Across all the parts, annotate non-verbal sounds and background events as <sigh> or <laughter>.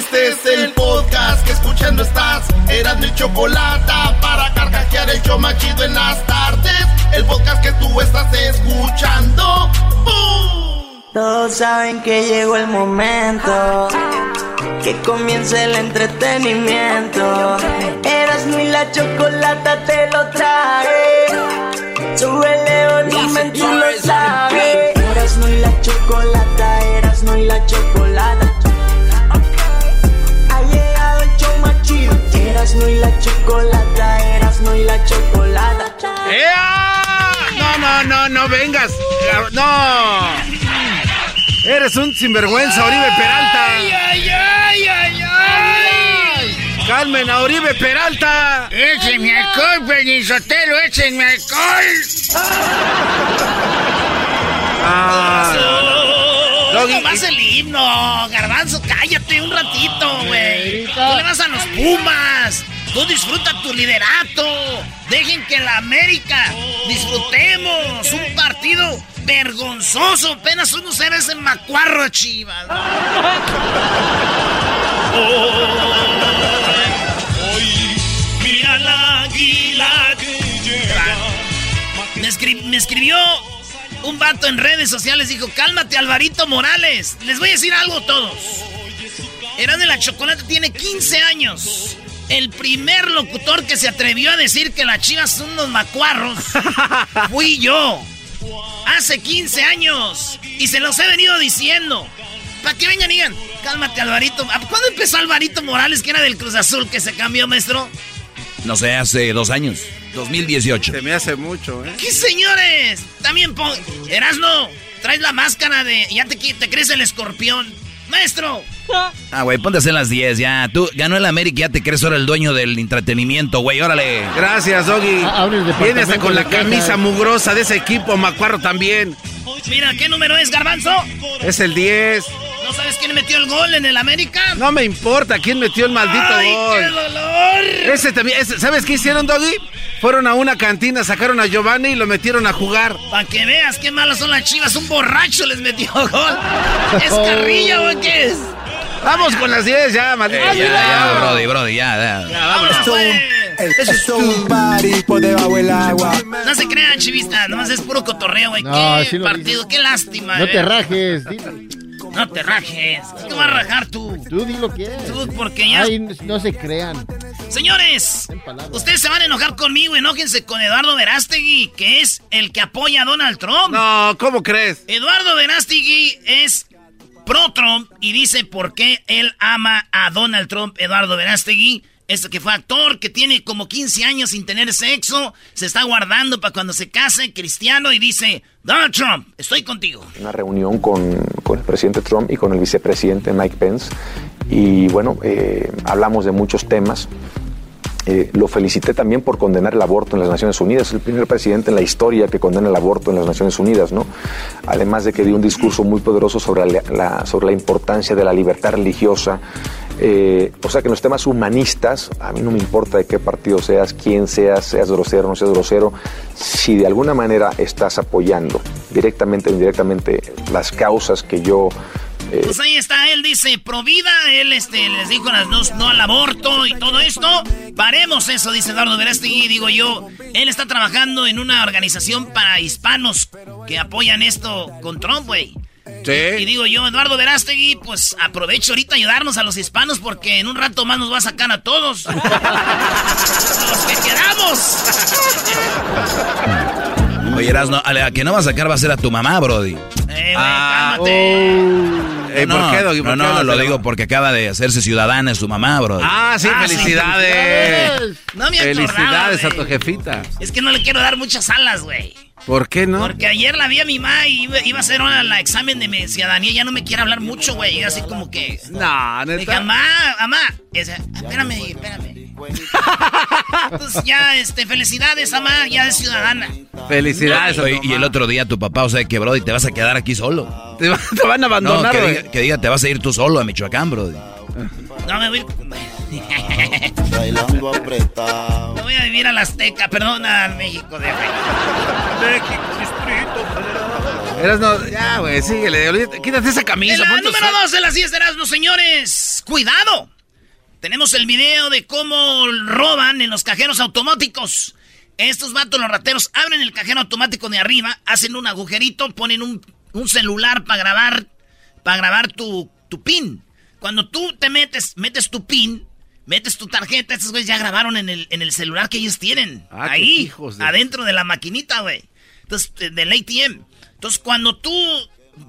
Este es el podcast que escuchando estás. Eran mi chocolate para carcajear el show en las tardes. El podcast que tú estás escuchando. ¡Bum! Todos saben que llegó el momento que comience el entretenimiento. Eras mi la chocolata te lo trae. Súbele volumen, tú lo sabes. Eras mi la chocolata, eras mi la chocolata. Chido. Eras mi la chocolata, eras mi la chocolata. ¡Ea! No, no, no, no vengas. No. Eres un sinvergüenza, Oribe Peralta. ¡Ay, ay, ay, ay, ay! Calmen a Oribe Peralta. ¡Échenme alcohol, Pelizotelo! ¡Échenme alcohol! Ah. Doggy, No más el himno, Garbanzo, cállate un ratito, güey. Tú le vas a los Pumas. Tú disfruta tu liderato. Dejen que la América disfrutemos un partido vergonzoso. Apenas uno se ve ese macuarro Chivas. Hoy, mira la águila que llega. Me, escri- me escribió un vato en redes sociales, dijo, cálmate Alvarito Morales. Les voy a decir algo a todos. Eran de la Chocolate tiene 15 años. El primer locutor que se atrevió a decir que las chivas son unos macuarros <laughs> fui yo. Hace 15 años. Y se los he venido diciendo. Para que vengan y digan, cálmate Alvarito. ¿Cuándo empezó Alvarito Morales, que era del Cruz Azul, que se cambió, maestro? No sé, hace dos años. 2018. Se me hace mucho, ¿eh? ¿Qué señores? También pon... Erasno, traes la máscara de... Ya te, te crees el escorpión. Maestro. Ah, güey, ponte a hacer las 10 ya. Tú ganó el América y ya te crees ahora el dueño del entretenimiento, güey. Órale. Gracias, Doggy. Ah, Viene hasta con la camisa mugrosa de ese equipo, Macuarro también. Mira, ¿qué número es, Garbanzo? Es el 10. ¿No sabes quién metió el gol en el América? No me importa quién metió el maldito ¡Ay, gol. qué dolor! Ese también, ese- ¿sabes qué hicieron, Doggy? Fueron a una cantina, sacaron a Giovanni y lo metieron a jugar. Para que veas qué malas son las chivas. Un borracho les metió gol. ¿Es carrilla o qué es? Vamos con las 10 ya, maldito. Eh, ya, ya, Brody, Brody, ya, ya. Vámonos, pues. Es un party por debajo del agua. No se crean, chivistas. Nomás es puro cotorreo, güey. No, qué partido, qué lástima. No eh. te rajes, dilo. No te rajes. ¿Qué vas a rajar tú? Tú di lo que es. Tú, porque ya... Ay, no se crean. Señores, ustedes se van a enojar conmigo. Enójense con Eduardo Verástegui, que es el que apoya a Donald Trump. No, ¿cómo crees? Eduardo Verástegui es pro Trump y dice por qué él ama a Donald Trump, Eduardo Verástegui. Este que fue actor, que tiene como 15 años sin tener sexo, se está guardando para cuando se case, cristiano, y dice, Donald Trump, estoy contigo. una reunión con, presidente Trump y con el vicepresidente Mike Pence y bueno, eh, hablamos de muchos temas. Eh, lo felicité también por condenar el aborto en las Naciones Unidas, es el primer presidente en la historia que condena el aborto en las Naciones Unidas, ¿no? Además de que dio un discurso muy poderoso sobre la, sobre la importancia de la libertad religiosa. Eh, o sea que en los temas humanistas, a mí no me importa de qué partido seas, quién seas, seas grosero no seas grosero, si de alguna manera estás apoyando directamente o indirectamente las causas que yo eh, Pues ahí está, él dice pro vida, él este, les dijo las dos no al aborto y todo esto. Paremos eso, dice Eduardo Verástegui, digo yo. Él está trabajando en una organización para hispanos que apoyan esto con Trump, güey. Sí. Y digo yo, Eduardo Verástegui, pues aprovecho ahorita ayudarnos a los hispanos porque en un rato más nos va a sacar a todos. <laughs> los que queramos. Oye, Erasno, a la que no va a sacar va a ser a tu mamá, Brody. Eh, Ah, cálmate. Eh, no, ¿Por qué, Doggy? no, ¿Por qué no, lo digo porque acaba de hacerse ciudadana, es su mamá, Brody. Ah, sí, Ah, sí, felicidades. No me acordaba, Felicidades a tu jefita. Es que no le quiero dar muchas alas, güey. ¿Por qué no? Porque ayer la vi a mi mamá y iba, iba a hacer una, la examen de mi ciudadanía. Ya no me quiere hablar mucho, güey. Y así como que. No, Le dije, neta. mamá, mamá. Y espérame, espérame. Entonces <laughs> ya, este, felicidades, mamá, ya es ciudadana. Felicidades y el otro día tu papá, o sea que, Brody, te vas a quedar aquí solo. Te, va- te van a No, abandonar, que diga, que diga, te vas a ir tú solo a Michoacán, Brody. No, me voy. Bailando apretado. Me voy a vivir a la Azteca, perdón, a México de México, Distrito Federal. Eras no, ya, güey, síguele. Quítate esa camisa. En la número esa- 2 de las 10 de Erasmus, señores. ¡Cuidado! Tenemos el video de cómo roban en los cajeros automáticos. Estos vatos, los rateros, abren el cajero automático de arriba, hacen un agujerito, ponen un, un celular para grabar, para grabar tu, tu pin. Cuando tú te metes, metes tu pin, metes tu tarjeta, estos güeyes ya grabaron en el, en el celular que ellos tienen. Ah, ahí, hijos de- adentro de la maquinita, güey. Entonces, del ATM. Entonces, cuando tú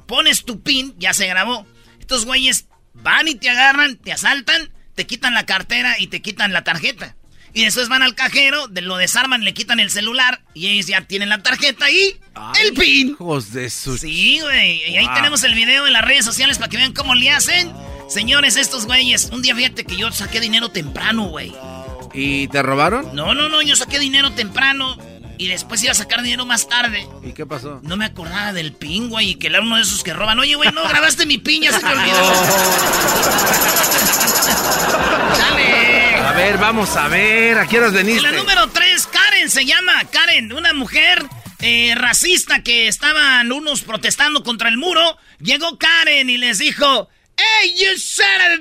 pones tu pin, ya se grabó. Estos güeyes van y te agarran, te asaltan, te quitan la cartera y te quitan la tarjeta. Y después van al cajero, lo desarman, le quitan el celular y ellos ya tienen la tarjeta y el pin. Hijos de su... Sí, güey. Y ahí tenemos el video en las redes sociales para que vean cómo le hacen. Señores, estos güeyes, un día fíjate que yo saqué dinero temprano, güey. ¿Y te robaron? No, no, no, yo saqué dinero temprano y después iba a sacar dinero más tarde. ¿Y qué pasó? No me acordaba del pin, güey, y que era uno de esos que roban. Oye, güey, no grabaste mi pin, ya se te olvidó. <laughs> Dale. A ver, vamos a ver. ¿A qué horas En veniste? la número 3, Karen se llama. Karen, una mujer eh, racista que estaban unos protestando contra el muro. Llegó Karen y les dijo, ¡Hey, you said...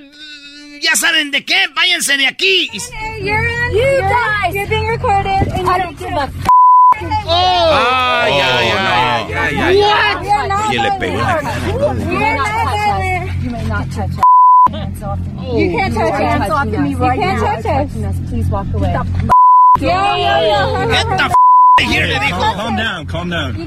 Ya saben de qué, váyanse de aquí. Oye, le pegó la cara. Not You may not touch us. You can't touch us. You can't touch us. Please walk away. Get the f here, le dijo. Calm down, calm down. You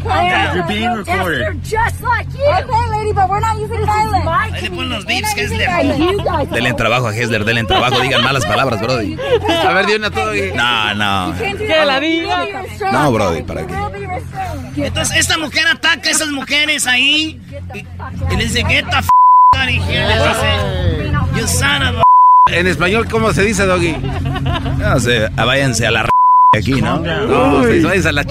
You're being recorded. Yes, you're just like you. Okay, lady, but we're not using violence. Ahí le ponen los beeps, que es de... You guys. Denle trabajo a Hessler, denle trabajo, digan malas palabras, Brody. A ver, di una todo. No, no. Que la diga. No, Brody, ¿para qué? Entonces esta mujer ataca a esas mujeres ahí y, les dice, get the f out of here. Les dice, you son of a... En español, ¿cómo se dice, Doggy? <laughs> No sé, váyanse a la r aquí, ¿no? No, pues, váyanse a la ch...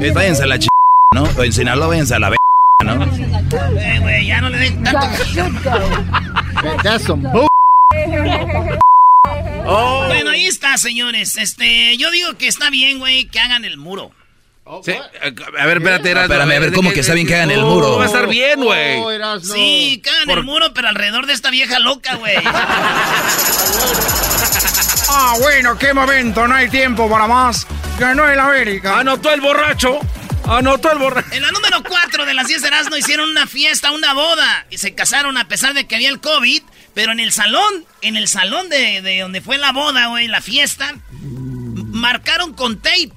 Eh, Váyanse a la ch... ¿no? O en Sinaloa váyanse a la b... ¿no? Eh, güey, ya no le den tanto... That's some bull. Oh. Bueno, ahí está, señores. Este, yo digo que está bien, güey, que hagan el muro. Sí, A ver, espérate. Espérame, a ver, ¿de ¿cómo que está bien que hagan el muro? no va a estar bien, güey. No. Sí, que hagan el muro, pero alrededor de esta vieja loca, güey. Ah, bueno, qué momento, no hay tiempo para más. Ganó el América. Anotó el borracho. Anotó el borracho. En la número 4 de las 10 de Erasmo hicieron una fiesta, una boda. Y se casaron a pesar de que había el COVID. Pero en el salón, en el salón de, de donde fue la boda, güey, la fiesta, marcaron con tape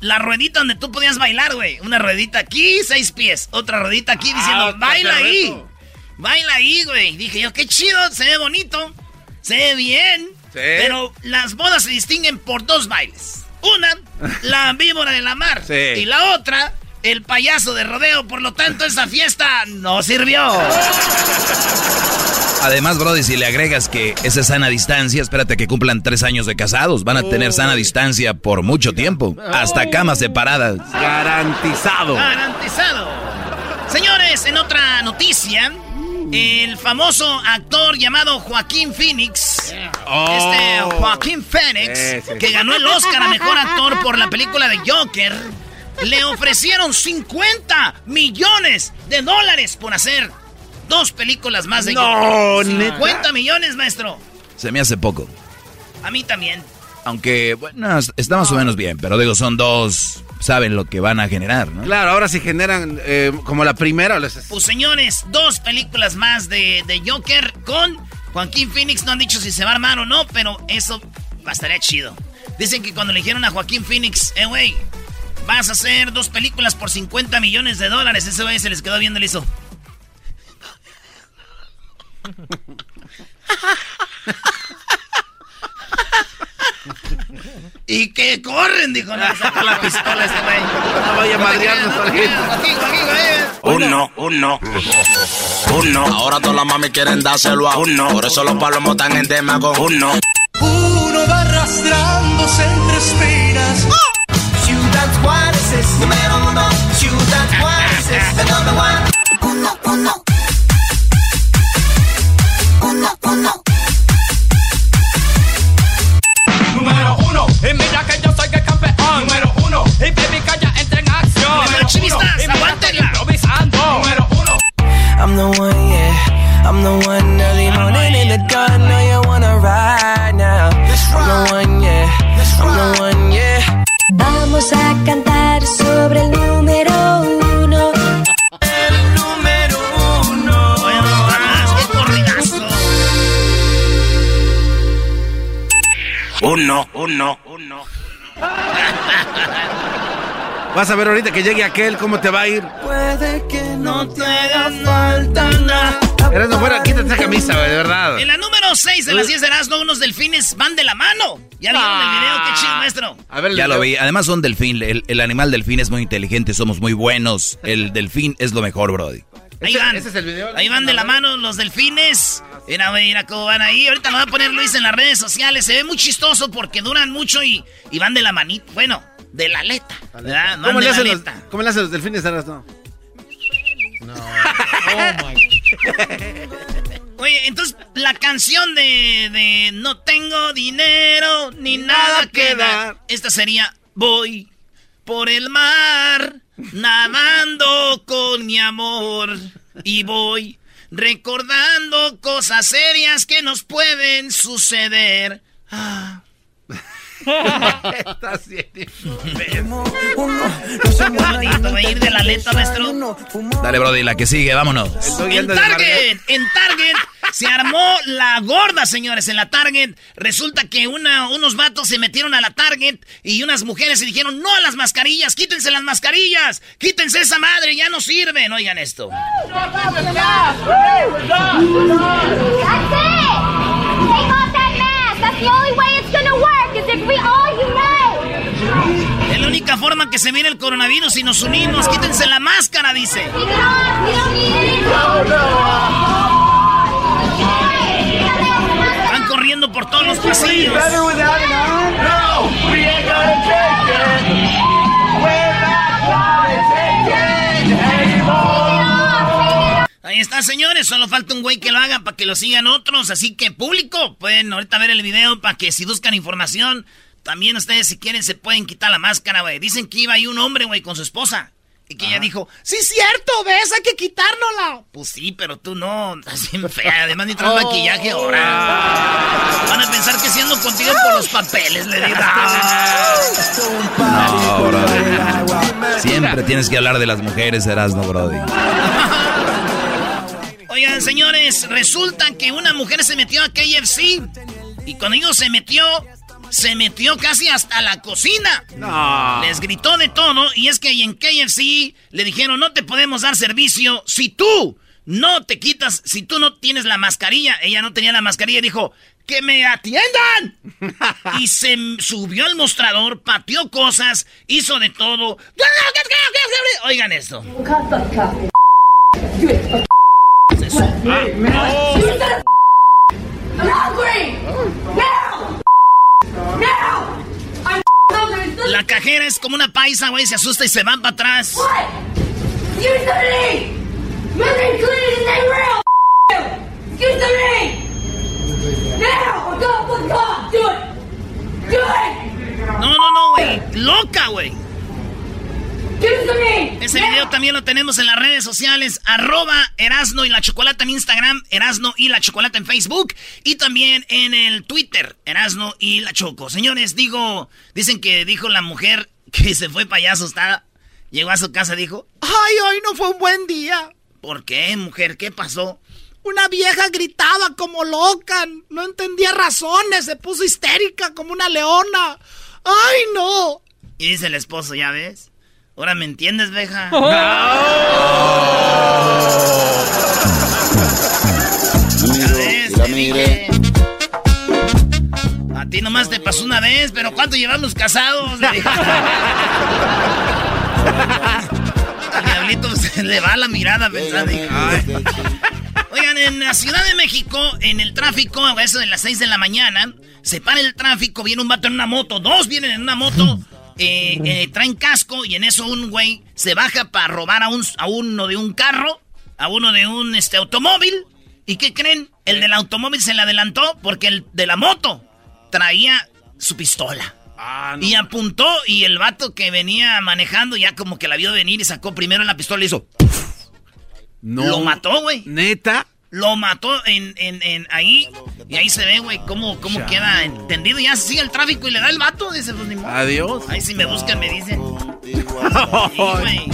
la ruedita donde tú podías bailar, güey. Una ruedita aquí, seis pies. Otra ruedita aquí diciendo, Ah, baila ahí. Baila ahí, güey. Dije yo, qué chido, se ve bonito, se ve bien. Pero las bodas se distinguen por dos bailes. Una, la víbora de la mar. Sí. Y la otra, el payaso de rodeo. Por lo tanto, esa fiesta no sirvió. Además, Brody, si le agregas que esa es sana distancia, espérate que cumplan tres años de casados. Van a tener sana distancia por mucho tiempo. Hasta camas separadas. Garantizado. Garantizado. Señores, en otra noticia, el famoso actor llamado Joaquín Phoenix, Oh. este Joaquín Phoenix, Sí, sí. que ganó el Oscar a Mejor Actor por la película de Joker, le ofrecieron 50 millones de dólares por hacer dos películas más de No, Joker. ¿neta? 50 millones, maestro. Se me hace poco. A mí también. Aunque, bueno, está más o menos bien, pero digo, son dos saben lo que van a generar, ¿no? Claro, ahora si generan eh, como la primera. Pues señores, dos películas más de, de Joker con Joaquín Phoenix. No han dicho si se va a armar o no, pero eso estaría chido. Dicen que cuando le dijeron a Joaquín Phoenix, eh, güey, vas a hacer dos películas por 50 millones de dólares, ese güey se les quedó viendo y le hizo. <laughs> y que corren, dijo, no, saca la pistola ese güey. No vaya a madrearnos Uno, uno. Uno. Ahora todas las mami quieren dárselo a uno. Por eso los palomos están en tema con uno. Uno va arrastrándose entre espinas. Ciudad Juárez es número uno. Ciudad Juárez es el number one. Uno, uno. Uno, uno. Y mira que yo soy el campeón. Número uno, y baby calla, entra en acción. Número chivistas, aguántenla. Improvisando. Número uno. I'm the one, yeah. I'm the one early morning in the dawn. Know you wanna ride now. I'm the one, yeah. I'm the one, yeah. Vamos a cantar sobre el número Uno, uno, uno. Vas a ver ahorita que llegue aquel, cómo te va a ir. Puede que no te haga falta nada. Eres no fuera, quítate esa camisa, de verdad. En la número 6 de las 10 de Erasmo, unos delfines van de la mano. ¿Ya vieron el video? ¡Qué chido, maestro! A ver, Ya lo vi. Además son delfín. El, el animal delfín es muy inteligente, somos muy buenos. El delfín es lo mejor, Brody. Ahí ¿Ese- van. ese es el video? Ahí van de la mano los delfines. Mira, güey, mira cómo van ahí. Ahorita lo va a poner Luis en las redes sociales. Se ve muy chistoso porque duran mucho y, y van de la manita. Bueno, de la aleta. ¿Cómo de le, la hacen los. ¿Cómo le hacen los delfines ahora? No. Oye, entonces la canción de, de No tengo dinero ni nada que dar. Esta sería Voy por el mar nadando con mi amor y voy recordando cosas serias que nos pueden suceder. Ah. Estás bien. Bonito, güey, ir de la aleta, maestro. Dale, Brody, la que sigue, vámonos. En Target, en Target se armó la gorda, señores. En la Target resulta que una, unos vatos se metieron a la Target y unas mujeres se dijeron no a las mascarillas, quítense las mascarillas, quítense esa madre, ya no sirven. Oigan esto. Es la única forma que se viene el coronavirus y nos unimos. Quítense la máscara, dice. Corriendo por todos los pasillos. Ahí está, señores. Solo falta un güey que lo haga para que lo sigan otros. Así que, público, pueden ahorita ver el video para que si buscan información, también ustedes, si quieren, se pueden quitar la máscara, güey. Dicen que iba ahí un hombre, güey, con su esposa. Y que ella dijo, sí, cierto, ves, hay que quitárnosla. Pues sí, pero tú no, estás bien fea. Además, ni traes maquillaje ahora. Van a pensar que siendo contigo por los papeles, le digo. No, Brody. Siempre tienes que hablar de las mujeres, Erasmo, Brody. Oigan, señores, resulta que una mujer se metió a KFC y cuando digo se metió, se metió casi hasta la cocina. No. Les gritó de todo y es que ahí en KFC le dijeron no te podemos dar servicio si tú no te quitas, si tú no tienes la mascarilla. Ella no tenía la mascarilla y dijo que me atiendan. y se subió al mostrador, pateó cosas, hizo de todo. Oigan esto. Se La cajera es como una paisa, güey, se asusta y se va para atrás. No, no, no, güey. Loca, güey. Ese video también lo tenemos en las redes sociales. Arroba Erasno y la Chocolata en Instagram. Erasno y la Chocolata en Facebook. Y también en el Twitter. Erasno y la Choco. Señores, digo, dicen que dijo la mujer <laughs> que se fue para allá asustada. Llegó a su casa y dijo, Ay, hoy no fue un buen día. ¿por qué, mujer? ¿Qué pasó? Una vieja gritaba como loca, no entendía razones, se puso histérica como una leona. ¡Ay, no! Y dice el esposo, ¿ya ves? Ahora me entiendes, veja. Ves, te dije. A ti nomás te pasó una vez, pero ¿cuánto llevamos casados? <laughs> Diablito se le va la mirada pensando. Oigan, en la Ciudad de México, en el tráfico, a eso de las 6 de la mañana, se para el tráfico, viene un vato en una moto, dos vienen en una moto, eh, eh, traen casco y en eso un güey se baja para robar a, un, a uno de un carro, a uno de un este, automóvil. ¿Y qué creen? El del automóvil se le adelantó porque el de la moto traía su pistola. Y apuntó y el vato que venía manejando ya como que la vio venir y sacó primero la pistola y hizo... No. Lo mató, güey. ¿Neta? Lo mató en, en, en ahí. Y ahí se ve, güey, cómo, cómo queda entendido. Ya sigue el tráfico y le da el vato. Dice, pues ni modo. Adiós. Ahí si me buscan me dicen. <laughs> Sí.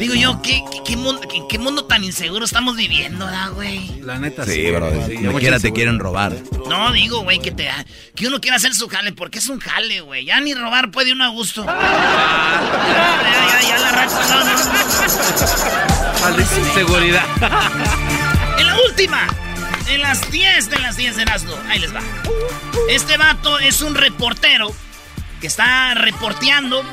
Digo yo, ¿qué, qué, qué mundo, qué, qué mundo tan inseguro estamos viviendo, ¿verdad, güey? La neta Sí, bro. Como quiera te quieren robar. No, digo, güey, que te que uno quiera hacer su jale, porque es un jale, güey. Ya ni robar puede uno a gusto. <laughs> Ya, ya, ya, ya la racha, no, no. Maldita inseguridad. <laughs> Última, en las 10 de las 10 de Erasmo. Ahí les va. Este vato es un reportero que está reporteando.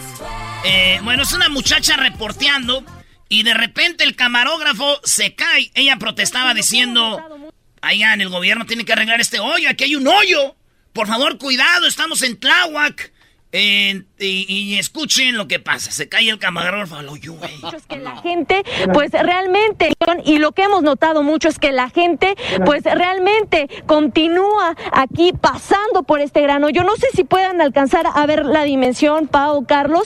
Eh, bueno, es una muchacha reporteando. Y de repente el camarógrafo se cae. Ella protestaba diciendo: Allá en el gobierno tiene que arreglar este hoyo. Aquí hay un hoyo. Por favor, cuidado, estamos en Tláhuac. Eh, y, escuchen lo que pasa. Se cae el camarógrafo hoyo, güey. la gente pues realmente y lo que hemos notado mucho es que la gente pues realmente continúa aquí pasando por este grano. Yo no sé si puedan alcanzar a ver la dimensión, Pau, Carlos,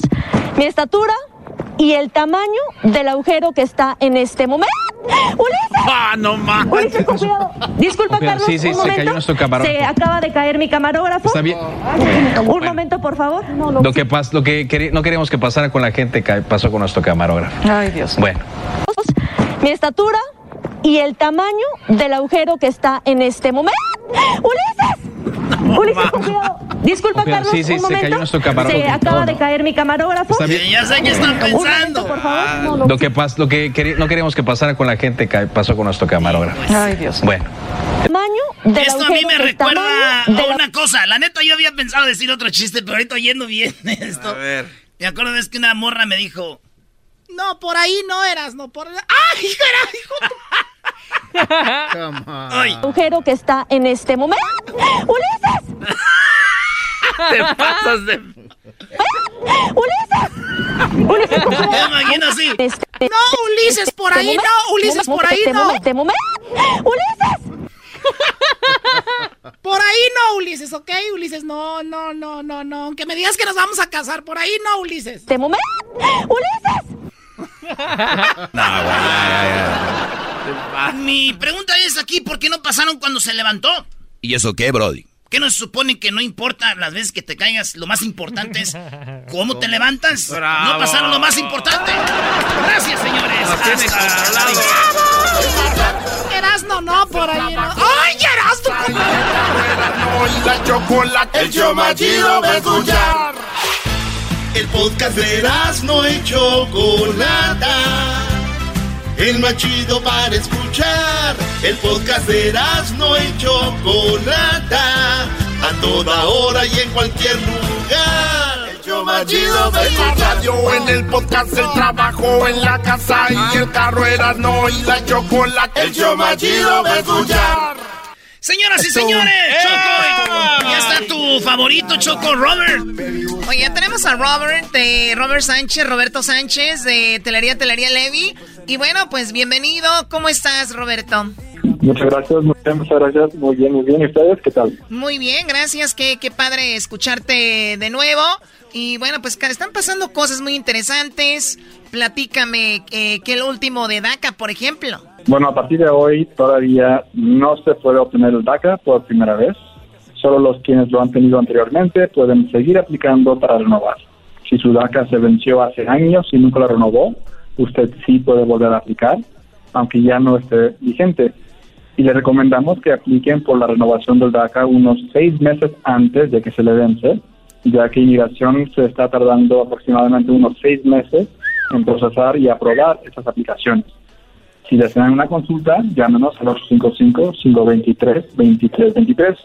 mi estatura y el tamaño del agujero que está en este momento. ¡Ulises! ¡Ah, no más! Ulises, con cuidado. Disculpa. Carlos, Sí, sí, un se momento. cayó nuestro camarógrafo. Se acaba de caer mi camarógrafo. Está bien. Un momento, por favor. No, no. Lo que, pas- lo que queri- no queríamos que pasara con la gente pasó con nuestro camarógrafo. Ay, Dios. Bueno, mi estatura y el tamaño del agujero que está en este momento. ¡Ulises! Ulises, con cuidado. Disculpa. Carlos, Sí, sí, un se momento. cayó nuestro camarógrafo. Se acaba de caer mi camarógrafo. Está bien. Ya sé que están pensando. por favor. No, no. lo que, pas- lo que no queríamos que pasara con la gente pasó con nuestro camarógrafo. Ay, Dios. Bueno, Tamaño del Esto a mí me recuerda a de la- una cosa. La neta, yo había pensado decir otro chiste, pero ahorita oyendo bien <laughs> esto. A ver. Me acuerdo es que una morra me dijo, No, por ahí no eras, no por. ¡Ay, era, hijo! ¡Ay! agujero que está en este momento. ¡Ulises! Te pasas de. ¡Ulises! Ulises. Me imagino así. Este- No, Ulises, por ahí no, Ulises, por ahí este no. momento, este momento. ¡Ulises! Por ahí no, Ulises, ¿ok? Ulises, no, no, no, no, no. Aunque me digas que nos vamos a casar, por ahí no, Ulises. Este momento. ¡Ulises! No, güey, Mi pregunta es aquí, ¿por qué no pasaron cuando se levantó? ¿Y eso qué, Brody? ¿Qué no se supone que no importa las veces que te caigas? Lo más importante es cómo te levantas. Bravo. No pasaron lo más importante. Gracias, señores. Nos Hasta-. Erasno, no, por ahí no. ¡Ay, Erasno! y la chocolate, el show más chido de escuchar. El podcast de Erasmo y Chocolata. El más chido para escuchar. El podcast de Erasmo y Chocolata. A toda hora y en cualquier lugar. El show más chido de escuchar. radio, en el podcast, el trabajo, en la casa y el carro. Erasmo y la chocolate. El show más chido de escuchar. Señoras y señores, Choco, ya está tu favorito, Choco Robert. Oye, ya tenemos a Robert, de Robert Sánchez, Roberto Sánchez, de Telería Telería Levi. Y bueno, pues bienvenido. ¿Cómo estás, Roberto? Muchas gracias, muchas gracias. Muy bien, muy bien. ¿Y ustedes qué tal? Muy bien, gracias. Qué, qué padre escucharte de nuevo. Y bueno, pues están pasando cosas muy interesantes. Platícame, eh, ¿qué es lo último de DACA, por ejemplo? Bueno, a partir de hoy todavía no se puede obtener el DACA por primera vez. Solo los quienes lo han tenido anteriormente pueden seguir aplicando para renovar. Si su DACA se venció hace años y nunca la renovó, usted sí puede volver a aplicar, aunque ya no esté vigente. Y le recomendamos que apliquen por la renovación del DACA unos seis meses antes de que se le vence, ya que inmigración se está tardando aproximadamente unos seis meses en procesar y aprobar estas aplicaciones. Si desean una consulta, llámenos al 855-523-2323.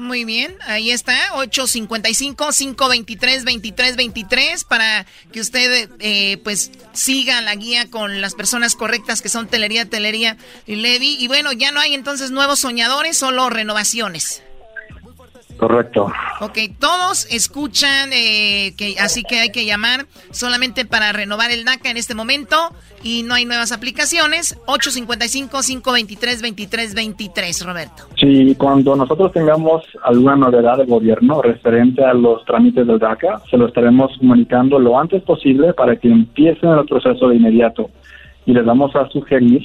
Muy bien, ahí está, 855-523-2323 para que usted eh, pues siga la guía con las personas correctas que son Telería, Telería y Levi. Y bueno, ya no hay entonces nuevos soñadores, solo renovaciones. Correcto. Ok, todos escuchan, eh, que, así que hay que llamar solamente para renovar el DACA en este momento y no hay nuevas aplicaciones. 855-523-2323, Roberto. Sí, cuando nosotros tengamos alguna novedad del gobierno referente a los trámites del DACA, se lo estaremos comunicando lo antes posible para que empiecen el proceso de inmediato. Y les vamos a sugerir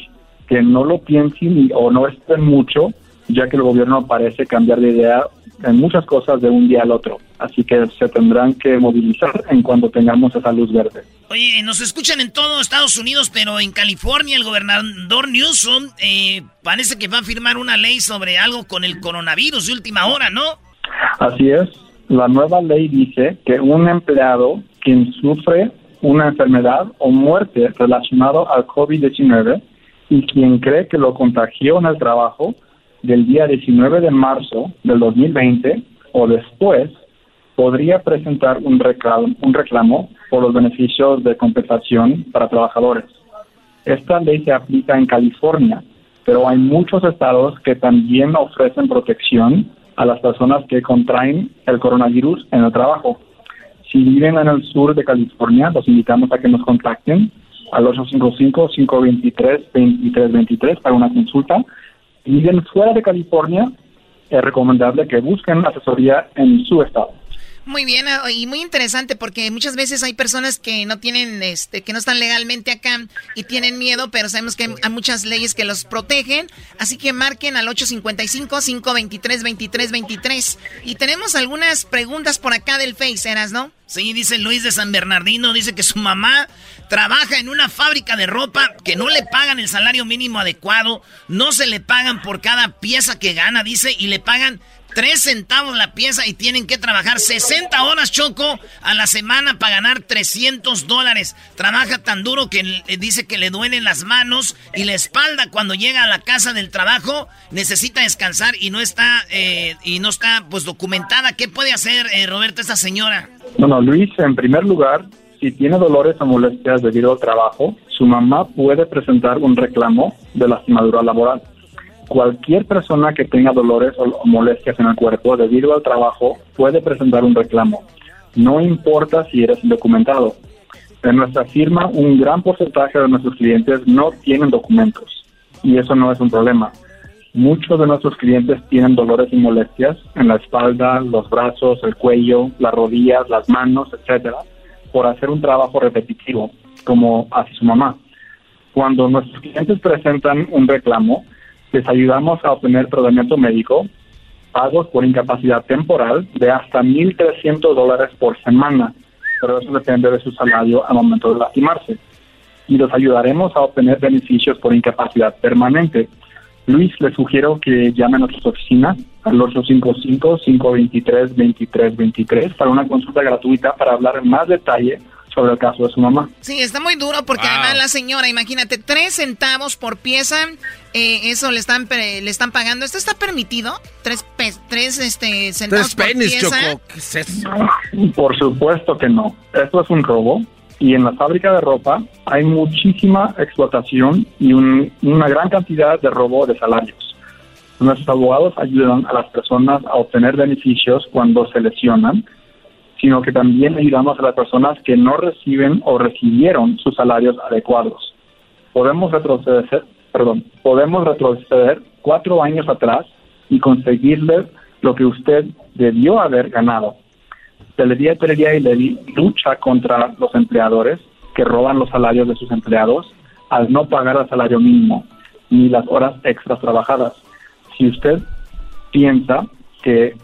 que no lo piensen o no estén mucho, ya que el gobierno parece cambiar de idea en muchas cosas de un día al otro. Así que se tendrán que movilizar en cuanto tengamos esa luz verde. Oye, nos escuchan en todo Estados Unidos, pero en California el gobernador Newsom eh, parece que va a firmar una ley sobre algo con el coronavirus de última hora, ¿no? Así es. La nueva ley dice que un empleado quien sufre una enfermedad o muerte relacionado al COVID-19 y quien cree que lo contagió en el trabajo del día 19 de marzo del 2020 o después podría presentar un reclamo, un reclamo por los beneficios de compensación para trabajadores. Esta ley se aplica en California, pero hay muchos estados que también ofrecen protección a las personas que contraen el coronavirus en el trabajo. Si viven en el sur de California, los invitamos a que nos contacten al 855-523-2323 para una consulta viven fuera de California, es recomendable que busquen asesoría en su estado. Muy bien, ah, y muy interesante porque muchas veces hay personas que no tienen, este, que no están legalmente acá y tienen miedo, pero sabemos que hay muchas leyes que los protegen, así que marquen al 855-523-2323. Y tenemos algunas preguntas por acá del Face, ¿eras, no? Sí, dice Luis de San Bernardino, dice que su mamá trabaja en una fábrica de ropa que no le pagan el salario mínimo adecuado, no se le pagan por cada pieza que gana, dice, y le pagan 3 centavos la pieza y tienen que trabajar 60 horas, Choco, a la semana para ganar 300 dólares. Trabaja tan duro que dice que le duelen las manos y la espalda cuando llega a la casa del trabajo. Necesita descansar y no está, eh, y no está pues documentada. ¿Qué puede hacer, eh, Roberto, esta señora? Bueno, Luis, en primer lugar, si tiene dolores o molestias debido al trabajo, su mamá puede presentar un reclamo de lastimadura laboral cualquier persona que tenga dolores o molestias en el cuerpo debido al trabajo puede presentar un reclamo. No importa si eres indocumentado. En nuestra firma, un gran porcentaje de nuestros clientes no tienen documentos y eso no es un problema. Muchos de nuestros clientes tienen dolores y molestias en la espalda, los brazos, el cuello, las rodillas, las manos, etcétera, por hacer un trabajo repetitivo, como hace su mamá. Cuando nuestros clientes presentan un reclamo, les ayudamos a obtener tratamiento médico, pagos por incapacidad temporal de hasta 1.300 dólares por semana, pero eso depende de su salario al momento de lastimarse. Y los ayudaremos a obtener beneficios por incapacidad permanente. Luis, le sugiero que llamen a nuestra oficina al 855-523-2323 para una consulta gratuita para hablar en más detalle sobre el caso de su mamá. Sí, está muy duro porque además la señora, imagínate, tres centavos por pieza, eh, eso le están le están pagando. ¿Esto está permitido? Tres, tres este, centavos por pieza. Por supuesto que no. Esto es un robo. Y en la fábrica de ropa hay muchísima explotación y una gran cantidad de robo de salarios. Nuestros abogados ayudan a las personas a obtener beneficios cuando se lesionan sino que también ayudamos a las personas que no reciben o recibieron sus salarios adecuados. Podemos retroceder, perdón, podemos retroceder cuatro años atrás y conseguirle lo que usted debió haber ganado. Telería, Telería y Levi lucha contra los empleadores que roban los salarios de sus empleados al no pagar el salario mínimo ni las horas extras trabajadas. Si usted piensa que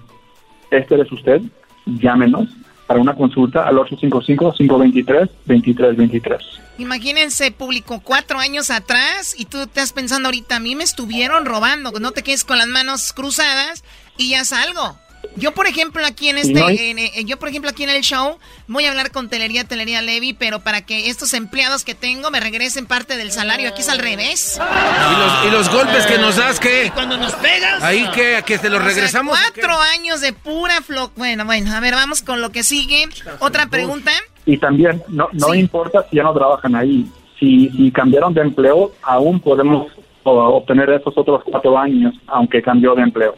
este es usted, llámenos para una consulta al 855-523-2323. Imagínense, público, cuatro años atrás y tú estás pensando ahorita, a mí me estuvieron robando, no te quedes con las manos cruzadas y ya salgo. Yo, por ejemplo, aquí en este, No hay- en, yo, por ejemplo, aquí en el show, voy a hablar con Telería, Telería Levy, pero para que estos empleados que tengo me regresen parte del salario, aquí es al revés. ¿Y los, y los golpes que nos das, qué? Cuando nos pegas. Ahí que, a que te los O sea, regresamos. cuatro años de pura flo... Bueno, bueno, a ver, vamos con lo que sigue. Otra pregunta. Y también, no, no importa si ya no trabajan ahí, si, si cambiaron de empleo, aún podemos obtener esos otros cuatro años, aunque cambió de empleo.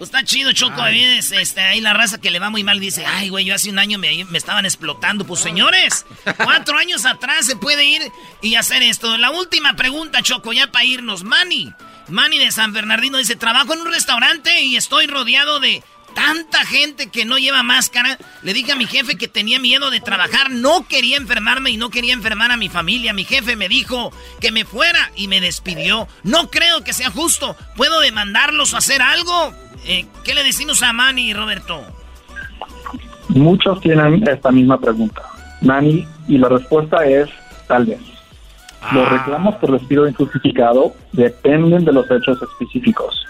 Pues está chido, Choco. Ahí, es, este, ahí la raza que le va muy mal dice, ay, güey, yo hace un año me, me estaban explotando. Pues señores, <laughs> cuatro años atrás se puede ir y hacer esto. La última pregunta, Choco, ya para irnos. Manny, Manny de San Bernardino dice, trabajo en un restaurante y estoy rodeado de tanta gente que no lleva máscara. Le dije a mi jefe que tenía miedo de trabajar, no quería enfermarme y no quería enfermar a mi familia. Mi jefe me dijo que me fuera y me despidió. No creo que sea justo. ¿Puedo demandarlos o hacer algo? Eh, ¿Qué le decimos a Manny, Roberto? Muchos tienen esta misma pregunta, Nani, y la respuesta es tal vez. Los reclamos por despido injustificado dependen de los hechos específicos.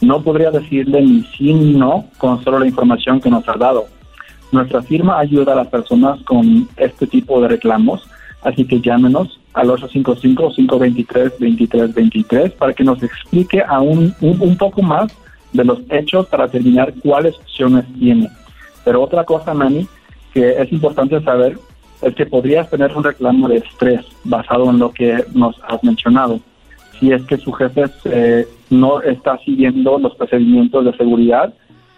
No podría decirle ni sí ni no con solo la información que nos ha dado. Nuestra firma ayuda a las personas con este tipo de reclamos, así que llámenos al 855-523-2323 para que nos explique aún un, un poco más de los hechos para determinar cuáles opciones tiene. Pero otra cosa, Manny, que es importante saber es que podrías tener un reclamo de estrés basado en lo que nos has mencionado. Si es que su jefe eh, no está siguiendo los procedimientos de seguridad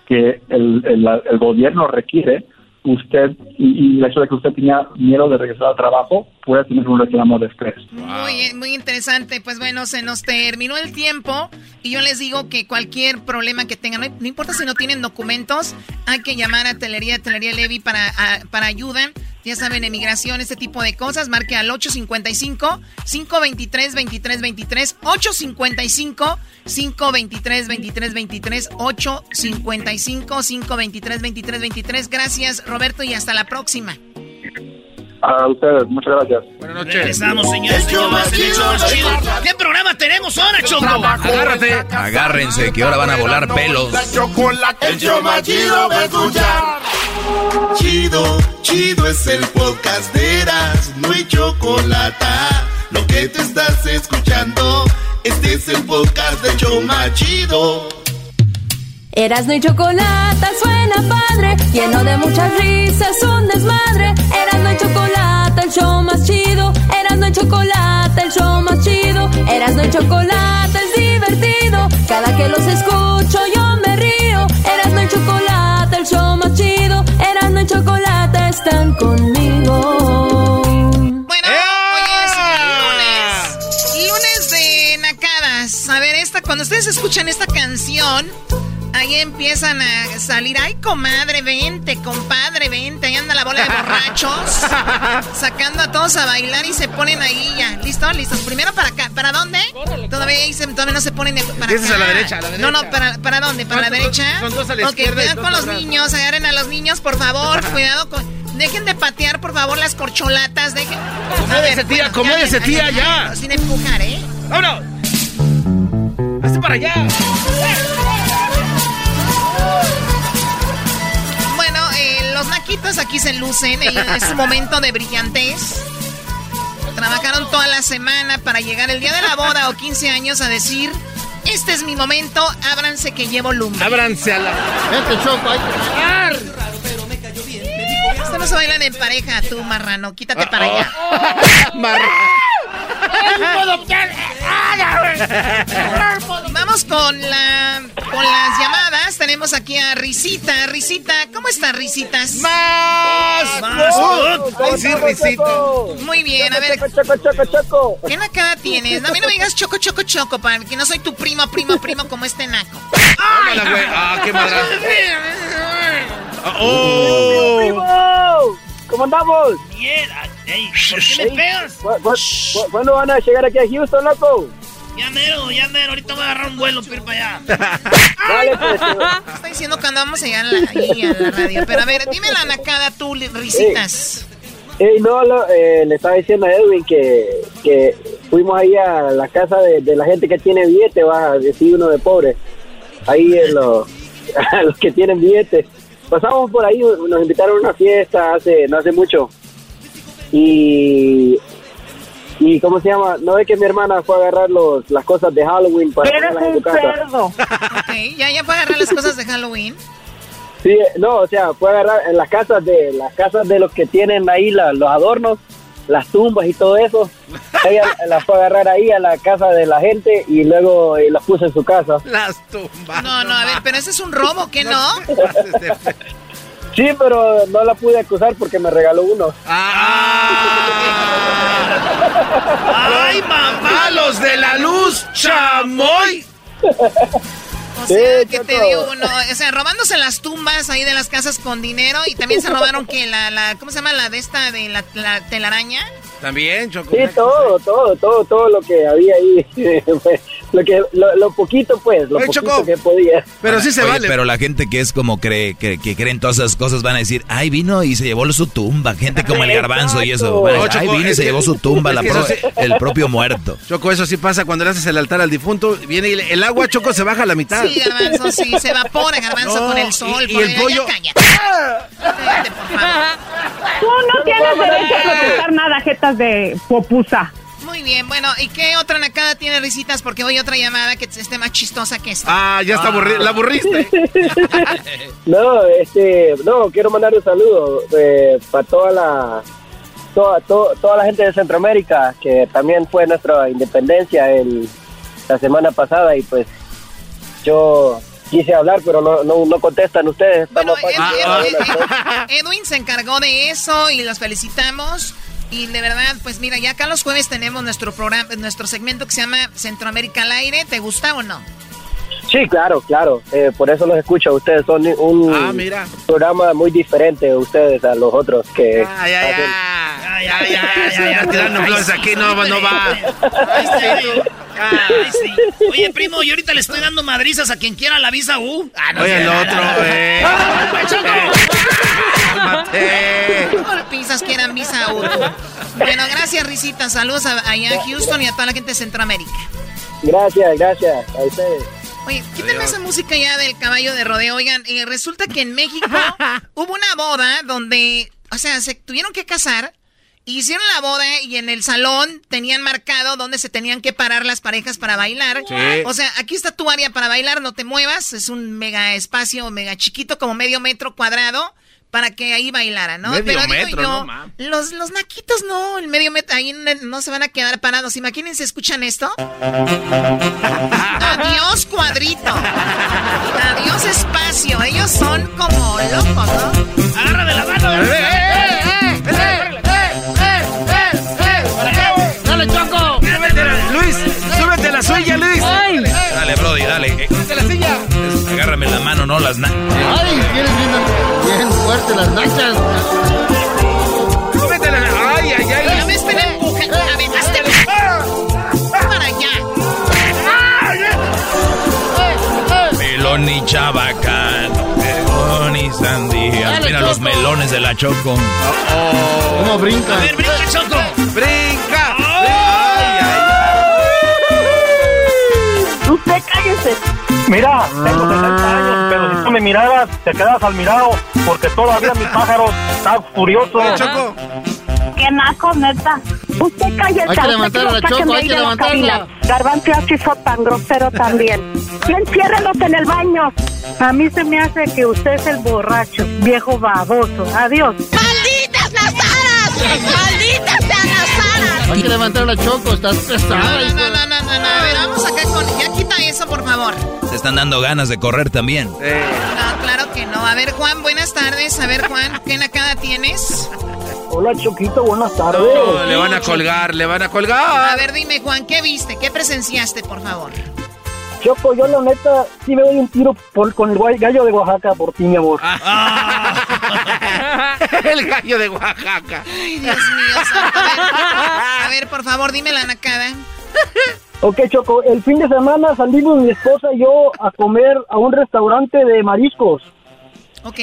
que el, el- el gobierno requiere, usted, y, y el hecho de que usted tenía miedo de regresar al trabajo, puede tener un reclamo de estrés. Muy, muy interesante. Pues bueno, se nos terminó el tiempo y yo les digo que cualquier problema que tengan, no, importa si no tienen documentos, hay que llamar a Telería, Telería Levy para, a- para ayuda. Ya saben, emigración, este tipo de cosas. Marque al 855-523-2323. 855-523-2323. 855-523-2323. Gracias, Roberto, y hasta la próxima. A ustedes, muchas gracias. Buenas noches. Regresamos, señores. señores, el show más chido. ¿Qué programa tenemos ahora, Choco? Agárrate. Agárrense, que ahora van a volar pelos. El show más chido va a escuchar. Chido, chido es el podcast de Eras, no hay chocolate. Lo que te estás escuchando, este es el podcast de show más chido. Erasno y chocolate suena padre, lleno de muchas risas, un desmadre. Erasno y chocolate, el show más chido. Erasno y chocolate, el show más chido. Erasno y chocolate es divertido. Cada que los escucho yo me río. Erasno y chocolate, el show más chido. Erasno y chocolate están conmigo. Bueno, hoy es lunes. Lunes de nacadas. A ver, esta, cuando ustedes escuchan esta canción, ahí empiezan a salir. Ay, comadre, vente, compadre, vente. Ahí anda la bola de borrachos. <laughs> sacando a todos a bailar y se ponen ahí ya. ¿Listos? ¿Listos? Primero para acá. ¿Para dónde? Todavía, ahí se- todavía no se ponen de- para acá. a la derecha, a la No, no. ¿para, para dónde? ¿Para la derecha? son dos a la Ok, izquierda cuidado con los atrás. niños. Agarren a los niños, por favor. <laughs> Cuidado con... Dejen de patear, por favor, las corcholatas. Dejen... Acomódese, tía, acomódese, ya, tía, ya. Sin empujar, ¿eh? ¡Vámonos! ¡Hazte para allá! Aquí se lucen. Es un momento de brillantez. Trabajaron toda la semana para llegar el día de la boda o 15 años a decir: Este es mi momento, ábranse que llevo lumbre. Ábranse a la. Vente, Choco, hay que bailar. Esto no se bailan en pareja, tú, marrano. Quítate para allá. <laughs> <laughs> <laughs> Vamos con la con las llamadas. Tenemos aquí a Risita. Risita, ¿cómo estás, Risitas? ¡Más! Más good. Ay, sí, risita. Muy bien, a ver. Choco, choco, choco. ¿Qué nacada tienes? A mí no me digas choco, choco, choco, para que no soy tu primo, primo, primo como este naco. Güey. Ah, qué madre. ¡Oh! ¡Primo! ¿Cómo andamos? Bien. ¿Por qué me pegas? ¿Cu- cu- cu- ¿Cuándo van a llegar aquí a Houston, loco? Ya mero, ya mero. Ahorita voy a agarrar un vuelo para ir para allá. <laughs> Pues. Está diciendo cuando vamos a llegar a la, ahí a la radio. Pero a ver, dime la nacada tú, risitas. Ey, no, lo- eh, le estaba diciendo a Edwin que, que fuimos ahí a la casa de, de la gente que tiene billete, va a decir uno de pobre. Ahí en los, <laughs> a los que tienen billetes. Pasamos por ahí, nos invitaron a una fiesta hace no hace mucho. Y, y ¿cómo se llama? No es que mi hermana fue a agarrar los, las cosas de Halloween para ponerlas en su casa. Ok, ya, ya puede agarrar las cosas de Halloween. Sí, no, o sea, fue a agarrar en las casas de las casas de los que tienen ahí la- los adornos, las tumbas y todo eso. Ella las fue a agarrar ahí a la casa de la gente y luego eh, las puso en su casa. Las tumbas. No, no, a ver, pero ese es un robo, ¿qué no? Sí, pero no la pude acusar porque me regaló uno. <laughs> ¡Ay, mamá! ¡Los de la luz, chamoy! O sea, que te digo, no, o sea, robándose las tumbas ahí de las casas con dinero y también se robaron que la, la, ¿cómo se llama? La de esta de la, la telaraña. También, Choco. Sí, todo, todo, todo, todo lo que había ahí. <laughs> lo que lo, lo poquito pues, lo Oye, poquito Choco, que podía. Pero sí se Oye, vale. Pero la gente que es como cree, que, que creen todas esas cosas van a decir, ay, vino y se llevó su tumba. Gente como el garbanzo y eso. van a decir, No, ay, vino y se que- llevó su <laughs> tumba, la pro- sí- el propio muerto. Choco, eso sí pasa cuando le haces el altar al difunto. Viene y le- el agua, Choco, se baja a la mitad. Sí, garbanzo, sí, se evapora garbanzo No, con el sol. y- y el pollo-. Tú no tienes derecho a protestar nada, jetas de popusa. Muy bien, bueno, ¿y qué otra nacada tiene risitas? Porque hoy otra llamada que esté más chistosa que esta. Ah, ya está aburri- la aburriste. <laughs> No, este, no, quiero mandar un saludo eh, para toda la toda, to- toda la gente de Centroamérica que también fue nuestra independencia el, la semana pasada y pues yo quise hablar pero no no, no contestan ustedes. Estamos Ed- pa- Ed- Ed- Edwin se encargó de eso y los felicitamos. Y de verdad, pues mira, ya acá los jueves tenemos nuestro programa, nuestro segmento que se llama Centroamérica al aire. ¿Te gusta o no? Sí, claro, claro. eh, por eso los escucho. Ustedes son un Ah, mira. programa muy diferente ustedes a los otros que Ay, ay, hacen- ay. Ya, ya, ya, ya, tirando flores aquí no, va- no va. Ay, sí. Ay, sí. Oye, primo, yo ahorita le estoy dando madrizas a quien quiera la visa U. Ah, no Oye, el otro, eh. Cálmate. Por pizzas quieran visa U. Bueno, gracias, Risita. Saludos a, allá a Houston y a toda la gente de Centroamérica. Gracias, gracias a ustedes. Oye, quítenme esa música ya del caballo de rodeo. Oigan, eh, resulta que en México <laughs> hubo una boda donde, o sea, se tuvieron que casar. Hicieron la boda y en el salón tenían marcado dónde se tenían que parar las parejas para bailar. Sí. O sea, aquí está tu área para bailar, no te muevas. Es un mega espacio, mega chiquito, como medio metro cuadrado, para que ahí bailaran, ¿no? Medio Pero digo metro, yo, no, los, los naquitos no, el medio metro, ahí no, no se van a quedar parados. Imagínense, ¿escuchan esto? Adiós cuadrito. Adiós espacio. Ellos son como locos, ¿no? Agárrame la mano. ¡Dale, Choco! Luis, súbete a la suya, Luis. Dale, Brody, dale. Agárrame la mano, no las na- ¡Ay! Tienes bien, bien fuerte las nachas. La Ay, ay, ay. No me estén empujando. A ver, hazte para allá. Melón y chabacán, melón y sandía. Mira los melones de la Choco. ¿Cómo brinca? A ver, brinca, Choco. Mira, tengo 60 años, pero si tú me miraras, te quedas al mirado, porque todavía mi <laughs> pájaro está furioso. Choco. Qué naco, neta. Usted cállese. Hay que levantar a la Choco, hay ahí que de la levantarla. cabina. Garbanzo hizo tan grosero también. Y enciérrelos en el baño. A mí se me hace que usted es el borracho, viejo baboso. Adiós. ¡Malditas las aras! ¡Malditas sean las aras! Hay que levantar a la Choco, estás No, pesada. no, no, no, no, no, no. A ver, vamos acá con. Ya quita eso, por favor. Te están dando ganas de correr también. No, claro que no. A ver, Juan, buenas tardes. A ver, Juan, ¿qué nacada tienes? Hola, Choquito, buenas tardes. No, le van a colgar, le van a A colgar. ver, dime, Juan, ¿qué viste? ¿Qué presenciaste, por favor? Choco, yo la neta sí me doy un tiro por, con el gallo de Oaxaca por ti, mi amor. <laughs> El gallo de Oaxaca. Ay, Dios mío, santo. A ver, a ver, por favor, dime la nacada. <laughs> Ok, Choco, el fin de semana salimos mi esposa y yo a comer a un restaurante de mariscos. Ok.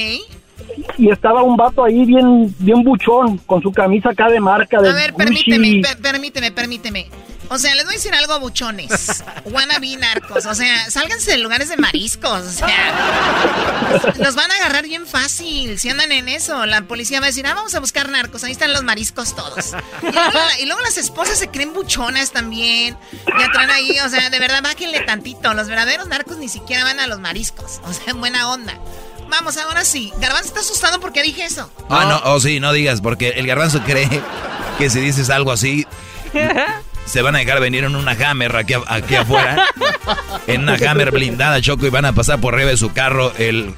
Y estaba un vato ahí bien, bien buchón, con su camisa acá de marca de A ver, permíteme, per- permíteme, permíteme. O sea, les voy a decir algo, buchones. Wannabe narcos. O sea, sálganse de lugares de mariscos. O sea, los van a agarrar bien fácil si andan en eso. La policía va a decir, ah, vamos a buscar narcos. Ahí están los mariscos todos. Y luego, las esposas se creen buchonas también. Ya traen ahí, o sea, de verdad, bájenle tantito. Los verdaderos narcos ni siquiera van a los mariscos. O sea, en buena onda. Vamos, ahora sí. Garbanzo está asustado porque dije eso. Ah, no, oh sí, no digas, porque el garbanzo cree que si dices algo así, se van a dejar venir en una Hammer aquí, a- aquí afuera. <laughs> En una Hammer blindada, Choco, y van a pasar por arriba de su carro el,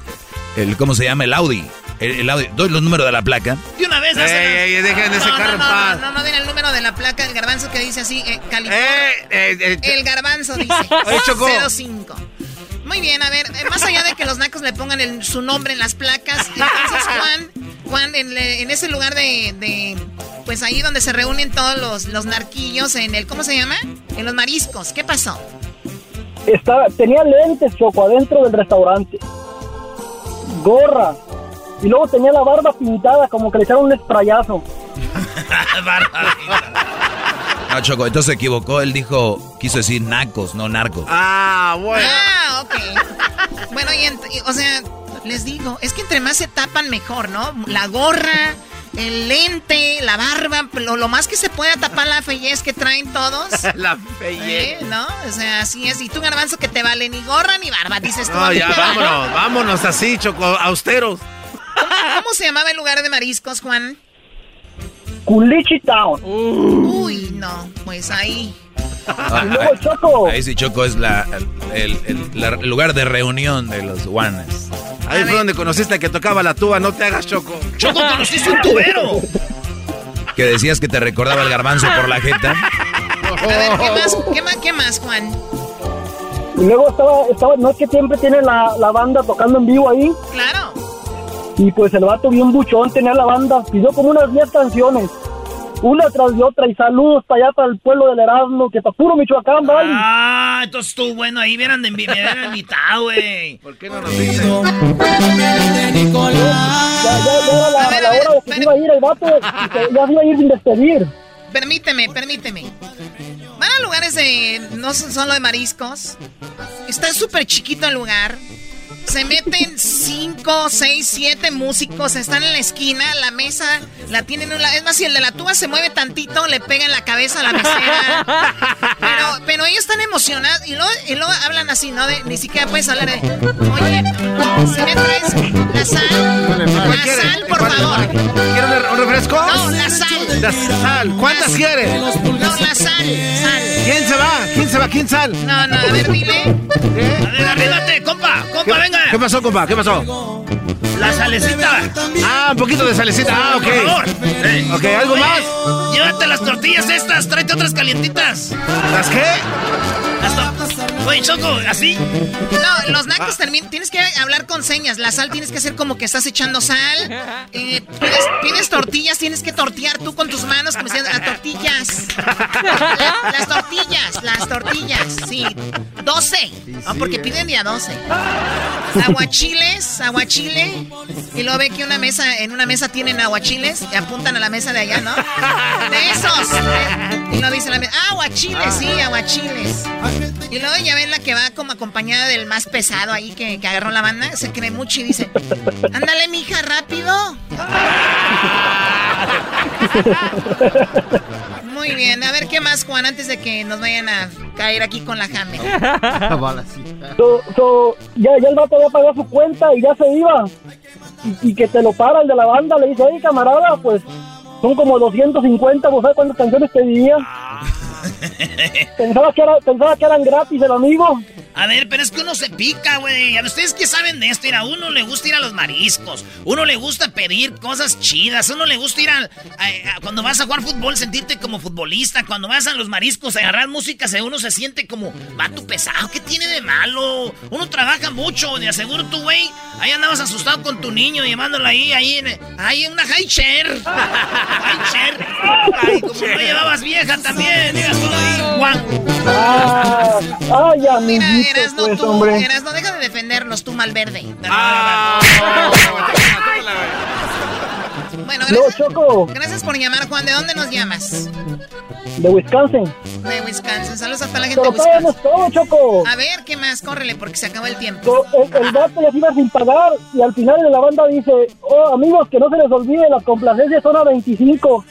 el ¿cómo se llama? El Audi. El, el Audi. Doy los números de la placa. De una vez, Ey, ey, dejen ese no, carro en no, no, paz. no, no, no den el número de la placa del garbanzo que dice así, eh, California. Eh, eh, el garbanzo dice <laughs> Oye, Choco. 05. Muy bien, a ver, eh, más allá de que los nacos le pongan el- su nombre en las placas, entonces Juan, Juan, en, ese lugar de, de, pues ahí donde se reúnen todos los, los narquillos, en el, ¿cómo se llama? En los mariscos, ¿qué pasó? Estaba, tenía lentes, Choco, adentro del restaurante. Gorra. Y luego tenía la barba pintada, como que le echaron un sprayazo. <laughs> No, Choco, entonces se equivocó. Él dijo, quiso decir nacos, no narcos. Ah, bueno. Ah, ok. Bueno, y, o sea, les digo, es que entre más se tapan mejor, ¿no? La gorra, el lente, la barba, lo, lo más que se pueda tapar la fellez que traen todos. <laughs> La fellez. ¿Eh? ¿No? O sea, así es. Y tú, garbanzo, que te vale ni gorra ni barba, dices tú. No, ya, vale. vámonos, vámonos así, Choco, austeros. ¿Cómo se llamaba el lugar de mariscos, Juan? Culichi Town. Uy, no, pues ahí. Ah, Y luego, Choco. Ahí sí, Choco es la, el, el- la- el lugar de reunión de los guanes. Ahí fue donde conociste al que tocaba la tuba, no te hagas, Choco. Choco, conociste un tubero. Que decías que te recordaba el garbanzo por la jeta. A ver, ¿qué más, qué más, qué más, Juan? Y luego estaba, estaba, no es que siempre tiene la, la banda tocando en vivo ahí. Claro. Y pues el vato bien buchón tenía la banda, pidió como unas 10 canciones, una tras de otra, y saludos para allá, para el pueblo del Erasmo, que está puro Michoacán, ¿vale? Ah, entonces estuvo bueno ahí, hubieran de- me hubieran invitado, güey. ¿Por qué no nos dicen? Ya, ya, ya era la, A ver, la a ver, hora de que se iba a ir el vato, que ya se iba a ir sin despedir. Permíteme, permíteme. Van a lugares de. No son solo de mariscos. Está súper chiquito el lugar. Se meten cinco, seis, siete músicos. Están en la esquina. La mesa la tienen. un la- Es más, si el de la tuba se mueve tantito, le pega en la cabeza a la mesera. Pero, pero ellos están emocionados. Y luego, y luego hablan así, ¿no? De, ni siquiera puedes hablar de. Oye, si me traes la sal. La sal, por favor. ¿Quieres un refresco? No, la sal. La sal. ¿Cuántas quieres? No, la sal, sal. ¿Quién se va? ¿Quién se va? ¿Quién sal? No, no, a ver, dile. A ver, arríbate, compa, ¿Qué, compa, venga. ¿Qué pasó, compa? ¿Qué pasó? La salecita. Ah, un poquito de salecita. Ah, ok. Por favor. Eh. Ok, ¿algo más? Llévate las tortillas estas, tráete otras calientitas. ¿Las qué? Las tor- Oye, Choco, así. No, los nacos terminan. Tienes que hablar con señas. La sal tienes que hacer como que estás echando sal. Eh, pides, pides tortillas, tienes que tortear tú con tus manos, como diciendo, las tortillas. La- las tortillas, las tortillas, sí. 12. Ah, porque piden de a 12. Aguachiles, aguachile. Y luego ve que una mesa, en una mesa tienen aguachiles y apuntan a la mesa de allá, ¿no? De esos. Eh, Y lo dice la mesa, ah, aguachiles, sí, aguachiles. Y luego ya ven la que va como acompañada del más pesado ahí que, que agarró la banda, se cree mucho y dice, ándale, mija, rápido. <laughs> Muy bien, a ver qué más, Juan, antes de que nos vayan a caer aquí con la Hammer. So, so, ya, ya el vato había pagado su cuenta y ya se iba. Y, y que te lo para el de la banda, le dice, oye, camarada, pues son como 250, ¿vos sabes cuántas canciones pedía? <laughs> pensaba, que era, pensaba que eran gratis el amigo. A ver, pero es que uno se pica, güey. A ustedes que saben de esto, mira, a uno le gusta ir a los mariscos. Uno le gusta pedir cosas chidas. Uno le gusta ir al. a- a- cuando vas a jugar fútbol, sentirte como futbolista. Cuando vas a los mariscos, a agarrar música, se- uno se siente como vato pesado. ¿Qué tiene de malo? Uno trabaja mucho. De aseguro tú, güey. Ahí andabas asustado con tu niño, llevándolo ahí, ahí en, ahí en una high chair. <laughs> high chair. Ay, como no llevabas vieja también. Digas. Ah, ay, amiguito, Eras no pues, tú, hombre. Eras no deja de defenderlos, tú Malverde. Bueno, No, gracias, Choco, gracias por llamar, Juan. ¿De dónde nos llamas? de Wisconsin. De Wisconsin. Saludos a toda la gente Pero de Wisconsin. todo, Choco. A ver, ¿qué más? Córrele, porque se acabó el tiempo. El, el vato ya se iba sin pagar y al final de la banda dice, oh amigos, que no se les olvide, las complacencias son a 25.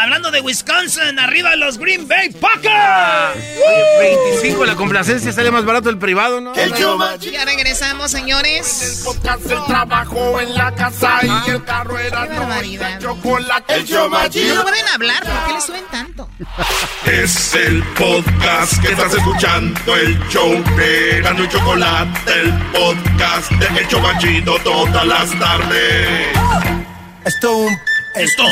Hablando de Wisconsin, arriba los Green Bay Packers. Oye, 25 la complacencia sale más barato el privado, ¿no? El Ya regresamos, señores. el trabajo en la casa y el carro era Qué barbaridad. chocolate. El show no pueden hablar, ¿por qué le suben tanto? Es el podcast que estás escuchando, el show de y Chocolate, el podcast de El Chobachito todas las tardes. Esto un. Esto.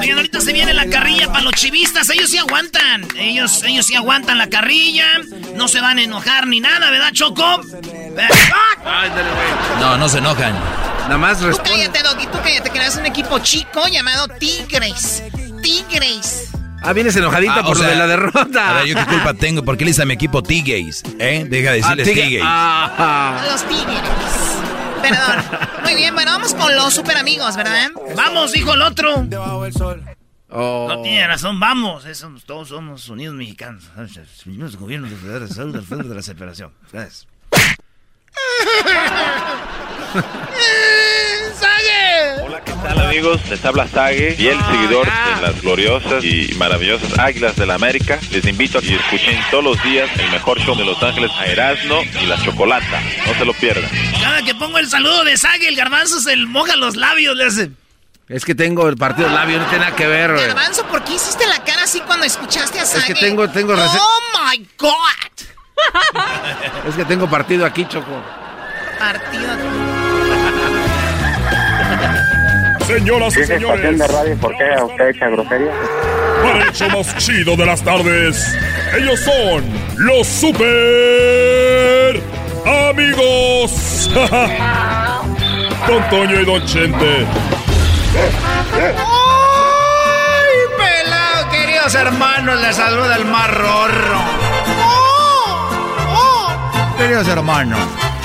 Oigan, ahorita se viene la carrilla para los chivistas. Ellos sí aguantan. Ellos, ellos sí aguantan la carrilla. No se van a enojar ni nada, ¿verdad, Choco? Ay, dale, güey. No, no se enojan. Nada más Tú responde. cállate, Doggy, tú cállate, que eres un equipo chico llamado Tigres. Tigres. Ah, vienes enojadita Ah, o por lo de la derrota. A ver, ¿yo qué culpa tengo? ¿Por qué le dice a mi equipo T-Gays? ¿Eh? Deja de Ah, decirles tigre- T-Gays. Ah, Los Tigres. Perdón. Muy bien, bueno, vamos con los super amigos, ¿verdad? Vamos, dijo el otro. oh. No tiene razón, vamos. Eso, todos somos unidos mexicanos. Los gobiernos de federal de salud al frente de la separación. Gracias. <laughs> Hola, ¿qué tal amigos? Les habla Sage, fiel seguidor de las gloriosas y maravillosas Águilas de la América. Les invito a que escuchen todos los días el mejor show de Los Ángeles a Erasmo y la Chocolata. No se lo pierdan. Cada que pongo el saludo de Sague, el garbanzo se le moja los labios, le hace. Es que tengo el partido labio, no tiene nada que ver, güey. Garbanzo, ¿por qué hiciste la cara así cuando escuchaste a Es Sage? que tengo, tengo rece- ¡Oh, my God! Es que tengo partido aquí, Choco. Partido. Señoras y señores, radio, ¿por qué usted echa grosería? para el show más chido de las tardes, ellos son los super amigos. <laughs> Don Toño y Don Chente. ¡Ay, pelado, queridos hermanos! Les saluda el más rorro. Queridos hermanos,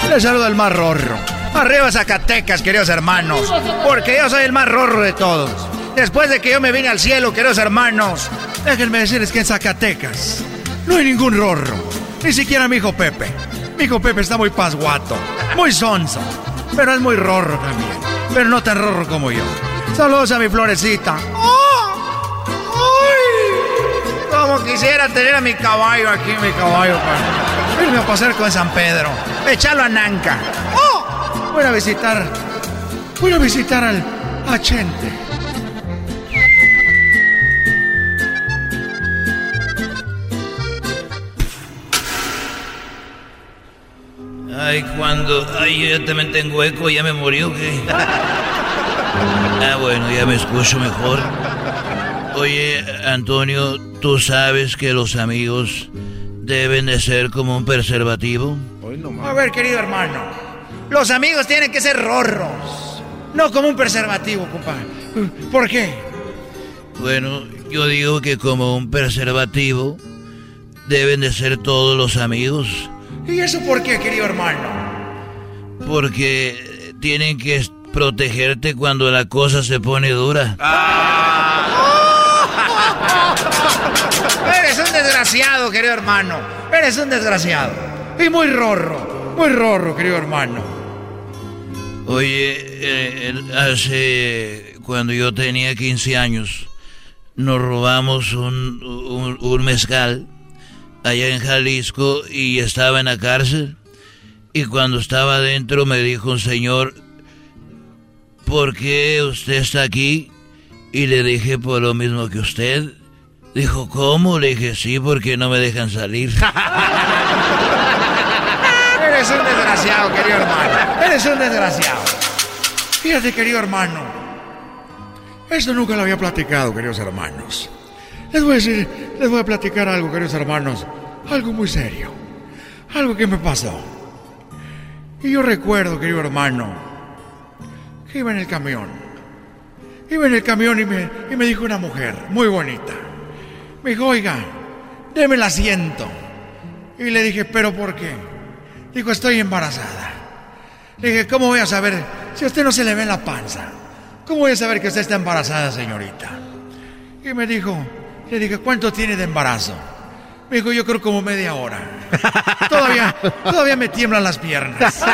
les saluda el más rorro. Arriba Zacatecas, queridos hermanos, porque yo soy el más rorro de todos. Después de que yo me vine al cielo, queridos hermanos, déjenme decirles que en Zacatecas no hay ningún rorro. Ni siquiera mi hijo Pepe. Mi hijo Pepe está muy pasguato, muy sonso, pero es muy rorro también. Pero no tan rorro como yo. Saludos a mi florecita. ¡Ay! Como quisiera tener a mi caballo aquí, mi caballo, para irme a pasar con San Pedro. Echarlo a Nanca. Voy a visitar. Voy a visitar al a Chente. Ay, cuando. Ay, yo ya también tengo eco, ya me murió, ¿qué? Ah, bueno, ya me escucho mejor. Oye, Antonio, ¿tú sabes que los amigos deben de ser como un preservativo? A ver, querido hermano. Los amigos tienen que ser rorros. No como un preservativo, compadre. ¿Por qué? Bueno, yo digo que como un preservativo deben de ser todos los amigos, ¿Y eso por qué, querido hermano? porque tienen que protegerte cuando la cosa se pone dura. <laughs> Eres un desgraciado, querido hermano. Eres un desgraciado. Y muy rorro. Muy rorro, querido hermano. Oye, eh, hace cuando yo tenía 15 años, nos robamos un, un, un mezcal allá en Jalisco y estaba en la cárcel. Y cuando estaba adentro me dijo un señor, ¿por qué usted está aquí? Y le dije por lo mismo que usted, Dijo, ¿cómo? Le dije, sí, porque no me dejan salir. <laughs> Eres un desgraciado, querido hermano. Eres un desgraciado. Fíjate, querido hermano. Esto nunca lo había platicado, queridos hermanos. Les voy a decir, les voy a platicar algo, queridos hermanos. Algo muy serio. Algo que me pasó. Y yo recuerdo, querido hermano, que iba en el camión. Iba en el camión y me, y me dijo una mujer muy bonita. Me dijo, oiga, deme el asiento. Y le dije, ¿pero por qué? Dijo, estoy embarazada. Le dije, ¿cómo voy a saber si a usted no se le ve la panza? ¿Cómo voy a saber que usted está embarazada, señorita? Y me dijo, le dije, ¿cuánto tiene de embarazo? Me dijo, yo creo como media hora. <laughs> Todavía, todavía me tiemblan las piernas. <laughs>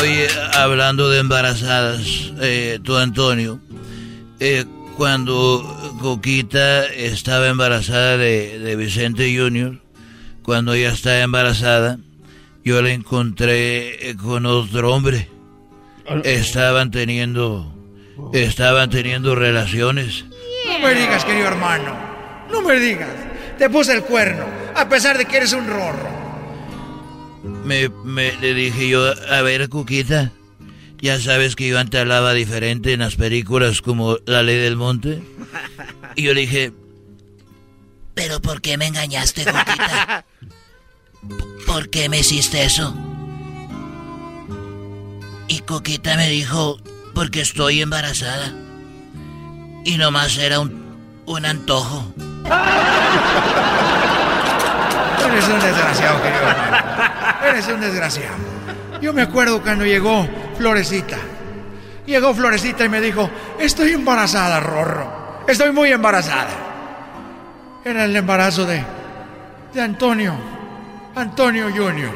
Oye, hablando de embarazadas, eh, tú Antonio, eh, cuando Coquita estaba embarazada de, de Vicente Junior, cuando ella estaba embarazada, yo la encontré eh, con otro hombre. Estaban teniendo, estaban teniendo relaciones. No me digas, querido hermano. No me digas. Te puse el cuerno, a pesar de que eres un rorro. Me, me le dije yo, a ver, Cuquita, ya sabes que yo antes hablaba diferente en las películas como La Ley del Monte. Y yo le dije, ¿pero por qué me engañaste, Cuquita? ¿Por qué me hiciste eso? Y Coquita me dijo, porque estoy embarazada. Y nomás era un, un antojo. Eres un desgraciado, querido. Eres un desgraciado. Yo me acuerdo cuando llegó Florecita. Llegó Florecita y me dijo, estoy embarazada, Rorro. Estoy muy embarazada. Era el embarazo de, de Antonio. Antonio Junior.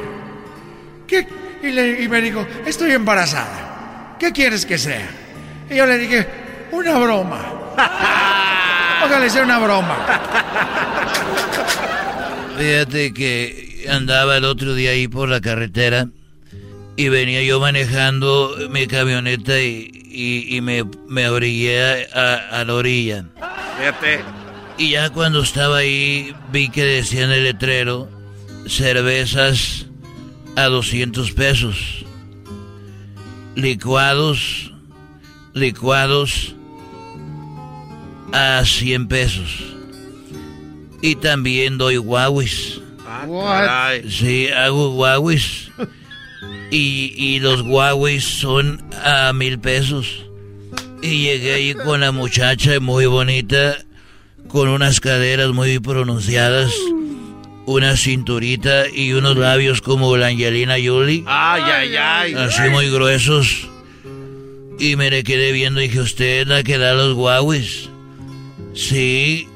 ¿Qué? Y, le- y me dijo, estoy embarazada. ¿Qué quieres que sea? Y yo le dije, una broma. <laughs> Ojalá sea una broma. Fíjate que andaba el otro día ahí por la carretera y venía yo manejando mi camioneta y, y- y me, me orillé a, a la orilla. Fíjate. Y ya cuando estaba ahí vi que decía en el letrero cervezas a 200 pesos. Licuados, licuados a 100 pesos. Y también doy guauis. What? Sí, hago guauis. <laughs> Y, y los guauis son a mil pesos. Y llegué ahí con la muchacha muy bonita, con unas caderas muy pronunciadas, una cinturita y unos labios como la Angelina Jolie. Ay, ay, ay. Así muy gruesos. Y me le quedé viendo y dije, ¿usted es la que da los guauis? Sí.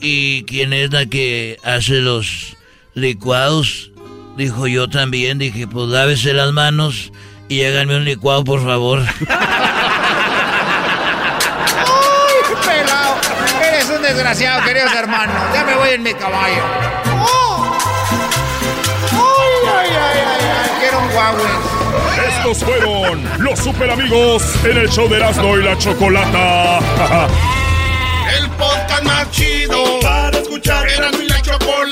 ¿Y quién es la que hace los licuados? Dijo yo también. Dije, pues lávese las manos y háganme un licuado, por favor. <laughs> ¡Ay, pelado! Eres un desgraciado, queridos hermanos. Ya me voy en mi caballo. ¡Oh! ¡Ay, ay, ay, ay! ay! Quiero un Huawei. Estos fueron los super amigos en el show de Erasmo y la Chocolata. <laughs> El podcast más chido para escuchar. Era mi la chocolata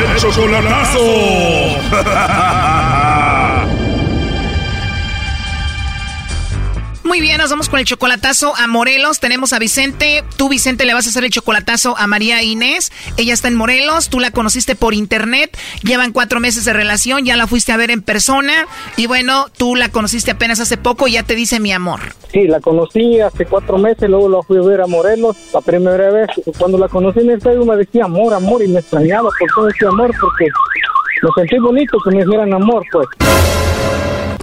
El chocolatazo. <laughs> Muy bien, nos vamos con el chocolatazo a Morelos. Tenemos a Vicente. Tú, Vicente, le vas a hacer el chocolatazo a María Inés. Ella está en Morelos. Tú la conociste por internet. Llevan cuatro meses de relación. Ya la fuiste a ver en persona. Y bueno, tú la conociste apenas hace poco. y Ya te dice mi amor. Sí, la conocí hace cuatro meses, luego la fui a ver a Morelos. La primera vez, cuando la conocí en el Facebook me decía amor, amor, y me extrañaba por todo ese amor, porque me sentí bonito que me dijeran amor, pues.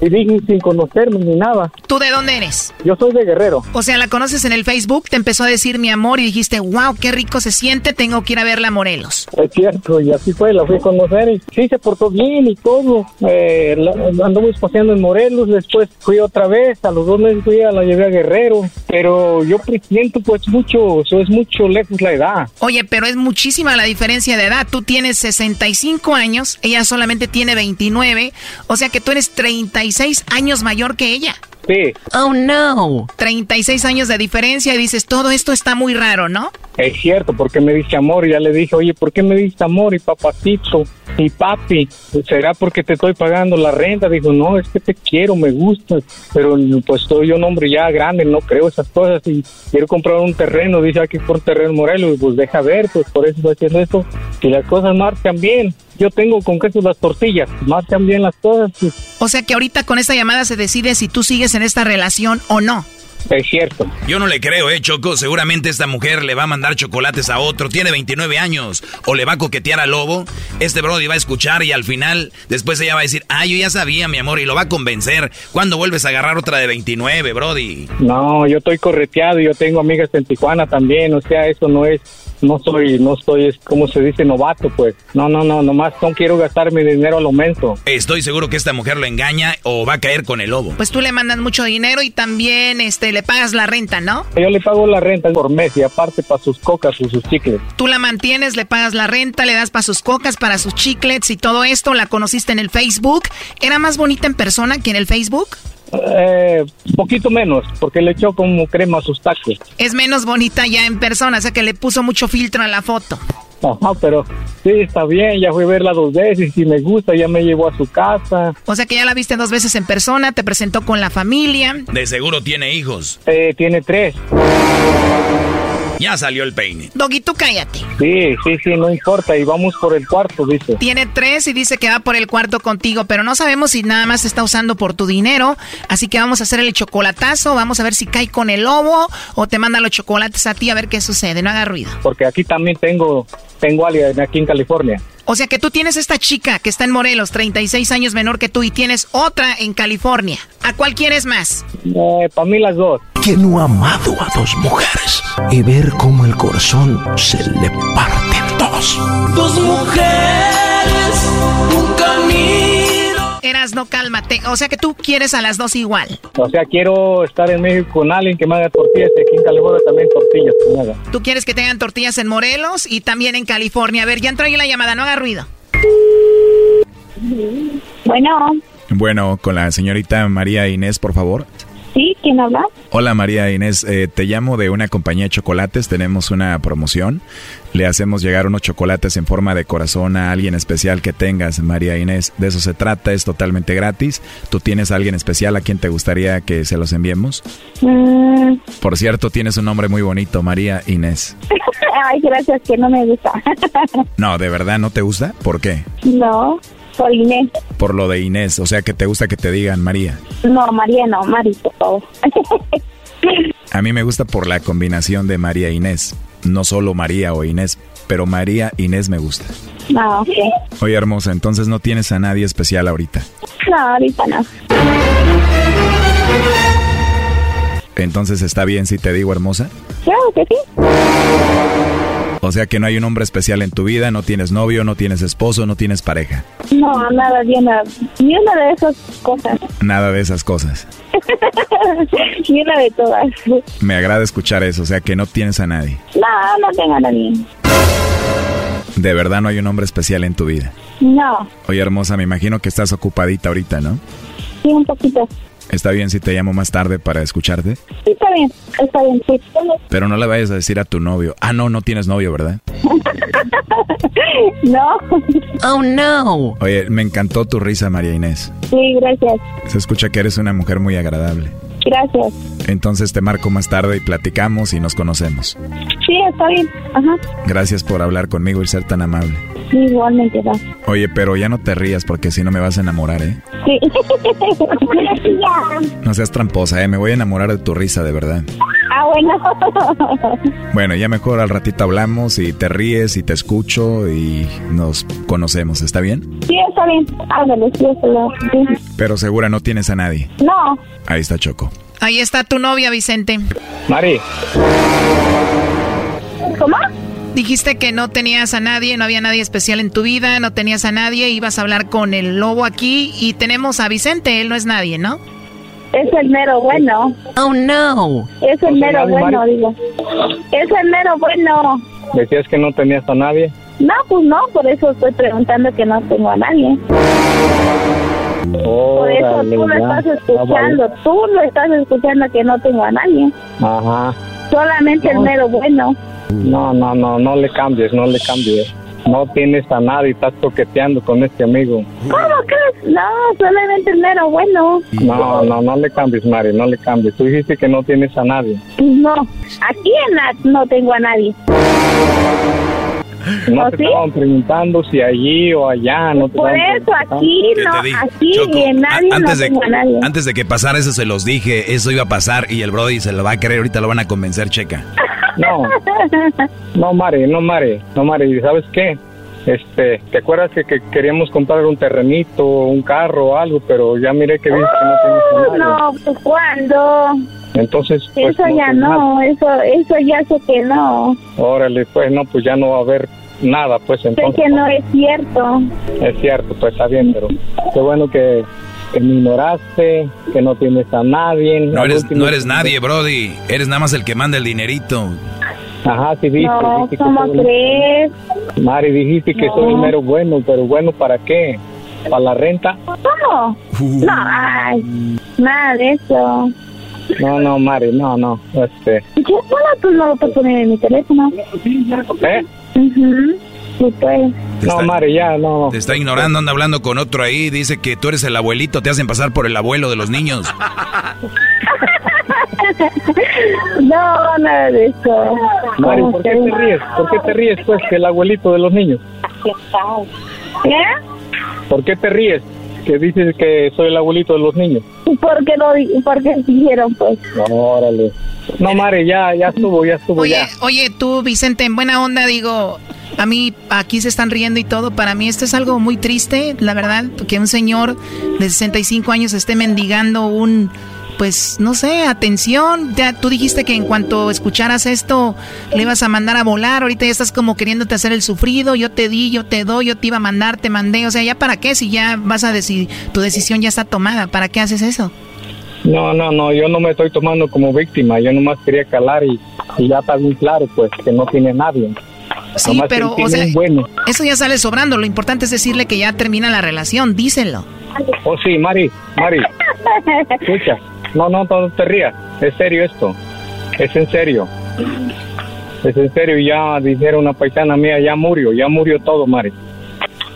Y dije sin conocerme ni nada. ¿Tú de dónde eres? Yo soy de Guerrero. O sea, la conoces en el Facebook, te empezó a decir mi amor y dijiste, wow, qué rico se siente, tengo que ir a verla a Morelos. Es cierto, y así fue, la fui a conocer y sí se portó bien y todo. Eh, la- andamos paseando en Morelos, después fui otra vez, a los dos meses fui a la llevé a Guerrero, pero yo presiento pues mucho, eso es mucho lejos la edad. Oye, pero es muchísima la diferencia de edad. Tú tienes 65 años, ella solamente tiene 29, o sea que tú eres 36 años mayor que ella. Sí. Oh, no. 36 años de diferencia y dices, todo esto está muy raro, ¿no? Es cierto, porque me dice amor y ya le dije, oye, ¿por qué me dice amor y papacito y papi? ¿Será porque te estoy pagando la renta? Dijo, no, es que te quiero, me gustas, pero pues soy un hombre ya grande, no creo esas cosas y quiero comprar un terreno, dice aquí por terreno Morelos, y pues deja ver, pues por eso estoy haciendo esto, y las cosas marchan bien. Yo tengo con queso las tortillas, marchan bien las cosas, pues, O sea que ahorita con esta llamada se decide si tú sigues en esta relación o no. es cierto. Yo no le creo, eh, Choco. Seguramente esta mujer le va a mandar chocolates a otro. Tiene 29 años. O le va a coquetear al lobo. Este Brody va a escuchar y al final, después ella va a decir, ah, yo ya sabía, mi amor, y lo va a convencer. ¿Cuándo vuelves a agarrar otra de 29, Brody? No, yo estoy correteado, yo tengo amigas en Tijuana también, o sea, eso no es, no soy, no soy, es como se dice, novato, pues. No, no, no, nomás no quiero gastar mi dinero a lo menso. Estoy seguro que esta mujer lo engaña o va a caer con el lobo. Pues tú le mandas mucho dinero y también este le pagas la renta, ¿no? Yo le pago la renta por mes y aparte para sus cocas o sus chicles. Tú la mantienes, le pagas la renta, le das para sus cocas, para sus chiclets y todo esto. La conociste en el Facebook. ¿Era más bonita en persona que en el Facebook? Eh, poquito menos, porque le echó como crema a sus tacos. Es menos bonita ya en persona, o sea que le puso mucho filtro a la foto. Ajá, pero sí, está bien, ya fui a verla dos veces, si me gusta, ya me llevó a su casa. O sea que ya la viste dos veces en persona, te presentó con la familia. De seguro tiene hijos. Eh, tiene tres. Ya salió el peine. Doggy, tú cállate. Sí, sí, sí, no importa, y vamos por el cuarto, dice. Tiene tres y dice que va por el cuarto contigo, pero no sabemos si nada más está usando por tu dinero. Así que vamos a hacer el chocolatazo, vamos a ver si cae con el lobo o te manda los chocolates a ti a ver qué sucede. No haga ruido. Porque aquí también tengo, tengo alguien aquí en California. O sea que tú tienes esta chica que está en Morelos, 36 años menor que tú, y tienes otra en California. ¿A cuál quieres más? Eh, para mí las dos. Que no ha amado a dos mujeres y ver cómo el corazón se le parte en dos. Dos mujeres, un camino. Eras, no cálmate. O sea que tú quieres a las dos igual. O sea, quiero estar en México con alguien que me haga tortillas y aquí en California también tortillas que me haga. Tú quieres que tengan tortillas en Morelos y también en California. A ver, ya entró ahí la llamada, no haga ruido. Bueno, Bueno, con la señorita María Inés, por favor. ¿Quién habla? Hola María Inés, eh, te llamo de una compañía de chocolates, tenemos una promoción. Le hacemos llegar unos chocolates en forma de corazón a alguien especial que tengas, María Inés. De eso se trata, es totalmente gratis. ¿Tú tienes a alguien especial a quien te gustaría que se los enviemos? Mm, Por cierto, tienes un nombre muy bonito, María Inés. <laughs> Ay, gracias, que no me gusta. <laughs> No, ¿de verdad no te gusta? ¿Por qué? no, por Inés. Por lo de Inés, o sea que te gusta que te digan María. No, María, no, Mari, por favor. <laughs> A mí me gusta por la combinación de María e Inés. No solo María o Inés, pero María Inés me gusta. no, ok. Oye, hermosa, entonces no tienes a nadie especial ahorita. No, ahorita no. Entonces está bien si te digo hermosa. Claro que sí. O sea que no hay un hombre especial en tu vida, no tienes novio, no tienes esposo, no tienes pareja. No, nada, ni una, ni una de esas cosas. Nada de esas cosas. <laughs> ni una de todas. Me agrada escuchar eso, o sea que no tienes a nadie. No, no tengo a nadie. De verdad no hay un hombre especial en tu vida. No, Oye, hermosa, me imagino que estás ocupadita ahorita, ¿no? sí, un poquito. ¿Está bien si te llamo más tarde para escucharte? Sí, está bien, está bien, sí. Pero no le vayas a decir a tu novio. Ah, no, no tienes novio, ¿verdad? <laughs> no. Oh, no. Oye, me encantó tu risa, María Inés. Sí, gracias. Se escucha que eres una mujer muy agradable. Gracias. Entonces te marco más tarde y platicamos y nos conocemos. Sí, está bien. Ajá. Gracias por hablar conmigo y ser tan amable. Sí, igualmente, va. Oye, pero ya no te rías porque si no me vas a enamorar, ¿eh? Sí. <laughs> No seas tramposa, ¿eh? Me voy a enamorar de tu risa, de verdad. ah, bueno. <laughs> Bueno, ya mejor al ratito hablamos y te ríes y te escucho y nos conocemos, ¿está bien? Sí, está bien. Ándale, sí, está bien. Pero segura no tienes a nadie. No. Ahí está Choco. Ahí está tu novia, Vicente. Mari. ¿Cómo? Dijiste que no tenías a nadie, no había nadie especial en tu vida, no tenías a nadie, ibas a hablar con el lobo aquí y tenemos a Vicente, él no es nadie, ¿no? Es el mero bueno. Oh, no. Es el mero bueno, digo. Es el mero bueno. Decías que no tenías a nadie. No, pues no, por eso estoy preguntando que no tengo a nadie. Por eso tú lo estás escuchando, tú lo estás escuchando que no tengo a nadie. Ajá. Solamente el mero bueno. No, no, no, no le cambies, no le cambies. No tienes a nadie, estás toqueteando con este amigo. ¿Cómo crees? No, solamente el mero bueno. No, no, no le cambies, Mari, no le cambies. Tú dijiste que no tienes a nadie. No, aquí en la no tengo a nadie. No ¿Oh, te sí? estaban preguntando si allí o allá, no te Por estaban eso aquí ¿Qué no, aquí Choco, y en nadie antes, no de, a nadie. antes de que pasara eso se los dije, eso iba a pasar y el Brody se lo va a creer, ahorita lo van a convencer, checa. No, no, Mari, no, Mari, no, Mari, ¿sabes qué? Este, ¿te acuerdas que, que queríamos comprar un terrenito, un carro o algo, pero ya miré que dices que no tienes a nadie. No, pues cuándo. Entonces, pues, Eso ya pues, no, eso, eso ya sé que no. Órale, pues no, pues ya no va a haber nada, pues Sé entonces. que no es cierto. Es cierto, pues está bien, pero qué bueno que, que me ignoraste, que no tienes a nadie. No eres, último- no eres nadie, Brody. Eres nada más el que manda el dinerito. Ajá, sí, viste. No, dijiste que ¿cómo soy- crees? Mari, dijiste que No. soy el mero bueno, pero bueno, ¿para qué? ¿Para la renta? ¿Cómo? No, ay, nada de eso. No, no, Mari, no, no. Este, ¿Qué bueno tú no lo puedes poner en mi teléfono? ¿eh? Mhm. Sí, pues. No, Mari, ya, no. Te está ignorando, anda hablando con otro ahí. Dice que tú eres el abuelito, te hacen pasar por el abuelo de los niños. <laughs> No, nada de eso. Mari, ¿Cómo ¿por qué te ríes? ¿Por qué te ríes, pues, que el abuelito de los niños? ¿Qué? ¿Por qué te ríes? Que dices que soy el abuelito de los niños. ¿Por qué di- por qué dijeron, pues? Órale. No, Mari, ya, ya estuvo, ya estuvo, Oye, ya. oye, tú, Vicente, en buena onda, digo, a mí aquí se están riendo y todo. Para mí esto es algo muy triste, la verdad, que un señor de 65 años esté mendigando un, pues, no sé, atención. Ya, tú dijiste que en cuanto escucharas esto le ibas a mandar a volar. Ahorita ya estás como queriéndote hacer el sufrido. Yo te di, yo te doy, yo te iba a mandar, te mandé. O sea, ¿ya para qué? Si ya vas a decidir, tu decisión ya está tomada. ¿Para qué haces eso? No, no, no, yo no me estoy tomando como víctima. Yo nomás quería calar y, y ya está bien claro, pues, que no tiene nadie. Sí, Nomás pero, o sea, bueno. eso ya sale sobrando. Lo importante es decirle que ya termina la relación. Díselo. Oh, sí, Mari, Mari, escucha. No, no, no te rías. Es serio esto. Es en serio. Es en serio. Ya dijeron una paisana mía, ya murió, ya murió todo, Mari.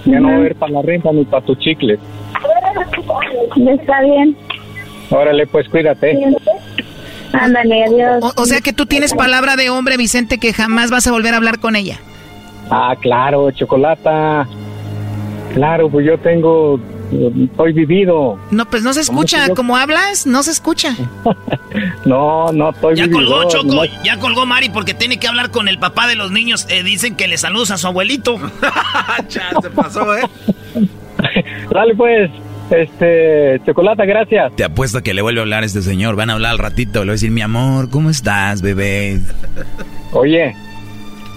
Ya no va a haber para la renta ni para tus chicles. Está bien. Órale, pues cuídate. Ándale, adiós. O, o sea que tú tienes palabra de hombre, Vicente, que jamás vas a volver a hablar con ella. Ah, claro, chocolata. Claro, pues yo tengo, estoy vivido. No, pues no se ¿Cómo escucha. Como hablas, no se escucha. <laughs> No, no, estoy Ya vividor, colgó, Choco. Ya colgó Mari porque tiene que hablar con el papá de los niños. Eh, dicen que le saludos a su abuelito. <laughs> se pasó, ¿eh? <laughs> Dale, pues, este, chocolata, gracias. Te apuesto a que le vuelve a hablar a este señor. Van a hablar al ratito. Le voy a decir, mi amor, ¿cómo estás, bebé? Oye,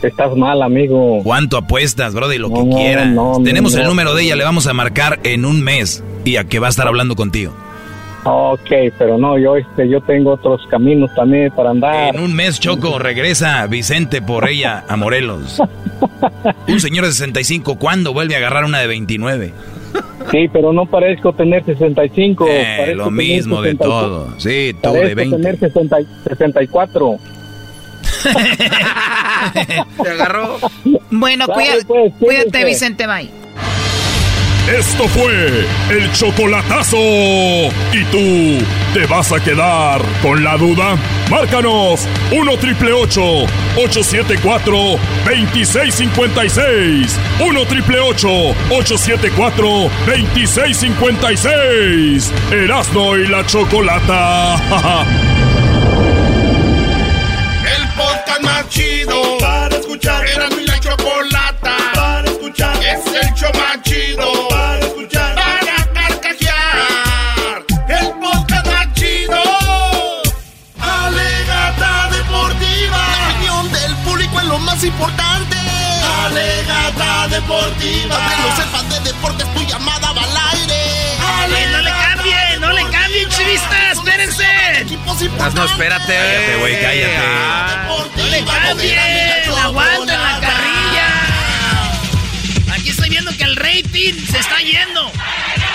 estás mal, amigo. ¿Cuánto apuestas, brody? Lo que No, quieras. no, Tenemos el número de ella, le vamos a marcar en un mes. Y a que va a estar hablando contigo. Ok, pero no, yo, este, yo tengo otros caminos también para andar. En un mes, Choco, regresa Vicente por ella a Morelos. <laughs> Un señor de 65, ¿cuándo vuelve a agarrar una de 29? Sí, pero no parezco tener 65. Eh, lo mismo de 60 todo. Sí, tú de Parezco 20. tener 60 64. <laughs> Se agarró. Bueno, cuida- pues, cuídate. Vicente, bye. Esto fue el chocolatazo. ¿Y tú te vas a quedar con la duda? Márcanos 1 triple 874 2656. 1 triple 874 2656. Erasno y la chocolata. <laughs> chido. Para escuchar. Era mi la chocolata. Para escuchar. Es el show más chido. Para escuchar. Para carcajear. El podcast más chido. Alegata deportiva. La opinión del público es lo más importante. Alegata deportiva. Que no sepas de deportes tu llamada No, espérate. Cállate, güey, cállate. No le cambien, aguanten la carrilla. Aquí estoy viendo que el rating se está yendo.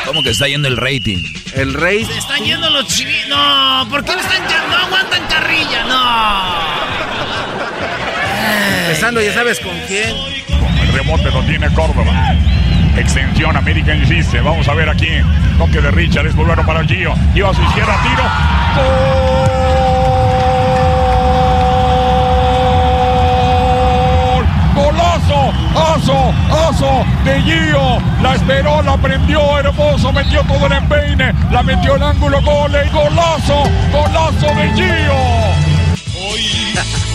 ¿Cómo que está yendo el rating? El rey. Se están yendo los chivis. No, ¿por qué no, están, no aguantan carrilla? No. Empezando, ya sabes con quién. El rebote lo tiene Córdoba. Extensión American dice. Vamos a ver aquí. Toque de Richard. Es bueno para Gio. Gio a su izquierda. Tiro. ¡Gol! ¡Aso! ¡Aso! De Gio. La esperó, la prendió. Hermoso. Metió todo el empeine. La metió el ángulo. Gol. y ¡Golazo! ¡Golazo de Gio!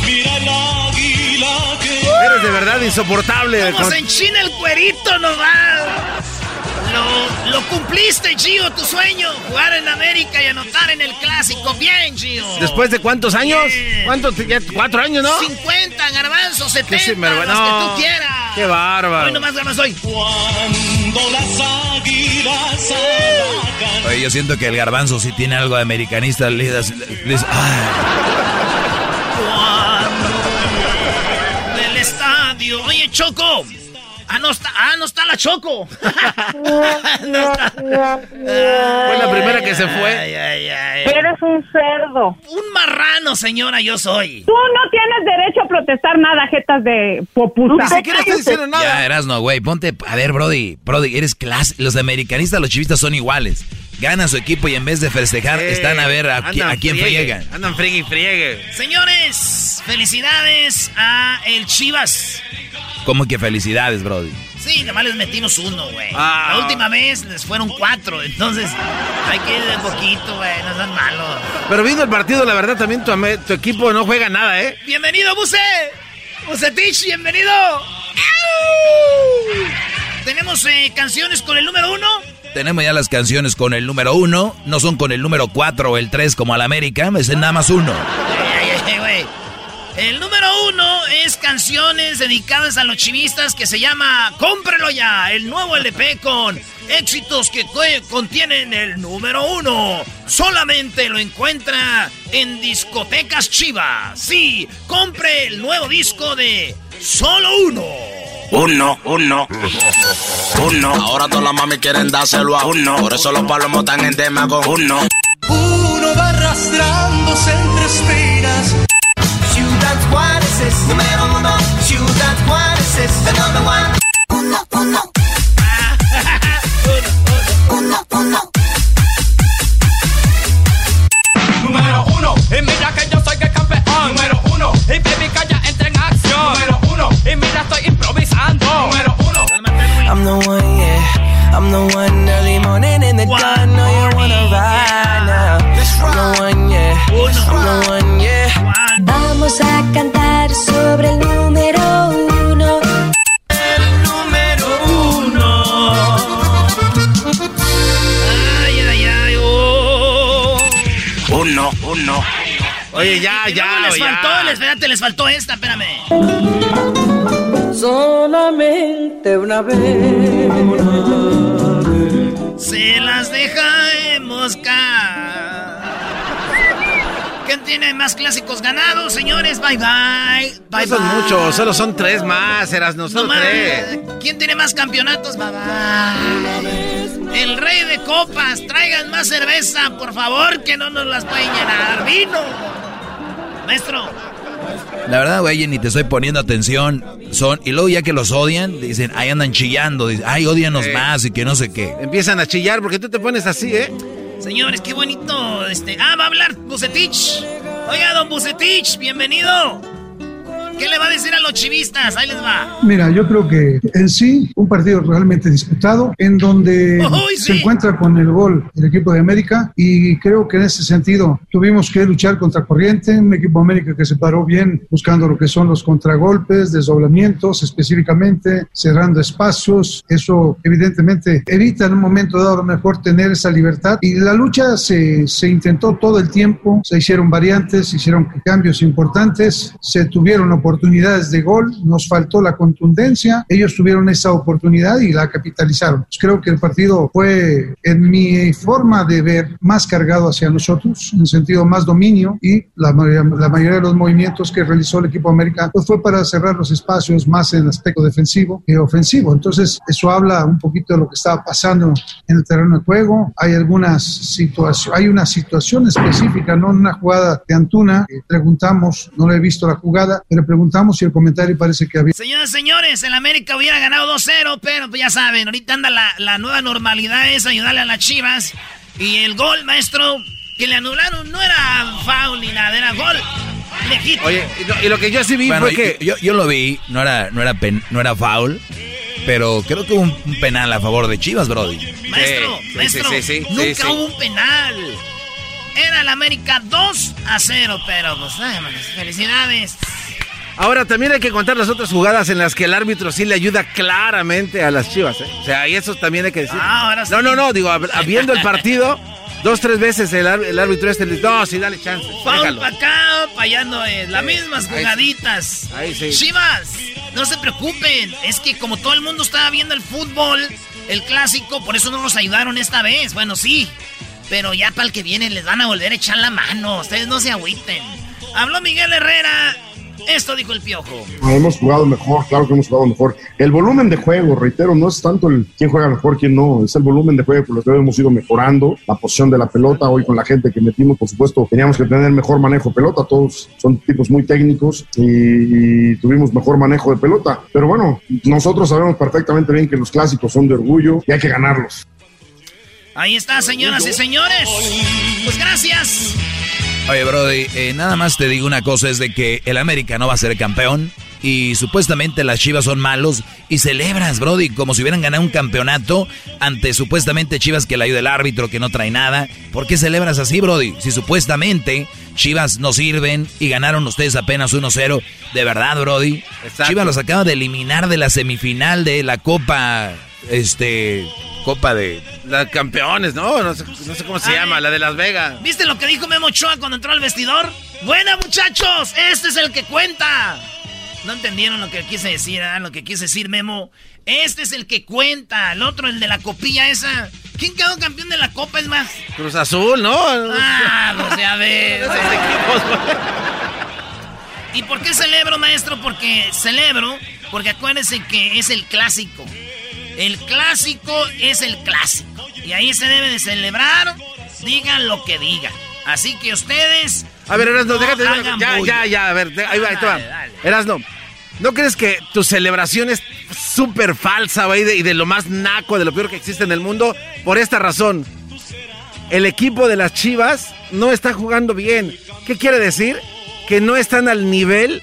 Mira el águila que Eres de verdad insoportable. Como con- se enchina el cuerito nomás. Lo, lo cumpliste, Gio, tu sueño. Jugar en América y anotar en el clásico. Bien, Gio. ¿Después de cuántos años? Bien. ¿Cuántos? Ya ¿Cuatro años, no? 50, garbanzos, 70, sinvergüenza. los que No. tú quieras. Qué bárbaro. Hoy nomás ganas hoy. cuando las águilas. Oye, yo siento que el garbanzo sí tiene algo de americanista. Le das- le dices, Del estadio. Oye, Choco. Ah, no está, ah, no está la Choco. <laughs> no está. Fue la primera que se fue. Ay, ay, ay. Eres un cerdo. Un marrano, señora, yo soy. Tú no tienes derecho a protestar nada, jetas de popusa. Ni siquiera estoy diciendo nada. Ya, Erasno, güey, ponte. A ver, Brody, Brody, eres clase. Los americanistas, los chivistas son iguales. Ganan su equipo y en vez de festejar, Eh, están a ver a, qui- andan a quién friegue, friegan. Andan friegue y friegue. Señores, felicidades a el Chivas. ¿Cómo que felicidades, Brody? Sí, nomás les metimos uno, güey. Ah. La última vez les fueron cuatro, entonces hay que ir de poquito, güey, no sean malos. Pero viendo el partido, la verdad, también tu, equipo no juega nada, ¿eh? Bienvenido, Buse. Bucetich, bienvenido. ¡Au! Tenemos eh, canciones con el número uno. Tenemos ya las canciones con el número uno. No son con el número cuatro o el tres como al América. Es nada más uno. El número uno es canciones dedicadas a los chivistas que se llama Cómprelo ya, el nuevo LP con éxitos que co- contienen el número uno. Solamente lo encuentra en discotecas chivas. Sí, compre el nuevo disco de Solo Uno. Uno, uno, uno. Ahora todas las mami quieren dárselo a uno. Por eso los palomos están en tema con uno. Uno va arrastrándose entre espinas. Ciudad Juárez es número uno. Ciudad Juárez es the number one. Uno, uno. Uno, uno. Número uno. Y mira que yo soy el campeón. Número uno. Y baby I'm the one, yeah. I'm the one early morning in the dawn. Know you wanna ride now. I'm the one, yeah. I'm the one, yeah. Vamos a cantar sobre el número uno. El número uno. Ay, ay, ay, oh. Uno, uno. Oye, ya, ya, luego les ya. faltó, les, espérate, les faltó esta, espérame. Solamente una vez. Se las dejaremos caer. ¿Quién tiene más clásicos ganados, señores? Bye bye. Bye No son bye. muchos, solo son tres más, eras no son tres. ¿Quién tiene más campeonatos? Bye bye. El rey de copas. Traigan más cerveza, por favor, que no nos las pueden llenar. Vino. Maestro. La verdad, güey, ni te estoy poniendo atención. Son, y luego ya que los odian, dicen, ahí andan chillando. Dicen, ay, odianos Eh. más y que no sé qué. Empiezan a chillar porque tú te pones así, ¿eh? Señores, qué bonito. Este. Ah, va a hablar Bucetich. Oiga, don Bucetich, bienvenido. ¿Qué le va a decir a los chivistas? Ahí les va. Mira, yo creo que en sí, un partido realmente disputado, en donde Uy, se sí. encuentra con el gol el equipo de América, y creo que en ese sentido tuvimos que luchar contra corriente, un equipo de América que se paró bien buscando lo que son los contragolpes, desdoblamientos específicamente, cerrando espacios, eso evidentemente evita en un momento dado a lo mejor tener esa libertad, y la lucha se, se intentó todo el tiempo, se hicieron variantes, se hicieron cambios importantes, se tuvieron oportunidades de gol, nos faltó la contundencia, ellos tuvieron esa oportunidad y la capitalizaron. Pues creo que el partido fue, en mi forma de ver, más cargado hacia nosotros, en sentido más dominio y la, la mayoría de los movimientos que realizó el equipo americano pues fue para cerrar los espacios más en aspecto defensivo que ofensivo. Entonces, eso habla un poquito de lo que estaba pasando en el terreno de juego. Hay algunas situaciones, hay una situación específica, no una jugada de Antuna. preguntamos, no le he visto la jugada, pero preguntamos y el comentario parece que había. Señoras y señores, el América hubiera ganado 2-0, pero pues ya saben, ahorita anda la, la nueva normalidad es ayudarle a las chivas. Y el gol, maestro, que le anularon no era foul ni nada, era gol legítimo. Oye, y lo, y lo que yo sí vi Bueno, fue que... yo, yo lo vi, no era, no era, pen- no era foul, pero creo que hubo un, penal a favor de Chivas, Brody. Maestro, Sí, sí, maestro, sí, sí, sí, nunca sí, sí. hubo un penal. Era el América 2 a 0, pero pues, ay, felicidades. Ahora también hay que contar las otras jugadas en las que el árbitro sí le ayuda claramente a las chivas. ¿eh? O sea, y eso también hay que decir. Ah, ahora sí. No, no, no, digo, viendo el partido, dos, tres veces el, el árbitro este le dice, no, sí, dale chance. Déjalo". para acá, para allá no es. Las mismas Ahí sí. jugaditas. Ahí sí. Chivas, no se preocupen. Es que como todo el mundo estaba viendo el fútbol, el clásico, por eso no nos ayudaron esta vez. Bueno, sí. Pero ya para el que viene les van a volver a echar la mano. Ustedes no se agüiten. Habló Miguel Herrera. Esto dijo el piojo. Hemos jugado mejor, claro que hemos jugado mejor. El volumen de juego, reitero, no es tanto el quién juega mejor, quién no, es el volumen de juego por lo que hemos ido mejorando, la posición de la pelota, hoy con la gente que metimos, por supuesto, teníamos que tener mejor manejo de pelota, todos son tipos muy técnicos y, y tuvimos mejor manejo de pelota. Pero bueno, nosotros sabemos perfectamente bien que los clásicos son de orgullo y hay que ganarlos. Ahí está, señoras y señores. Pues gracias. Oye, Brody, eh, nada más te digo una cosa, es de que el América no va a ser campeón y supuestamente las Chivas son malos y celebras, Brody, como si hubieran ganado un campeonato ante supuestamente Chivas que le ayuda el árbitro, que no trae nada. ¿Por qué celebras así, Brody? Si supuestamente Chivas no sirven y ganaron ustedes apenas 1-0, de verdad, Brody. Chivas los acaba de eliminar de la semifinal de la Copa, este, Copa de... La campeones, ¿no? No sé, no sé cómo se Ay. llama, la de Las Vegas. ¿Viste lo que dijo Memo Ochoa cuando entró al vestidor? Buena, muchachos, este es el que cuenta. No entendieron lo que quise decir, ¿ah? Lo que quise decir, Memo. Este es el que cuenta. El otro, el de la copilla esa. ¿Quién quedó campeón de la copa, es más? Cruz Azul, ¿no? Ah, pues ya ves. <laughs> ¿Y por qué celebro, maestro? Porque celebro, porque acuérdense que es el clásico. El clásico es el clásico. Y ahí se debe de celebrar, digan lo que digan. Así que ustedes... A ver, Erasno, no déjate. hagan Ya, ya, ya, a ver, ahí va, va. Dale. Erasno, ¿no crees que tu celebración es súper falsa, güey, y de lo más naco, de lo peor que existe en el mundo? Por esta razón. El equipo de las Chivas no está jugando bien. ¿Qué quiere decir? Que no están al nivel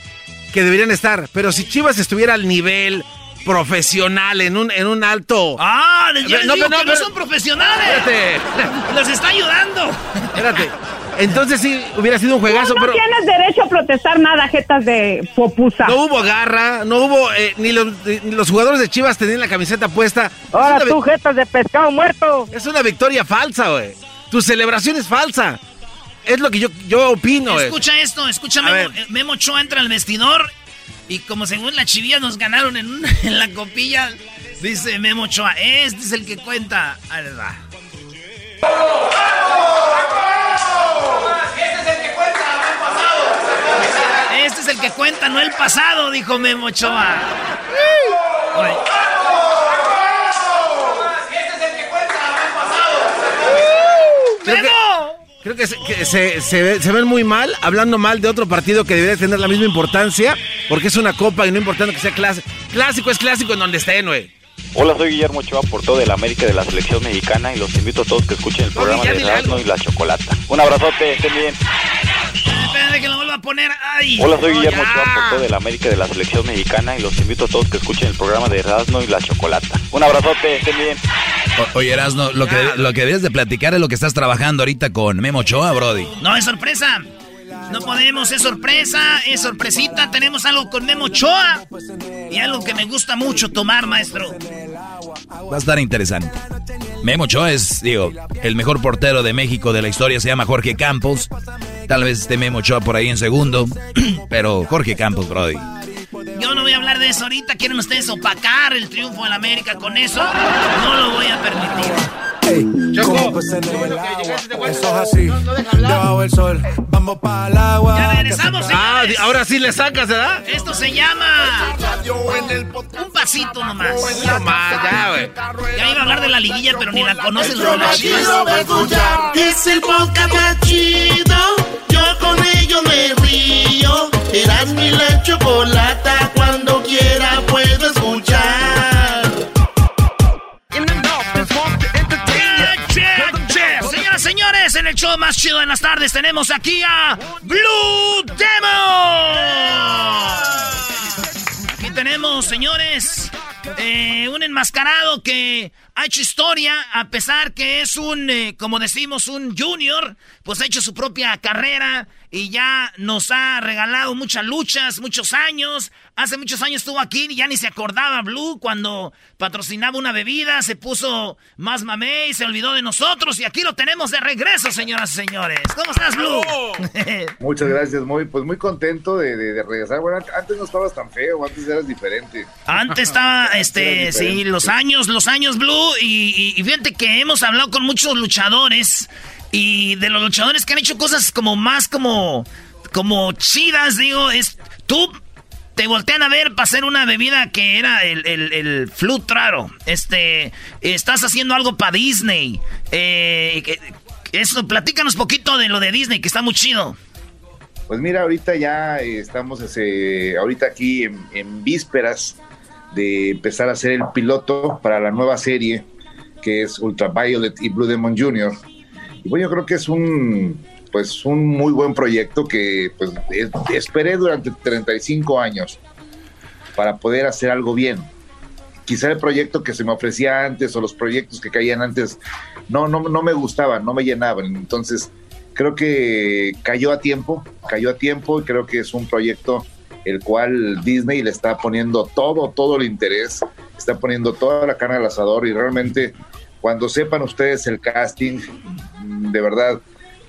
que deberían estar. Pero si Chivas estuviera al nivel profesional, en un, en un alto... Ah, les- ya les No, digo que no, no son profesionales. Espérate. <laughs> Los está ayudando. Espérate. Entonces sí, hubiera sido un juegazo, no pero... tienes derecho a protestar nada, jetas de popusa. No hubo garra, no hubo. eh, ni, los, ni los jugadores de Chivas tenían la camiseta puesta. Ahora Es una tú, jetas de pescado muerto. Es una victoria falsa, güey. Tu celebración es falsa. Es lo que yo, yo opino. Escucha esto, escucha Memo, Memo Ochoa entra al vestidor y como según la chivía nos ganaron <laughs> en, la copilla, dice Memo Ochoa, este es el que cuenta. Ahí les va. Este es el que cuenta, no el pasado, dijo Memo Ochoa. Oye, Creo que, creo que, se, que se- se se ven muy mal hablando mal de otro partido que debería tener la misma importancia porque es una copa y no importando que sea clásico. Clásico es clásico en donde estén, güey. Hola, soy Guillermo Ochoa, por todo el América de la selección mexicana y los invito a todos que escuchen el programa ya de Erasmo y la Chocolata. Un abrazote, estén bien. Espérate que lo vuelva a poner. Ay. Hola, soy No, Guillermo. Ochoa, todo el América de la selección mexicana y los invito a todos que escuchen el programa de Erasmo y la Chocolata. Un abrazote, estén bien. O- oye, Erasno, lo que, lo que debes de platicar es lo que estás trabajando ahorita con Memo Ochoa, Brody. No, es sorpresa. No podemos, es sorpresa, es sorpresita. Tenemos algo con Memo Ochoa. Y algo que me gusta mucho tomar, maestro. Va a estar interesante. Memo es, digo, el mejor portero de México de la historia, se llama Jorge Campos. Tal vez esté Memo por ahí en segundo. <clears throat> pero Jorge Campos, Brody. Yo no voy a hablar de eso ahorita. ¿Quieren ustedes opacar el triunfo del América con eso? No lo voy a permitir. Choco, eso es así. Debajo del sol, vamos para el agua. Ya regresamos, Ah, ahora sí le sacas, ¿verdad? Esto se llama. Un pasito nomás. No más, ya, güey. Ya iba a hablar de la liguilla, pero ni la escuchar. Es el podcast más chido. Yo con ello me río. Eras mi la chocolata. Cuando quiera puedo escuchar. Señoras, señores, en el show más chido de las tardes tenemos aquí a Blue Demon. Aquí tenemos, señores, eh, un enmascarado que ha hecho historia, a pesar que es un, eh, como decimos, un junior, pues ha hecho su propia carrera y ya nos ha regalado muchas luchas, muchos años. Hace muchos años estuvo aquí y ya ni se acordaba Blue cuando patrocinaba una bebida, se puso más mamé y se olvidó de nosotros y aquí lo tenemos de regreso, señoras y señores. ¿Cómo estás, Blue? <laughs> Muchas gracias, muy, pues muy contento de, de- de regresar. Bueno, antes no estabas tan feo, antes eras diferente. Antes estaba, este, sí, los años, los años Blue, y, y- fíjate que hemos hablado con muchos luchadores, y de los luchadores que han hecho cosas como más como, como chidas, digo, es, tú te voltean a ver para hacer una bebida que era el, el, el Flut raro, este, estás haciendo algo para Disney, eh, eso, platícanos poquito de lo de Disney, que está muy chido. Pues mira, ahorita ya estamos ese, ahorita aquí en vísperas de empezar a hacer el piloto para la nueva serie que es Ultraviolet y Blue Demon Jr. Y bueno, yo creo que es un pues un muy buen proyecto que pues es- esperé durante 35 años para poder hacer algo bien. Quizá el proyecto que se me ofrecía antes o los proyectos que caían antes no, no, no me gustaban, no me llenaban. Entonces, creo que cayó a tiempo, cayó a tiempo y creo que es un proyecto el cual Disney le está poniendo todo, todo el interés, está poniendo toda la carne al asador y realmente cuando sepan ustedes el casting, de verdad,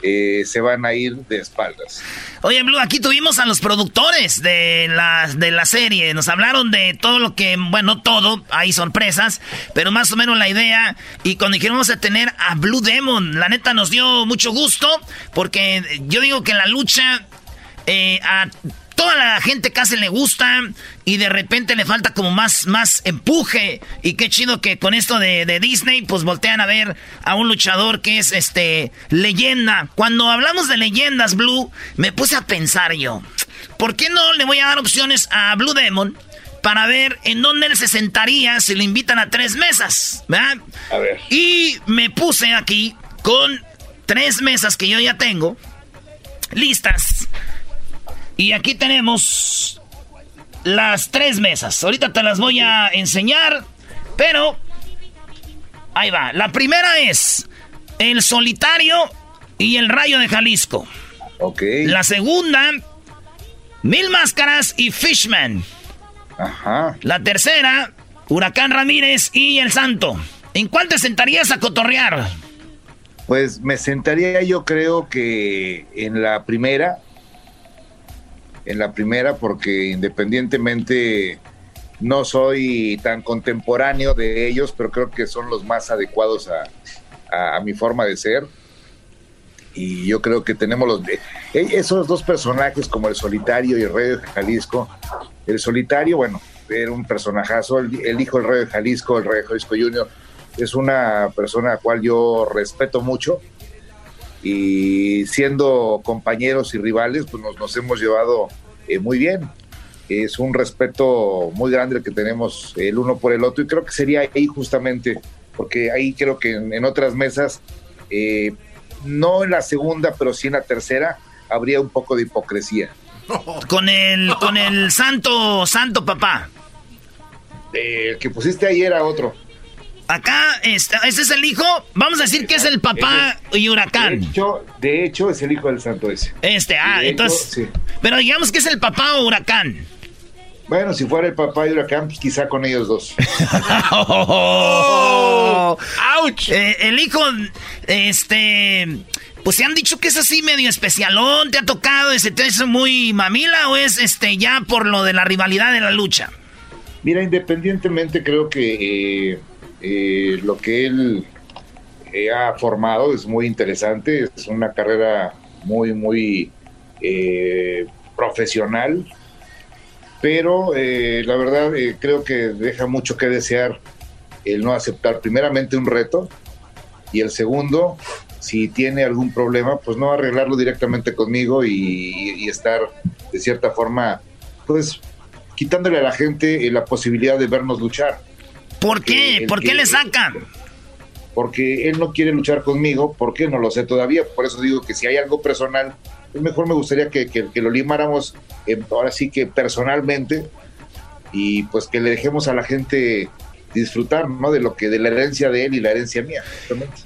eh, se van a ir de espaldas. Oye, Blue, aquí tuvimos a los productores de la, de la serie. Nos hablaron de todo lo que, bueno, no todo, hay sorpresas, pero más o menos la idea. Y cuando dijeron vamos a tener a Blue Demon, la neta nos dio mucho gusto, porque yo digo que la lucha eh, a toda la gente casi le gusta y de repente le falta como más, más empuje. Y qué chido que con esto de, de Disney, pues voltean a ver a un luchador que es este leyenda. Cuando hablamos de leyendas, Blue, me puse a pensar yo, ¿por qué no le voy a dar opciones a Blue Demon? Para ver en dónde él se sentaría si le invitan a tres mesas, ¿verdad? A ver. Y me puse aquí con tres mesas que yo ya tengo listas. Y aquí tenemos las tres mesas. Ahorita te las voy a enseñar, pero ahí va. La primera es el solitario y el rayo de Jalisco. Ok. La segunda, Mil Máscaras y Fishman. Ajá. La tercera, Huracán Ramírez y El Santo. ¿En cuál te sentarías a cotorrear? Pues me sentaría yo creo que en la primera, en la primera porque independientemente no soy tan contemporáneo de ellos, pero creo que son los más adecuados a, a- mi forma de ser. Y yo creo que tenemos los eh, esos dos personajes como el solitario y el rey de Jalisco. El solitario, bueno, era un personajazo, el, el hijo del rey de Jalisco, el rey de Jalisco Junior, es una persona a la cual yo respeto mucho y siendo compañeros y rivales, pues nos, nos hemos llevado eh, muy bien. Es un respeto muy grande el que tenemos el uno por el otro y creo que sería ahí justamente, porque ahí creo que en, en otras mesas, eh, no en la segunda, pero sí en la tercera, habría un poco de hipocresía. <laughs> Con el, con el santo, santo papá. Eh, el que pusiste ahí era otro. Acá, está, ese es el hijo. Vamos a decir que es el papá y huracán. De hecho, de hecho, es el hijo del santo ese. Este, ah, hecho, entonces. sí. Pero digamos que es el papá o huracán. Bueno, si fuera el papá de Huracán, pues quizá con ellos dos. <laughs> ¡Auch! Eh, el hijo, este. pues se han dicho que es así medio especialón, te ha tocado, ese te es muy mamila o es este ya por lo de la rivalidad de la lucha. Mira, independientemente creo que eh, eh, lo que él eh, ha formado es muy interesante, es una carrera muy, muy profesional, pero la verdad creo que deja mucho que desear el no aceptar primeramente un reto y el segundo, si tiene algún problema, pues no arreglarlo directamente conmigo y, estar de cierta forma, pues quitándole a la gente la posibilidad de vernos luchar. ¿Por qué? ¿Por qué le sacan? Porque él no quiere luchar conmigo, ¿por qué? No lo sé todavía, por eso digo que si hay algo personal, pues mejor me gustaría que, que lo limáramos eh, ahora sí que personalmente y pues que le dejemos a la gente disfrutar, ¿no? De lo que, de la herencia de él y la herencia mía.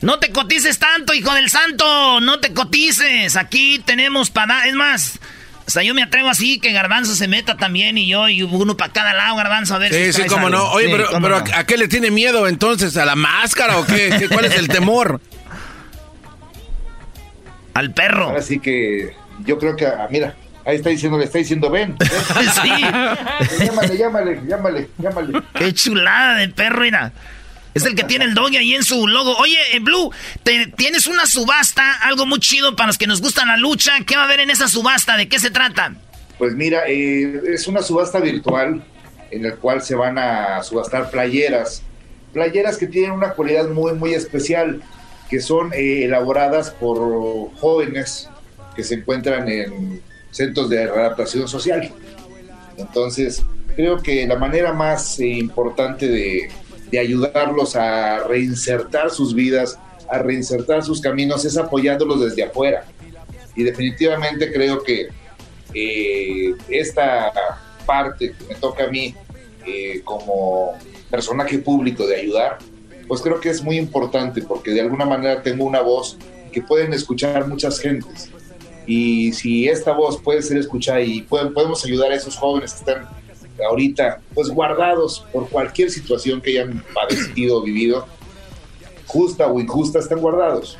No te cotices tanto, hijo del santo, no te cotices. Aquí tenemos para, es más, hasta yo me atrevo así que Garbanzo se meta también y yo y uno para cada lado, Garbanzo, a ver sí, Sí, cómo no. Oye, pero, pero ¿a qué le tiene miedo entonces? ¿A la máscara o qué? ¿Cuál es el temor? Al perro. Así que yo creo que, ah, mira, Ahí está diciendo, le está diciendo, ven. <laughs> sí. llámale, llámale, llámale, llámale. Qué chulada de perro, mira. Es el que tiene el doggy ahí en su logo. Oye, en Blue, tienes una subasta, algo muy chido para los que nos gustan la lucha. ¿Qué va a haber en esa subasta? ¿De qué se trata? Pues mira, eh, es una subasta virtual en la cual se van a subastar playeras. Playeras que tienen una cualidad muy, muy especial, que son eh, elaboradas por jóvenes que se encuentran en centros de adaptación social. Entonces, creo que la manera más eh, importante de, ayudarlos a reinsertar sus vidas, a reinsertar sus caminos, es apoyándolos desde afuera. Y definitivamente creo que eh, esta parte que me toca a mí eh, como personaje público de ayudar, pues creo que es muy importante porque de alguna manera tengo una voz que pueden escuchar muchas gentes y si esta voz puede ser escuchada y podemos ayudar a esos jóvenes que están ahorita pues guardados por cualquier situación que hayan padecido o vivido, justa o injusta, están guardados.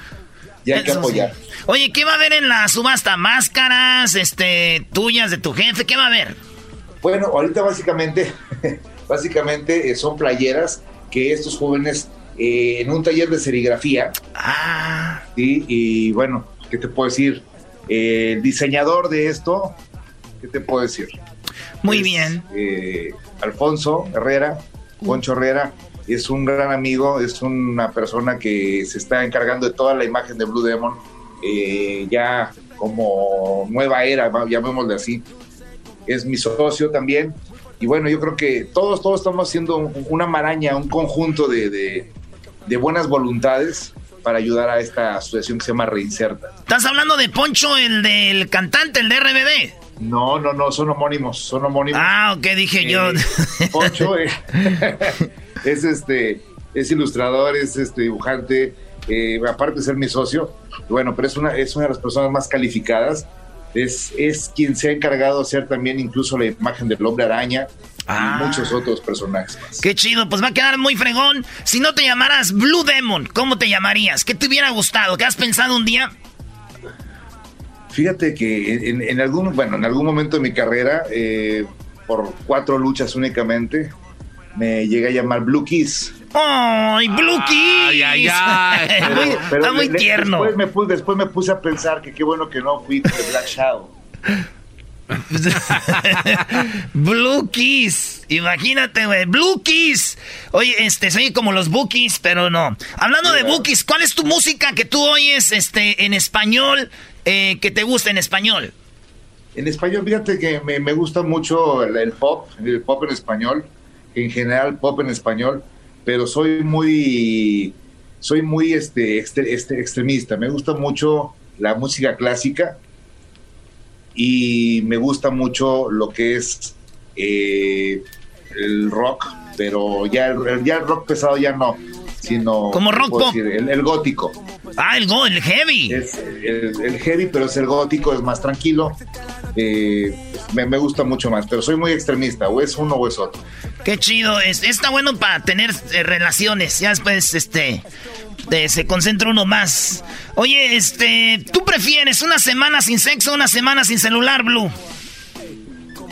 Y hay que apoyar. Oye, ¿qué va a haber en la subasta? ¿Máscaras este, tuyas de tu jefe? ¿Qué va a haber? Bueno, ahorita básicamente, <laughs> básicamente eh, son playeras que estos jóvenes eh, en un taller de serigrafía. Ah. y bueno, ¿qué te puedo decir? el diseñador de esto, ¿qué te puedo decir? Muy bien. Eh, Alfonso Herrera, Poncho Herrera, es un gran amigo, es una persona que se está encargando de toda la imagen de Blue Demon, eh, ya como nueva era, llamémosle así. Es mi socio también. Y bueno, yo creo que todos, todos estamos haciendo una maraña, un conjunto de, de buenas voluntades para ayudar a esta asociación que se llama Reinserta. ¿Estás hablando de Poncho, el del cantante, el de RBD? No, no, no, son homónimos, son homónimos. Ah, ok, dije yo. Eh, Poncho eh, <laughs> es este, es ilustrador, es este dibujante, eh, aparte de ser mi socio, bueno, pero es una, es una de las personas más calificadas. Es, es quien se ha encargado de hacer también incluso la imagen del hombre araña, y ah. muchos otros personajes Qué chido, pues va a quedar muy fregón. Si no te llamaras Blue Demon, ¿cómo te llamarías? ¿Qué te hubiera gustado? ¿Qué has pensado un día? Fíjate que en, algún, bueno, en algún momento de mi carrera, eh, por cuatro luchas únicamente, me llegué a llamar Blue Kiss. ¡Ay, Blue Kiss! Ay, ay, Está muy tierno. Después me, puse, después me puse a pensar que qué bueno que no fui de Black Shadow. <laughs> Blue Keys. Imagínate, güey. Blue Keys. Oye, este, soy como los Bookies, pero no. Hablando de Bookies, ¿cuál es tu música que tú oyes este, en español eh, que te gusta en español? En español, fíjate que me, gusta mucho el, pop, el pop en español, en general pop en español, pero soy muy, soy muy este, este extremista. Me gusta mucho la música clásica y me gusta mucho lo que es eh, el rock, pero ya ya el rock pesado ya no, sino... Como rock pop. el, gótico. Ah, el, el heavy. el, heavy, pero es el gótico, es más tranquilo. Eh, me, gusta mucho más, pero soy muy extremista, o es uno o es otro. Qué chido, es, está bueno para tener eh, relaciones, ya después, este, eh, se concentra uno más. Oye, este, ¿tú prefieres una semana sin sexo o una semana sin celular, Blue?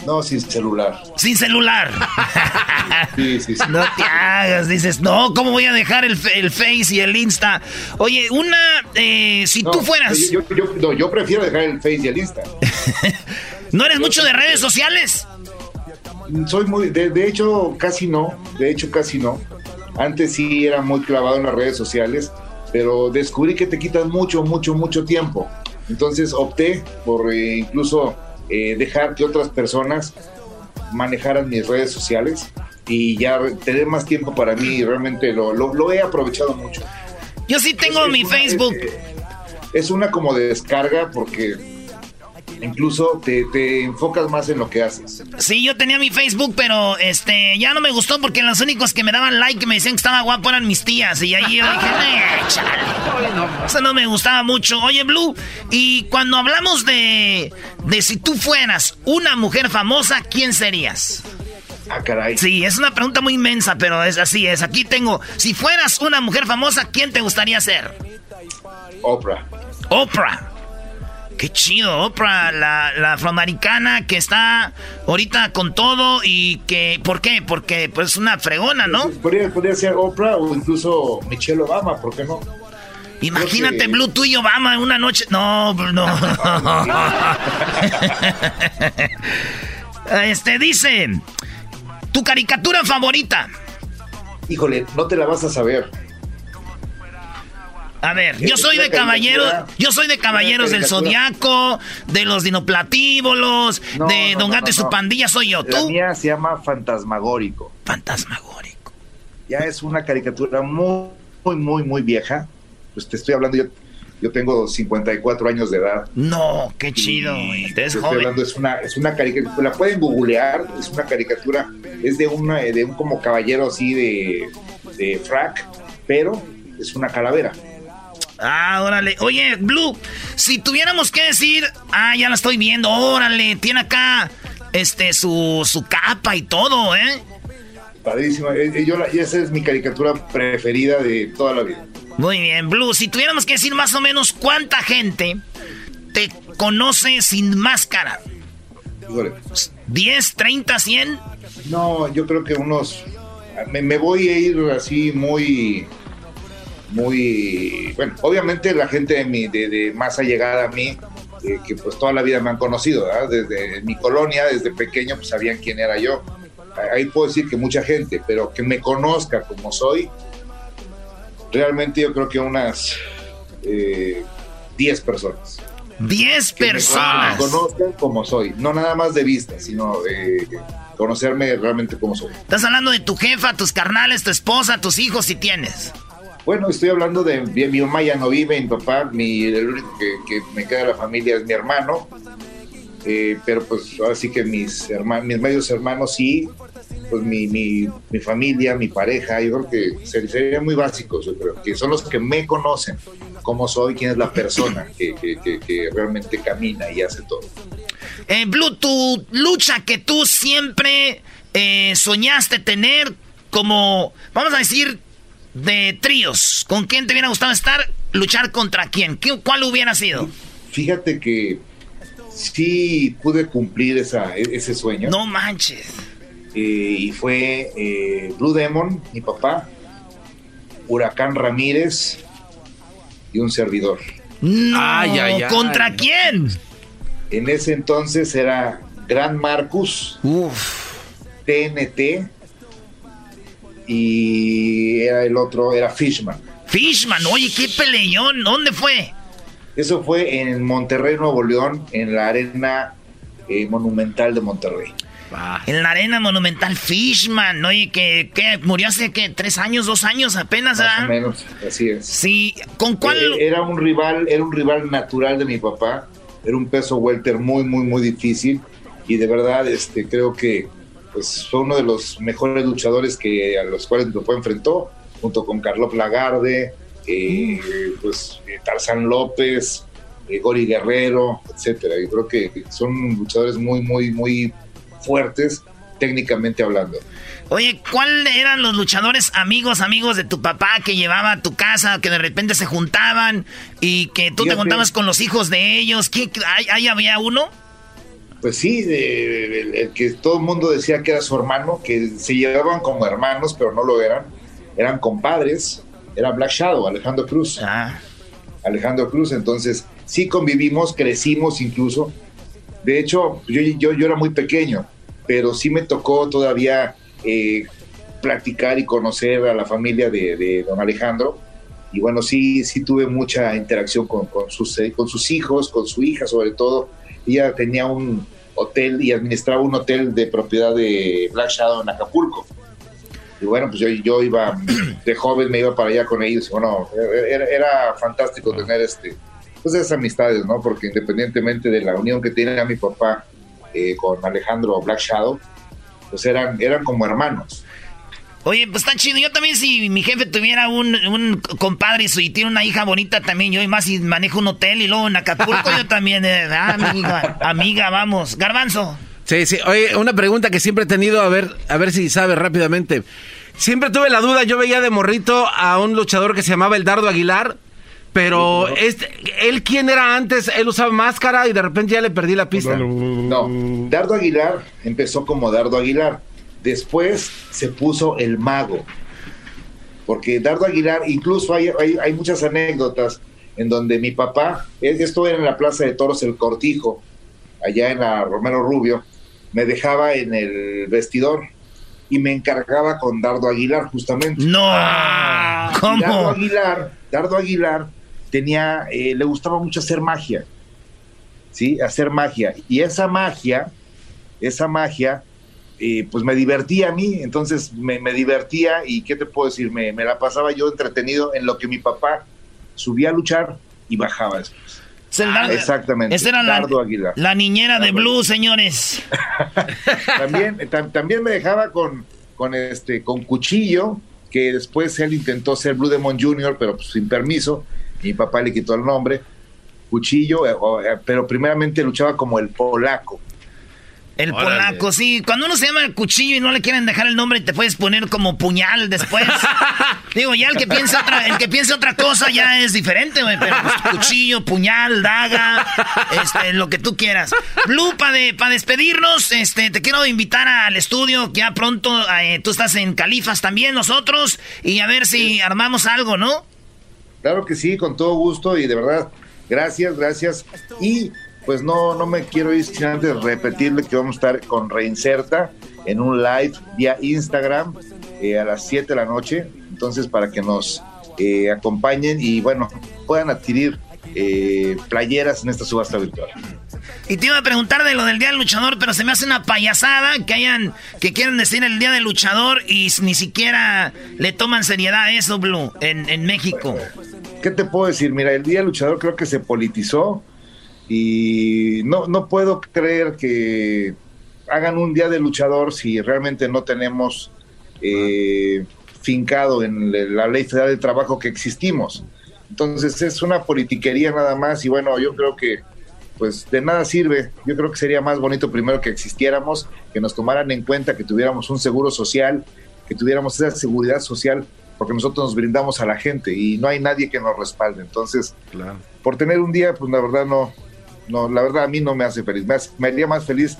No, sin celular. Sin celular. <laughs> Sí, sí, sí. No te hagas, dices, no, ¿cómo voy a dejar el, el Face y el Insta? Oye, una, eh, si tú fueras... Yo, yo- no, yo prefiero dejar el Face y el Insta. <laughs> ¿No eres mucho de redes sociales? Soy muy, de, de hecho, casi no. De hecho, casi no. Antes sí era muy clavado en las redes sociales, pero descubrí que te quitan mucho, mucho, mucho tiempo. Entonces opté por eh, incluso eh, dejar que otras personas manejaran mis redes sociales y ya tener más tiempo para mí. y Realmente lo, lo, lo he aprovechado mucho. Yo sí tengo mi Facebook. Es una como de descarga porque incluso te, te enfocas más en lo que haces. Sí, yo tenía mi Facebook, pero este ya no me gustó porque los únicos que me daban like y me decían que estaba guapo eran mis tías. Y ahí yo dije, "Nee, chale". Eso no me gustaba mucho. Oye, Blue, y cuando hablamos de, de si tú fueras una mujer famosa, ¿quién serías? Ah, caray. Sí, es una pregunta muy inmensa, pero es así es. Aquí tengo, si fueras una mujer famosa, ¿quién te gustaría ser? Oprah. Oprah. Qué chido, Oprah, la, la afroamericana que está ahorita con todo y que, ¿por qué? Porque pues es una fregona, ¿no? Podría, podría ser Oprah o incluso Michelle Obama, ¿por qué no? Imagínate, que- Blue, tú y Obama en una noche. No, no. <laughs> este dice, tu caricatura favorita. Híjole, no te la vas a saber. A ver, yo Es soy de caballeros, yo soy de caballeros del zodiaco, de los dinoplatívolos, No, de no, Don no, Gato y su pandilla soy yo. La ¿Tú? mía se llama Fantasmagórico. Fantasmagórico. Ya es una caricatura muy, muy, muy, muy vieja. Pues te estoy hablando, yo, yo tengo 54 años de edad. No, qué chido, güey. Te estoy joven. hablando, es una, es una caricatura, la pueden googlear, es una caricatura, es de, una, de un como caballero así de, de frac, pero es una calavera. Ah, órale. Oye, Blue, si tuviéramos que decir, ah, ya la estoy viendo, órale, tiene acá este su, su capa y todo, ¿eh? Padrísima. Eh, eh, Yo la- esa es mi caricatura preferida de toda la vida. Muy bien, Blue, si tuviéramos que decir más o menos cuánta gente te conoce sin máscara. Híjole. ¿10, 30, 100? No, yo creo que unos. Me, me voy a ir así muy. Muy. Bueno, obviamente la gente de, mi, de, de más allegada a mí, eh, que pues toda la vida me han conocido, ¿verdad? Desde mi colonia, desde pequeño, pues sabían quién era yo. Ahí puedo decir que mucha gente, pero que me conozca como soy, realmente yo creo que unas eh, 10 personas. 10 Que me- personas. Me conozcan como soy, no nada más de vista, sino de conocerme realmente como soy. Estás hablando de tu jefa, tus carnales, tu esposa, tus hijos, si tienes. Bueno, estoy hablando de, de mi mamá ya no vive, mi papá, mi, el único que, me queda de la familia es mi hermano, Eh, pero pues ahora sí que mis hermanos, mis medios hermanos sí, pues mi, mi, mi familia, mi pareja, yo creo que ser- serían muy básicos, yo creo, que son los que me conocen, cómo soy, quién es la persona que, que, que- que realmente camina y hace todo. Eh, Blue, tu lucha que tú siempre eh, soñaste tener como, vamos a decir, de tríos. ¿Con quién te hubiera gustado estar? ¿Luchar contra quién? ¿Qué- ¿Cuál hubiera sido? Fíjate que sí pude cumplir esa, e- ese sueño. No manches. Eh, y fue eh, Blue Demon, mi papá, Huracán Ramírez y un servidor. No, Ay, ay, ay. ¿Contra quién? En ese entonces era Gran Marcus, TNT y era el otro, era Fishman. Fishman, oye, qué peleón, ¿dónde fue? Eso fue en Monterrey, Nuevo León, en la arena eh, monumental de Monterrey. En la arena monumental Fishman, oye, que, que murió hace que tres años, dos años apenas, Más ¿ah? o menos, así es. Sí, ¿con cuál? Eh, era un rival, era un rival natural de mi papá. Era un peso welter muy, muy, muy difícil. Y de verdad, este, creo que pues, fue uno de los mejores luchadores que, a los cuales papá enfrentó, junto con Carlos Lagarde, eh, pues, eh, Tarzán López, eh, Gori Guerrero, etcétera. Y creo que son luchadores muy, muy, muy fuertes técnicamente hablando. Oye, ¿cuál eran los luchadores amigos, amigos de tu papá que llevaba a tu casa, que de repente se juntaban y que tú te Fíjate. contabas con los hijos de ellos? ¿Qué, ¿Ahí, ahí había uno? Pues sí, de- el, el que todo el mundo decía que era su hermano, que se llevaban como hermanos, pero no lo eran. Eran compadres. Era Black Shadow, Alejandro Cruz. Alejandro Cruz, entonces sí convivimos, crecimos incluso. De hecho, yo, yo, yo era muy pequeño, pero sí me tocó todavía eh, platicar y conocer a la familia de, de don Alejandro. Y bueno, sí, sí tuve mucha interacción con, con sus, eh, con sus hijos, con su hija sobre todo. Ella tenía un hotel y administraba un hotel de propiedad de Black Shadow en Acapulco. Y bueno, pues yo, yo iba de joven, me iba para allá con ellos. Bueno, era, era fantástico tener este, pues esas amistades, ¿no? Porque independientemente de la unión que tenía mi papá eh, con Alejandro Black Shadow, pues eran, eran como hermanos. Oye, pues está chido. Yo también, si mi jefe tuviera un, un compadre y, tiene una hija bonita también, yo y más si manejo un hotel y luego en Acapulco, yo también, eh, ah, amiga, amiga, vamos. Garbanzo. Sí, sí. Oye, una pregunta que siempre he tenido, a ver, a ver si sabes rápidamente. Siempre tuve la duda, yo veía de morrito a un luchador que se llamaba el Dardo Aguilar, pero este, él quién era antes, él usaba máscara y de repente ya le perdí la pista. No, Dardo Aguilar empezó como Dardo Aguilar. Después se puso el mago. Porque Dardo Aguilar, incluso hay, hay, hay muchas anécdotas en donde mi papá, esto era en la Plaza de Toros El Cortijo, allá en la Romero Rubio, me dejaba en el vestidor y me encargaba con Dardo Aguilar justamente. No, ¿cómo? Dardo Aguilar, Dardo Aguilar tenía, eh, le gustaba mucho hacer magia, ¿sí? Hacer magia. Y esa magia, esa magia, eh, pues me divertía a mí, entonces me, me divertía y ¿qué te puedo decir? Me, me la pasaba yo entretenido en lo que mi papá subía a luchar y bajaba después. Dardo- Exactamente. Esa era la, Dardo Aguilar. la niñera de Blue, señores. <laughs> también, tam- también me dejaba con, con este con cuchillo, que después él intentó ser Blue Demon Jr., pero pues, sin permiso. Mi papá le quitó el nombre. Cuchillo, eh, eh, pero primeramente luchaba como el polaco. El Órale. polaco, sí. Cuando uno se llama el cuchillo y no le quieren dejar el nombre, te puedes poner como puñal después. <laughs> Digo, ya el que piensa otra, el que piensa otra cosa ya es diferente, güey. Pero pues, cuchillo, puñal, daga, este, lo que tú quieras. Blue, para de, pa despedirnos, este, te quiero invitar al estudio. Ya pronto, eh, tú estás en Califas también, nosotros. Y a ver si armamos algo, ¿no? Claro que sí, con todo gusto y de verdad, gracias, gracias. Y pues no, no me quiero ir sin antes repetirle que vamos a estar con Reinserta en un live vía Instagram eh, a las 7 de la noche. Entonces, para que nos eh, acompañen y bueno, puedan adquirir eh, playeras en esta subasta virtual. Y te iba a preguntar de lo del Día del Luchador, pero se me hace una payasada que hayan, que quieran decir el Día del Luchador y ni siquiera le toman seriedad a eso, Blue, en, en México. ¿Qué te puedo decir? Mira, el Día del Luchador creo que se politizó y no, no puedo creer que hagan un Día del Luchador si realmente no tenemos eh, fincado en la Ley Federal de Trabajo que existimos. Entonces es una politiquería nada más y bueno, yo creo que pues de nada sirve. Yo creo que sería más bonito primero que existiéramos, que nos tomaran en cuenta, que tuviéramos un seguro social, que tuviéramos esa seguridad social, porque nosotros nos brindamos a la gente y no hay nadie que nos respalde. Entonces, por tener un día, pues la verdad no, no, la verdad a mí no me hace feliz. Me, hace- me haría más feliz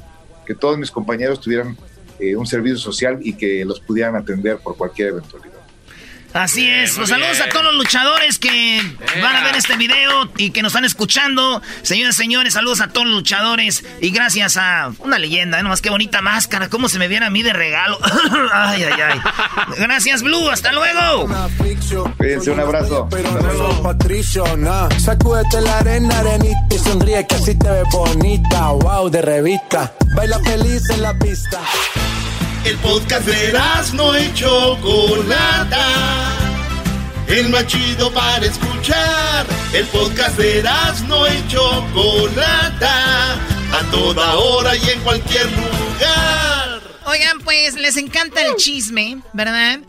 que todos mis compañeros tuvieran eh, un servicio social y que los pudieran atender por cualquier eventualidad. Así es. Pues saludos a todos los luchadores que van a ver este video y que nos están escuchando. Señoras y señores, saludos a todos los luchadores. Y gracias a una leyenda, ¿eh? nomás qué bonita máscara. ¿Cómo se me viene a mí de regalo? <laughs> ay, ay, ay. Gracias, Blue. Hasta luego. Cuídense, un abrazo. Pero no sos Patricio. Sacúdete la arena, arenita y sonríe que así te ves bonita. Wow, de revista. Baila feliz en la pista. El podcast de no y Chocolata. El más chido para escuchar. El podcast de no y Chocolata. A toda hora y en cualquier lugar. Oigan, pues les encanta el chisme, ¿verdad?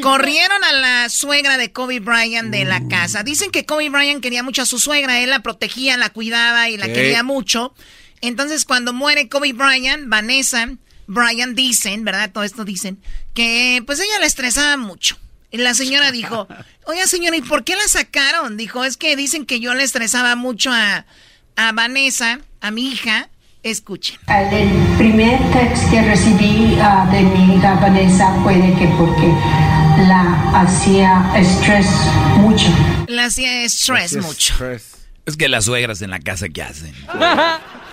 Corrieron a la suegra de Kobe Bryant de la casa. Dicen que Kobe Bryant quería mucho a su suegra, él la protegía, la cuidaba y la Sí. quería mucho. Entonces, cuando muere Kobe Bryant, Vanessa Brian dicen, ¿verdad? Todo esto dicen, que pues ella la estresaba mucho. Y la señora dijo, <laughs> oiga señora, ¿y por qué la sacaron? Dijo, es que dicen que yo le estresaba mucho a, a Vanessa, a mi hija. Escuchen. El primer text que recibí ah, de mi hija Vanessa fue de que porque la hacía estrés mucho. La hacía estrés mucho. Es que las suegras en la casa, ¿qué hacen?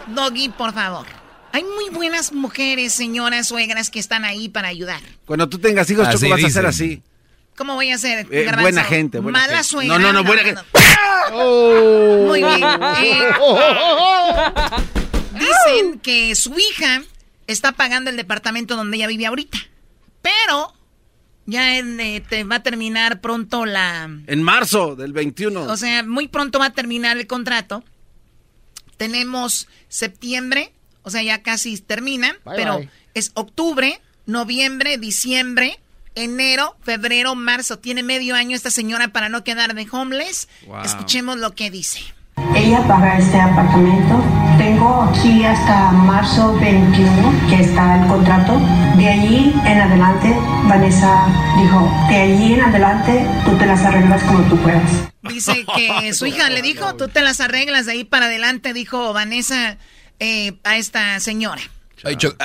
Doggy, por favor. Hay muy buenas mujeres, señoras, suegras que están ahí para ayudar. Cuando tú tengas hijos, Así Choco, vas a hacer así. ¿Cómo voy a hacer? Eh, buena gente, buena Mala gente. suegra. No, no, no, buena gente. <laughs> Muy bien. Eh, <laughs> dicen que su hija está pagando el departamento donde ella vive ahorita. Pero ya en, eh, te va a terminar pronto la... En marzo del 21. O sea, muy pronto va a terminar el contrato. Tenemos septiembre, o sea, ya casi termina, Bye, pero bye. es octubre, noviembre, diciembre, enero, febrero, marzo. Tiene medio año esta señora para no quedar de homeless. Wow. Escuchemos lo que dice. Ella paga este apartamento. Tengo aquí hasta marzo 21 que está el contrato. De allí en adelante, Vanessa dijo, de allí en adelante tú te las arreglas como tú puedas. Dice que <laughs> su hija le dijo, tú te las arreglas de ahí para adelante, dijo Vanessa eh, a esta señora.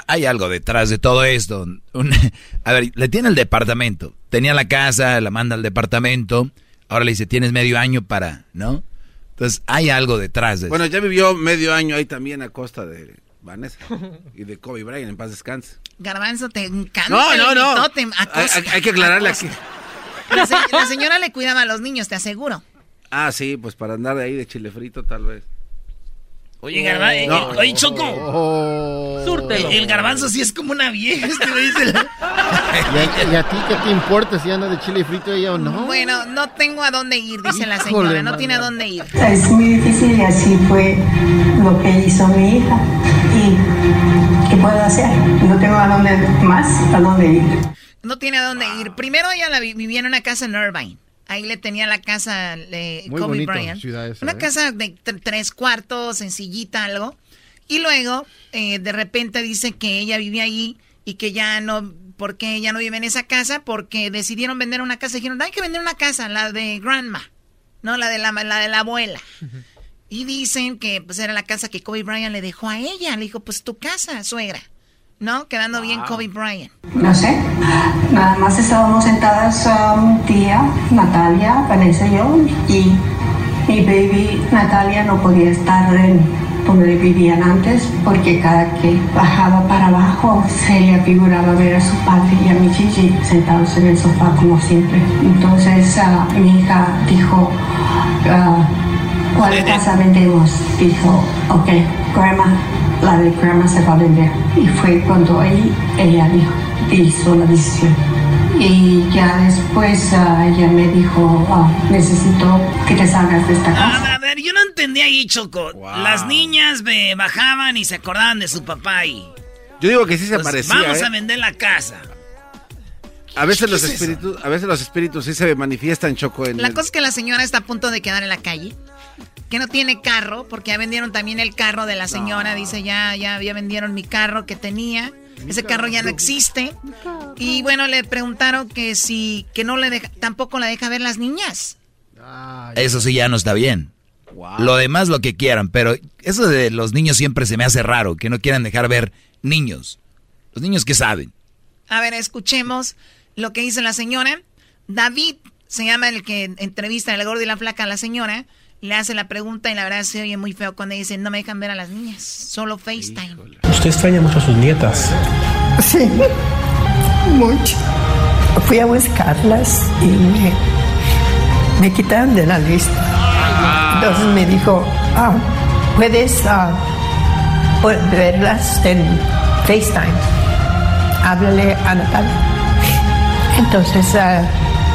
Hay, algo detrás de todo esto. Un- <laughs> a ver, le tiene el departamento. Tenía la casa, la manda al departamento. Ahora le dice, tienes medio año para, ¿no? Entonces, hay algo detrás de Bueno, ya vivió medio año ahí también a costa de Vanessa <laughs> y de Kobe Bryant, en paz descanse. Garbanzo, te encanta. No, no, no. Hay, acosta, hay- hay que aclararle aquí. La, se- la señora le cuidaba a los niños, te aseguro. Ah, sí, pues para andar de ahí de chile frito tal vez. Oye, Garbanzo, eh, No. eh, oye, Choco. Súrtelo. El, el garbanzo sí es como una vieja. Este dice la- <laughs> ¿Y a, y a ti qué te importa si anda de chile frito ella o no? Bueno, no tengo a dónde ir, dice la señora, no tiene a dónde ir. Es muy difícil y así fue lo que hizo mi hija. ¿Y qué puedo hacer? No tengo a dónde más, a dónde ir. No tiene a dónde ir. Primero ella la vi- vivía en una casa en Irvine. Ahí le tenía la casa de Muy Kobe bonito, Bryant. esa, una ¿eh? casa de tres cuartos, sencillita, algo. Y luego, eh, de repente dice que ella vivía ahí y que ya no, porque ella no vive en esa casa, porque decidieron vender una casa. Dijeron, hay que vender una casa, la de grandma, no la de la, la de la abuela. Y dicen que pues era la casa que Kobe Bryant le dejó a ella. Le dijo, pues tu casa, suegra. ¿No? Quedando bien Kobe Bryant. No sé, nada más estábamos sentadas un día, Natalia, Vanessa y yo, y mi baby Natalia no podía estar en donde vivían antes porque cada que bajaba para abajo se le figuraba ver a su padre y a mi Gigi sentados en el sofá como siempre. Entonces ah, mi hija dijo, ah, ¿cuál casa vendemos? Dijo, ok, grandma, la de grandma se va a vender. Y fue cuando ahí ella dijo, hizo la decisión. Y ya después ah, ella me dijo, ah, necesito que te salgas de esta casa. A, ver, yo no entendí ahí, Choco. Las niñas me bajaban y se acordaban de su papá y... Yo digo que sí se Pues, parecía. Vamos ¿eh? a vender la casa. A veces los espíritus, a veces los espíritus sí se manifiestan choco en La el- cosa es que la señora está a punto de quedar en la calle. Que no tiene carro, porque ya vendieron también el carro de la señora. Dice, ya, ya, ya vendieron mi carro que tenía. Ese carro ya no existe. Y bueno, le preguntaron que si, que no le deja, tampoco la deja ver las niñas. Eso sí ya no está bien. Lo demás lo que quieran, pero eso de los niños siempre se me hace raro, que no quieran dejar ver niños. Los niños que saben. A ver, escuchemos lo que dice la señora. David se llama el que entrevista el gordo y la flaca a la señora. Le hace la pregunta y la verdad se oye muy feo cuando dice, no me dejan ver a las niñas, solo FaceTime. Usted extraña mucho a sus nietas. Sí, mucho. Fui a buscarlas y me, me quitaron de la lista. Entonces me dijo, ah, puedes ah, verlas en FaceTime. Háblale a Natalia. Entonces ah,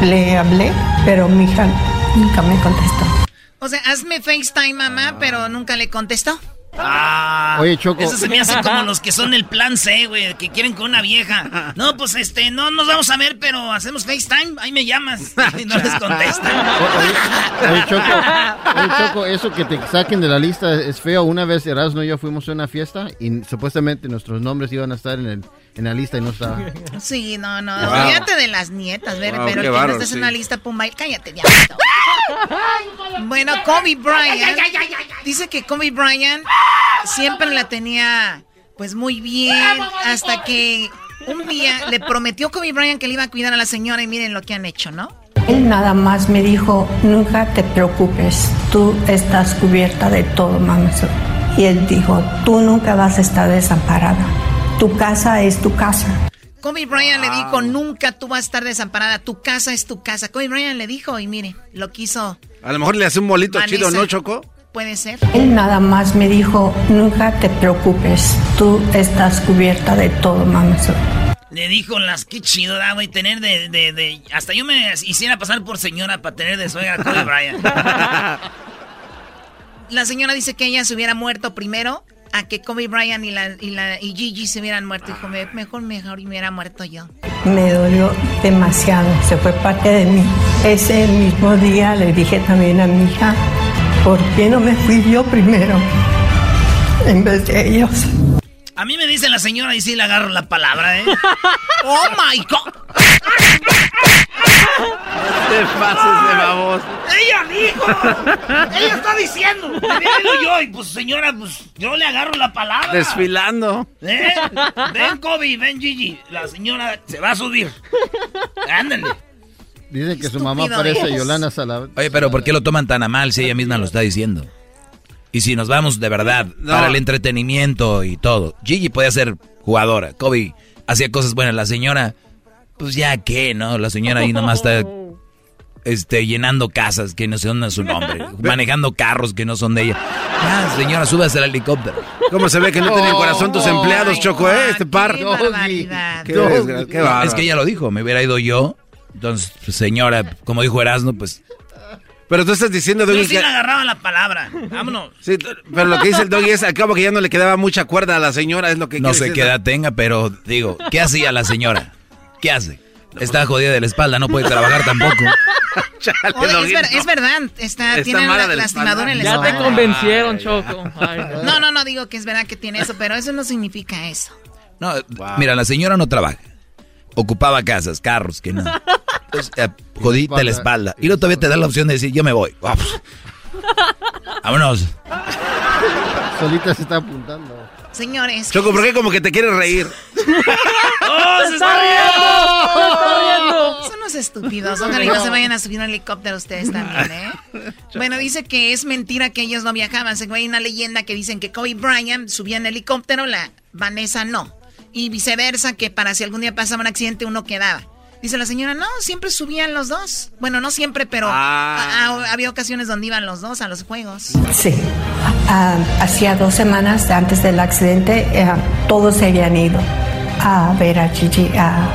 le hablé, pero mi hija nunca me contestó. O sea, hazme FaceTime, mamá, pero nunca le contestó. Ah, Oye, Choco. Eso se me hace como los que son el plan C, güey, que quieren con una vieja. <laughs> No, pues este, no nos vamos a ver, pero hacemos FaceTime, ahí me llamas. <laughs> Y no les contestan. Oye, Choco, oye, Choco, eso que te saquen de la lista es feo. Una vez Erasmo y yo fuimos a una fiesta y supuestamente nuestros nombres iban a estar en, el, en la lista y no estaba. Sí, no, no. Wow. Olvídate de las nietas, ver, Wow, pero que no estés en una lista, pumba, cállate, <laughs> diablito. Bueno, Kobe Bryant dice que Kobe Bryant siempre la tenía pues muy bien hasta que un día le prometió Kobe Bryant que le iba a cuidar a la señora y miren lo que han hecho, ¿no? Él nada más me dijo, nunca te preocupes, tú estás cubierta de todo, mamá. Y él dijo, tú nunca vas a estar desamparada. Tu casa es tu casa. Kobe Bryant le dijo, nunca tú vas a estar desamparada, tu casa es tu casa. Kobe Bryant le dijo y mire, lo quiso, A lo mejor le hace un bolito Vanessa. chido, ¿no, Choco? puede ser. Él nada más me dijo, nunca te preocupes, tú estás cubierta de todo, mamá. Le dijo las qué chido da, güey, tener de, de, de- Hasta yo me hiciera pasar por señora para tener de suegra a Kobe Bryant. <laughs> <laughs> La señora dice que ella se hubiera muerto primero a que Kobe Bryant y, la, y, la, y Gigi se hubieran muerto. Dijo, "Me- mejor, mejor me hubiera muerto yo. Me dolió demasiado, se fue parte de mí. Ese mismo día le dije también a mi hija, ¿por qué no me fui yo primero en vez de ellos? A mí me dice la señora y sí le agarro la palabra, ¿eh? <laughs> ¡Oh, my God! Te pases de babos. ¡Ella dijo! <laughs> ¡Ella está diciendo! Me digo yo, y pues señora, pues yo le agarro la palabra. Desfilando. ¿Eh? Ven, Kobe, ven, Gigi. La señora se va a subir. Ándale. Dicen que su mamá parece. Yolanda Salav. Oye, pero ¿por qué lo toman tan a mal si ella misma lo está diciendo? Y si nos vamos de verdad No. para el entretenimiento y todo. Gigi podía ser jugadora, Kobe hacía cosas buenas, la señora, pues ya qué, ¿no? La señora ahí nomás está este, llenando casas que no son su nombre, <laughs> manejando carros que no son de ella. Ya, señora, súbase al helicóptero. ¿Cómo se ve que no tienen corazón tus empleados, Choco, eh? Este par. Qué barbaridad. Qué es que ella lo dijo, me hubiera ido yo. Entonces, pues, señora, como dijo Erasmo, pues Pero tú estás diciendo, Yo Doggy, sí que... le agarraba la palabra. Vámonos. Sí, pero lo que dice el Doggy es, al cabo que ya no le quedaba mucha cuerda a la señora, es lo que no sé qué edad tenga, pero digo, ¿qué hacía la señora? ¿Qué hace? Está jodida de la espalda, no puede trabajar tampoco. <laughs> Oye, es, ver- es verdad, está, Está tiene mala la, de la lastimadora en la Ya espalda. te convencieron, Choco. Ay, no. No, no, no digo que es verdad que tiene eso, pero eso no significa eso. No, mira, la señora no trabaja. Ocupaba casas, carros, que no. <laughs> Entonces, eh, jodita la espalda. Y luego todavía te da la opción de decir, yo me voy. Vamos. <laughs> Vámonos. Solita se está apuntando. Señores. Choco, ¿por qué como que te quieres reír? <laughs> ¡Oh, se está riendo! Son unos estúpidos. Ojalá y no se vayan a subir un helicóptero ustedes también, ¿eh? Bueno, dice que es mentira que ellos no viajaban. Según hay una leyenda que dicen que Kobe Bryant subía en helicóptero, la Vanessa no. Y viceversa, que para si algún día pasaba un accidente uno quedaba. Dice la señora, no, siempre subían los dos. Bueno, no siempre, pero Ah. a- a- había ocasiones donde iban los dos a los juegos. Sí. Ah, hacía dos semanas antes del accidente, eh, todos se habían ido a ver a Gigi a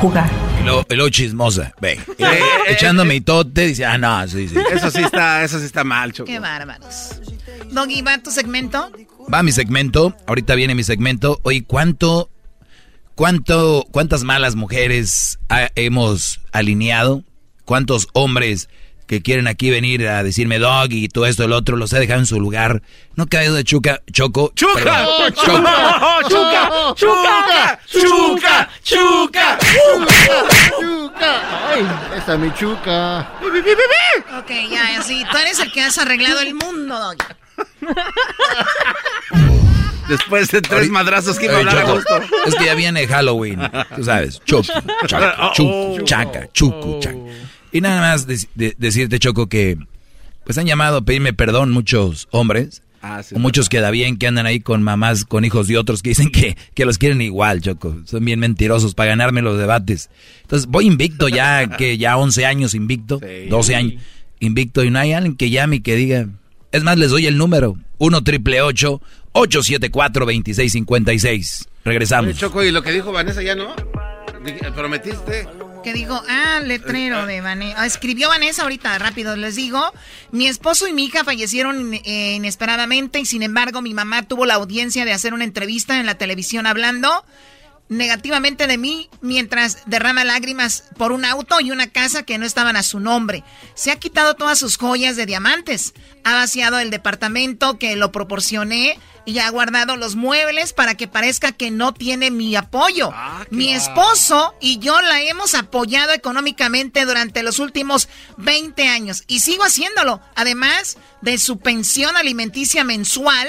jugar. Luego chismosa. Ve. <laughs> Echándome y tote. Dice, ah, no, sí, sí. Eso sí está, eso sí está mal, Choco. Qué bárbaros. Doggy, ¿va tu segmento? Va mi segmento. Ahorita viene mi segmento. Oye, ¿cuánto, cuánto, cuántas malas mujeres ha- hemos alineado? ¿Cuántos hombres que quieren aquí venir a decirme dog y todo esto, el otro, los he dejado en su lugar? No caído de chuca, choco. ¡Chuca! perdón, ¡Chuca! ¡Chuca! ¡Chuca! ¡Chuca! ¡Chuca! ¡Chuca! ¡Ay! Esa es mi chuca. Ok, ya, así. Tú eres el que has arreglado el mundo, Doggy. <laughs> Después de tres madrazos que iba a hablar a gusto. Es que ya viene Halloween. Tú sabes. Choco, <laughs> chaca, Oh. chucu, chaca, chucu, chaca. Y nada más de- de- decirte, Choco, que pues han llamado a pedirme perdón muchos hombres. Ah, sí, o muchos queda bien que andan ahí con mamás, con hijos de otros que dicen que, que los quieren igual, Choco. Son bien mentirosos para ganarme los debates. Entonces voy invicto ya, que ya 11 años invicto, 12 años invicto y no hay alguien que llame y que diga. Es más, les doy el número. 1 triple 874 2656. Regresamos. Oye, Choco, ¿y lo que dijo Vanessa ya no? Di- ¿Prometiste? que dijo, ah, letrero de Vanessa. Ah, escribió Vanessa ahorita, rápido les digo. Mi esposo y mi hija fallecieron eh, inesperadamente y sin embargo mi mamá tuvo la audiencia de hacer una entrevista en la televisión hablando negativamente de mí mientras derrama lágrimas por un auto y una casa que no estaban a su nombre. Se ha quitado todas sus joyas de diamantes. Ha vaciado el departamento que lo proporcioné y ha guardado los muebles para que parezca que no tiene mi apoyo. mi esposo y yo la hemos apoyado económicamente durante los últimos 20 años y sigo haciéndolo. Además de su pensión alimenticia mensual,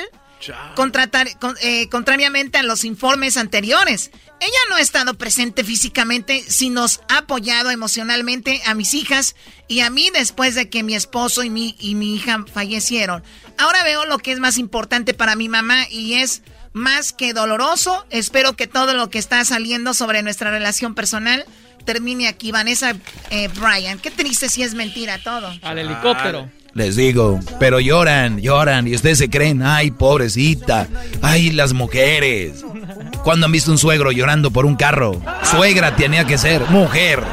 eh, contrariamente a los informes anteriores. Ella no ha estado presente físicamente, sino ha apoyado emocionalmente a mis hijas y a mí después de que mi esposo y mi, y mi hija fallecieron. Ahora veo lo que es más importante para mi mamá y es más que doloroso. Espero que todo lo que está saliendo sobre nuestra relación personal termine aquí. Vanessa eh, Bryan, qué triste si es mentira todo. Al helicóptero. Les digo, pero lloran, lloran y ustedes se creen, ay, pobrecita, ay, las mujeres. ¿Cuándo han visto un suegro llorando por un carro? Suegra tenía que ser mujer.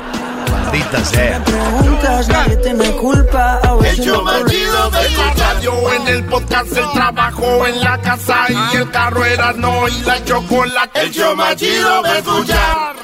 Maldita sea. El show más chido de la radio, en el podcast, el trabajo, en la casa y el carro era no y la chocolate. El show más chido de escuchar.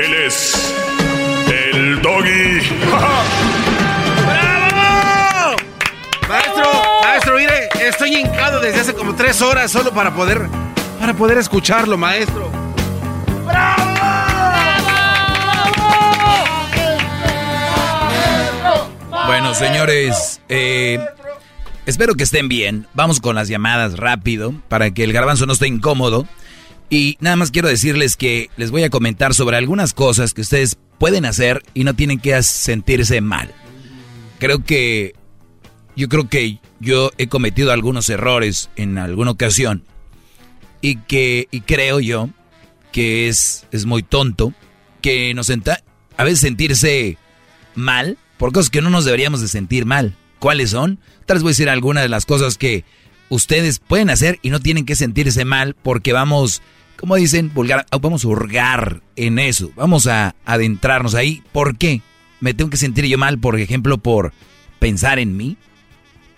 Él es el doggy. ¡Bravo! Maestro, maestro, mire, estoy hincado desde hace como tres horas solo para poder, para poder escucharlo, maestro. Bueno, señores, eh, espero que estén bien. Vamos con las llamadas rápido para que el garbanzo no esté incómodo. Y nada más quiero decirles que les voy a comentar sobre algunas cosas que ustedes pueden hacer y no tienen que sentirse mal. Creo que yo creo que yo he cometido algunos errores en alguna ocasión y que y creo yo que es, es muy tonto que nos senta, a veces sentirse mal por cosas que no nos deberíamos de sentir mal. ¿Cuáles son? Tal vez voy a decir algunas de las cosas que ustedes pueden hacer y no tienen que sentirse mal porque vamos, como dicen, vulgar, vamos a hurgar en eso. Vamos a adentrarnos ahí. ¿Por qué? ¿Me tengo que sentir yo mal, por ejemplo, por pensar en mí?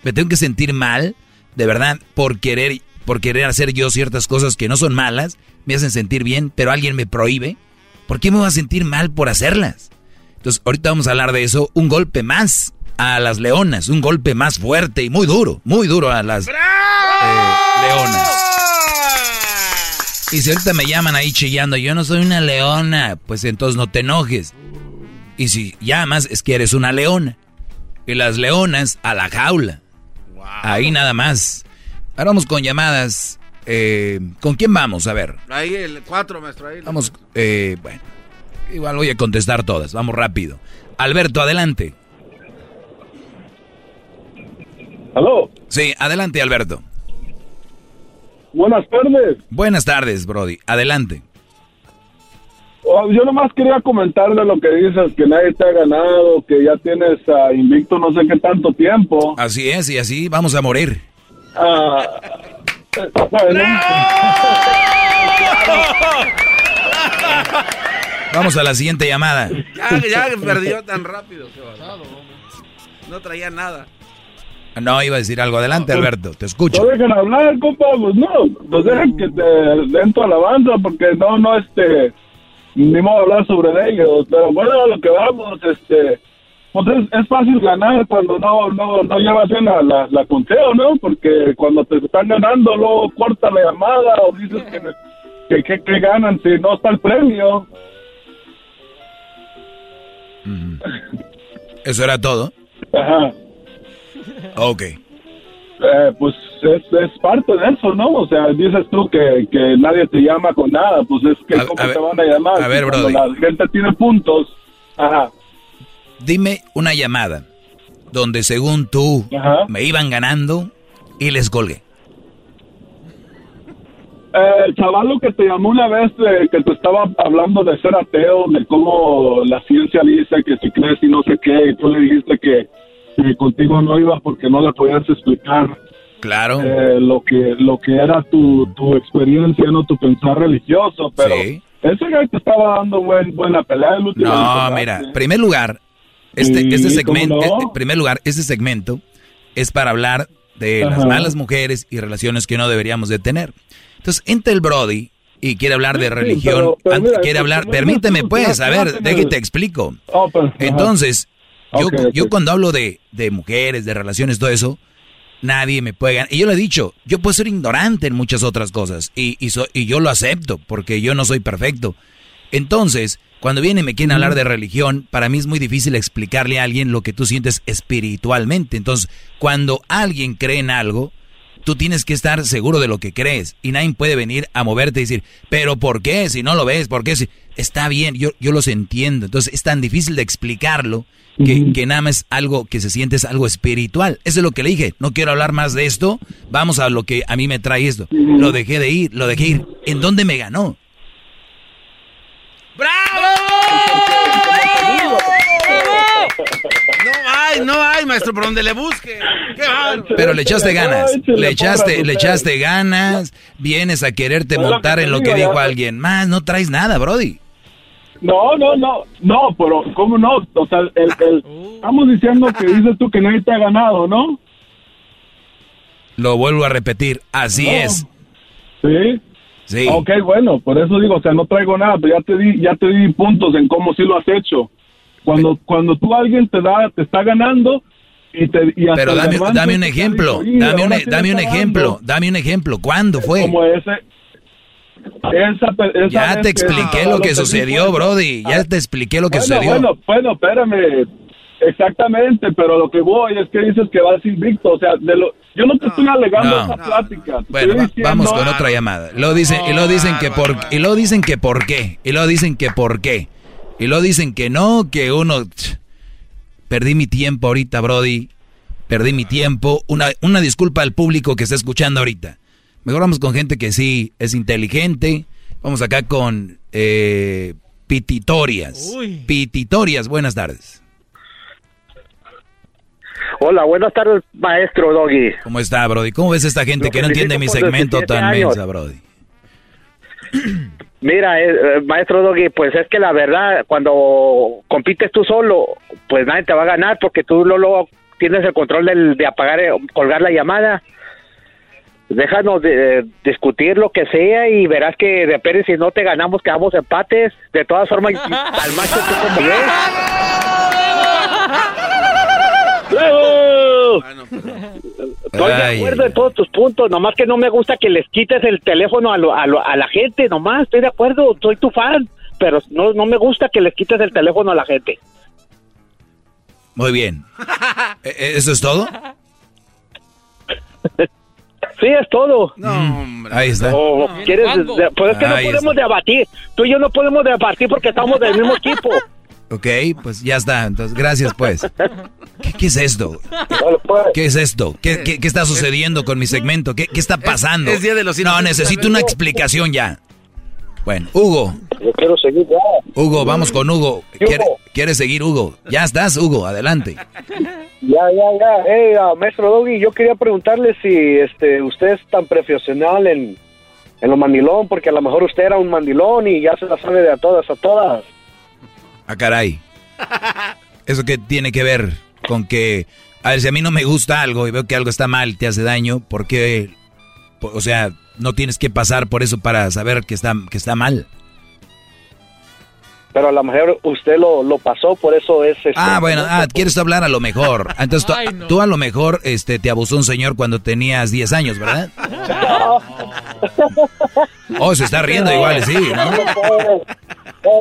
¿Me tengo que sentir mal, de verdad, por querer, por querer hacer yo ciertas cosas que no son malas, me hacen sentir bien, pero alguien me prohíbe? ¿Por qué me voy a sentir mal por hacerlas? Entonces, ahorita vamos a hablar de eso. Un golpe más a las leonas, un golpe más fuerte y muy duro, muy duro a las eh, leonas. Y si ahorita me llaman ahí chillando, yo no soy una leona, pues entonces no te enojes. Y si llamas, es que eres una leona. Y las leonas a la jaula. Ahí nada más. Ahora vamos con llamadas. Eh, ¿Con quién vamos? A ver. Ahí el 4, maestro. Ahí Vamos, eh, bueno. Igual voy a contestar todas. Vamos rápido. Alberto, adelante. ¿Aló? Sí, adelante, Alberto. Buenas tardes. Buenas tardes, Brody. Adelante. Oh, yo nomás quería comentarle lo que dices, que nadie te ha ganado, que ya tienes a invicto no sé qué tanto tiempo. Así es, y así vamos a morir. Ah. <laughs> Vamos a la siguiente llamada. Ya, ya perdió tan rápido. qué. No traía nada. No, iba a decir algo. Adelante, Alberto. Te escucho. No dejen hablar, compa, pues no, pues dejen que te den tu alabanza, porque no, no, este, ni modo hablar sobre ellos, pero bueno, a lo que vamos, este, pues es, es fácil ganar cuando no, no, no llevas bien la, la, la conteo, ¿no? Porque cuando te están ganando, luego corta la llamada o dices que, que, que, que ganan si no está el premio. ¿Eso era todo? Ajá. Ok. Eh, pues es, es parte de eso, ¿no? O sea, dices tú que, que nadie te llama con nada, pues es que A- ¿cómo a ver- te van a llamar? a ver, Brody. La gente tiene puntos Ajá. Dime una llamada donde según tú me iban ganando y les colgué. Eh, el chaval que te llamó una vez eh, que te estaba hablando de ser ateo, de cómo la ciencia dice que si crees y no sé qué, y tú le dijiste que, que contigo no iba porque no le podías explicar Claro. eh, lo que lo que era tu, tu experiencia, no tu pensar religioso, pero ese güey te estaba dando buen, buena pelea el último. No, mira, en primer lugar, este, Sí, este ¿cómo segmento, no? en primer lugar, este segmento es para hablar de las Ajá. malas mujeres y relaciones que no deberíamos de tener. Entonces, entra el Brody y quiere hablar de Sí, religión, pero- pero mira, quiere pues, hablar, permíteme pues, a ver, tú, de que tú. te explico. Oh, pues. Entonces, yo, yo cuando hablo de, de mujeres, de relaciones, todo eso, nadie me puede ganar. Y yo le he dicho, yo puedo ser ignorante en muchas otras cosas. Y, y, so- y yo lo acepto, porque yo no soy perfecto. Entonces, cuando vienen y me quieren hablar de religión, para mí es muy difícil explicarle a alguien lo que tú sientes espiritualmente. Entonces, cuando alguien cree en algo, tú tienes que estar seguro de lo que crees. Y nadie puede venir a moverte y decir, pero ¿por qué? Si no lo ves, ¿por qué? Si... Está bien, yo, yo los entiendo. Entonces, es tan difícil de explicarlo que, que nada más algo que se siente es algo espiritual. Eso es lo que le dije. No quiero hablar más de esto. Vamos a lo que a mí me trae esto. Lo dejé de ir, lo dejé ir. ¿En dónde me ganó? No hay, no hay, maestro, por donde le busque. Qué. Pero le echaste ganas, le echaste, le echaste ganas, vienes a quererte montar en lo que dijo alguien más, no traes nada, Brody. No, no, no, no, pero ¿cómo no? O sea, el, el- estamos diciendo que dices tú que nadie te ha ganado, ¿no? Lo vuelvo a repetir, así No. es. Sí. Sí. Ok, bueno, por eso digo, o sea, no traigo nada, pero ya te di, ya te di puntos en cómo sí lo has hecho. Cuando, cuando tú alguien te da, te está ganando y te y hasta Pero dame, un ejemplo, dijo, "Y dame un, sí dame me un ejemplo, dando". dame un ejemplo. ¿Cuándo fue? Como ese, esa, esa Ya te que- expliqué lo que sucedió, Brody. Ya te expliqué lo que bueno, sucedió. Bueno, bueno, espérame. Exactamente, pero lo que voy es que dices que vas invicto. O sea, de lo, yo no te estoy alegando no. esa plática. Bueno, estoy va- diciendo- vamos con otra llamada. Lo dicen, y lo dicen que por, y lo dicen que por qué, y lo dicen que por qué, y lo dicen que no, que uno, perdí mi tiempo ahorita, Brody, perdí mi tiempo. Una, una disculpa al público que está escuchando ahorita. Mejor vamos con gente que sí es inteligente. Vamos acá con eh, Pititorias. Pititorias, buenas tardes. Hola, buenas tardes, maestro Doggy. ¿Cómo está, Brody? ¿Cómo ves esta gente Lo que no entiende mi segmento 17 tan años. mensa, Brody? Mira, eh, eh, maestro Doggy, pues es que la verdad, cuando compites tú solo, pues nadie te va a ganar porque tú no lo tienes el control del- de apagar, eh, colgar la llamada. Déjanos de, eh, discutir lo que sea y verás que de Pérez si no te ganamos quedamos empates. De todas formas, <laughs> al macho tú como ves. ¡Bravo! Estoy de acuerdo en todos tus puntos, nomás que no me gusta que les quites el teléfono a, lo- a, lo- a la gente, nomás, estoy de acuerdo, soy tu fan, pero no, no me gusta que les quites el teléfono a la gente. Muy bien. <laughs> ¿E- ¿Eso es todo? Sí, es todo. Mm, Ahí está. Quieres, pues es que no podemos debatir, tú y yo no podemos debatir porque estamos del mismo equipo. Ok, pues ya está. Entonces, gracias, pues. ¿Qué, qué es esto? ¿Qué es esto? ¿Qué, qué- qué está sucediendo con mi segmento? ¿Qué, qué está pasando? es Día de los no, necesito una explicación ya. Bueno, Hugo. Yo quiero seguir ya. Hugo, vamos con Hugo. ¿Qué ¿Quiere-? ¿Quieres seguir, Hugo? Ya estás, Hugo, adelante. Ya, ya, ya. Hey, ah, maestro Doggy, yo quería preguntarle si este, usted es tan profesional en, en lo mandilón, porque a lo mejor usted era un mandilón y ya se la sabe de a todas, a todas. Ah, caray. ¿Eso qué tiene que ver con que, a ver, si a mí no me gusta algo y veo que algo está mal, te hace daño, ¿por qué? O sea, no tienes que pasar por eso para saber que está, que está mal. Pero a lo mejor usted lo, lo pasó, por eso es... este, Ah, bueno, ah, quieres hablar a lo mejor. Ah, Entonces, tú, tú a lo mejor este, te abusó un señor cuando tenías 10 años, ¿verdad? Oh, se está riendo igual, sí, ¿no?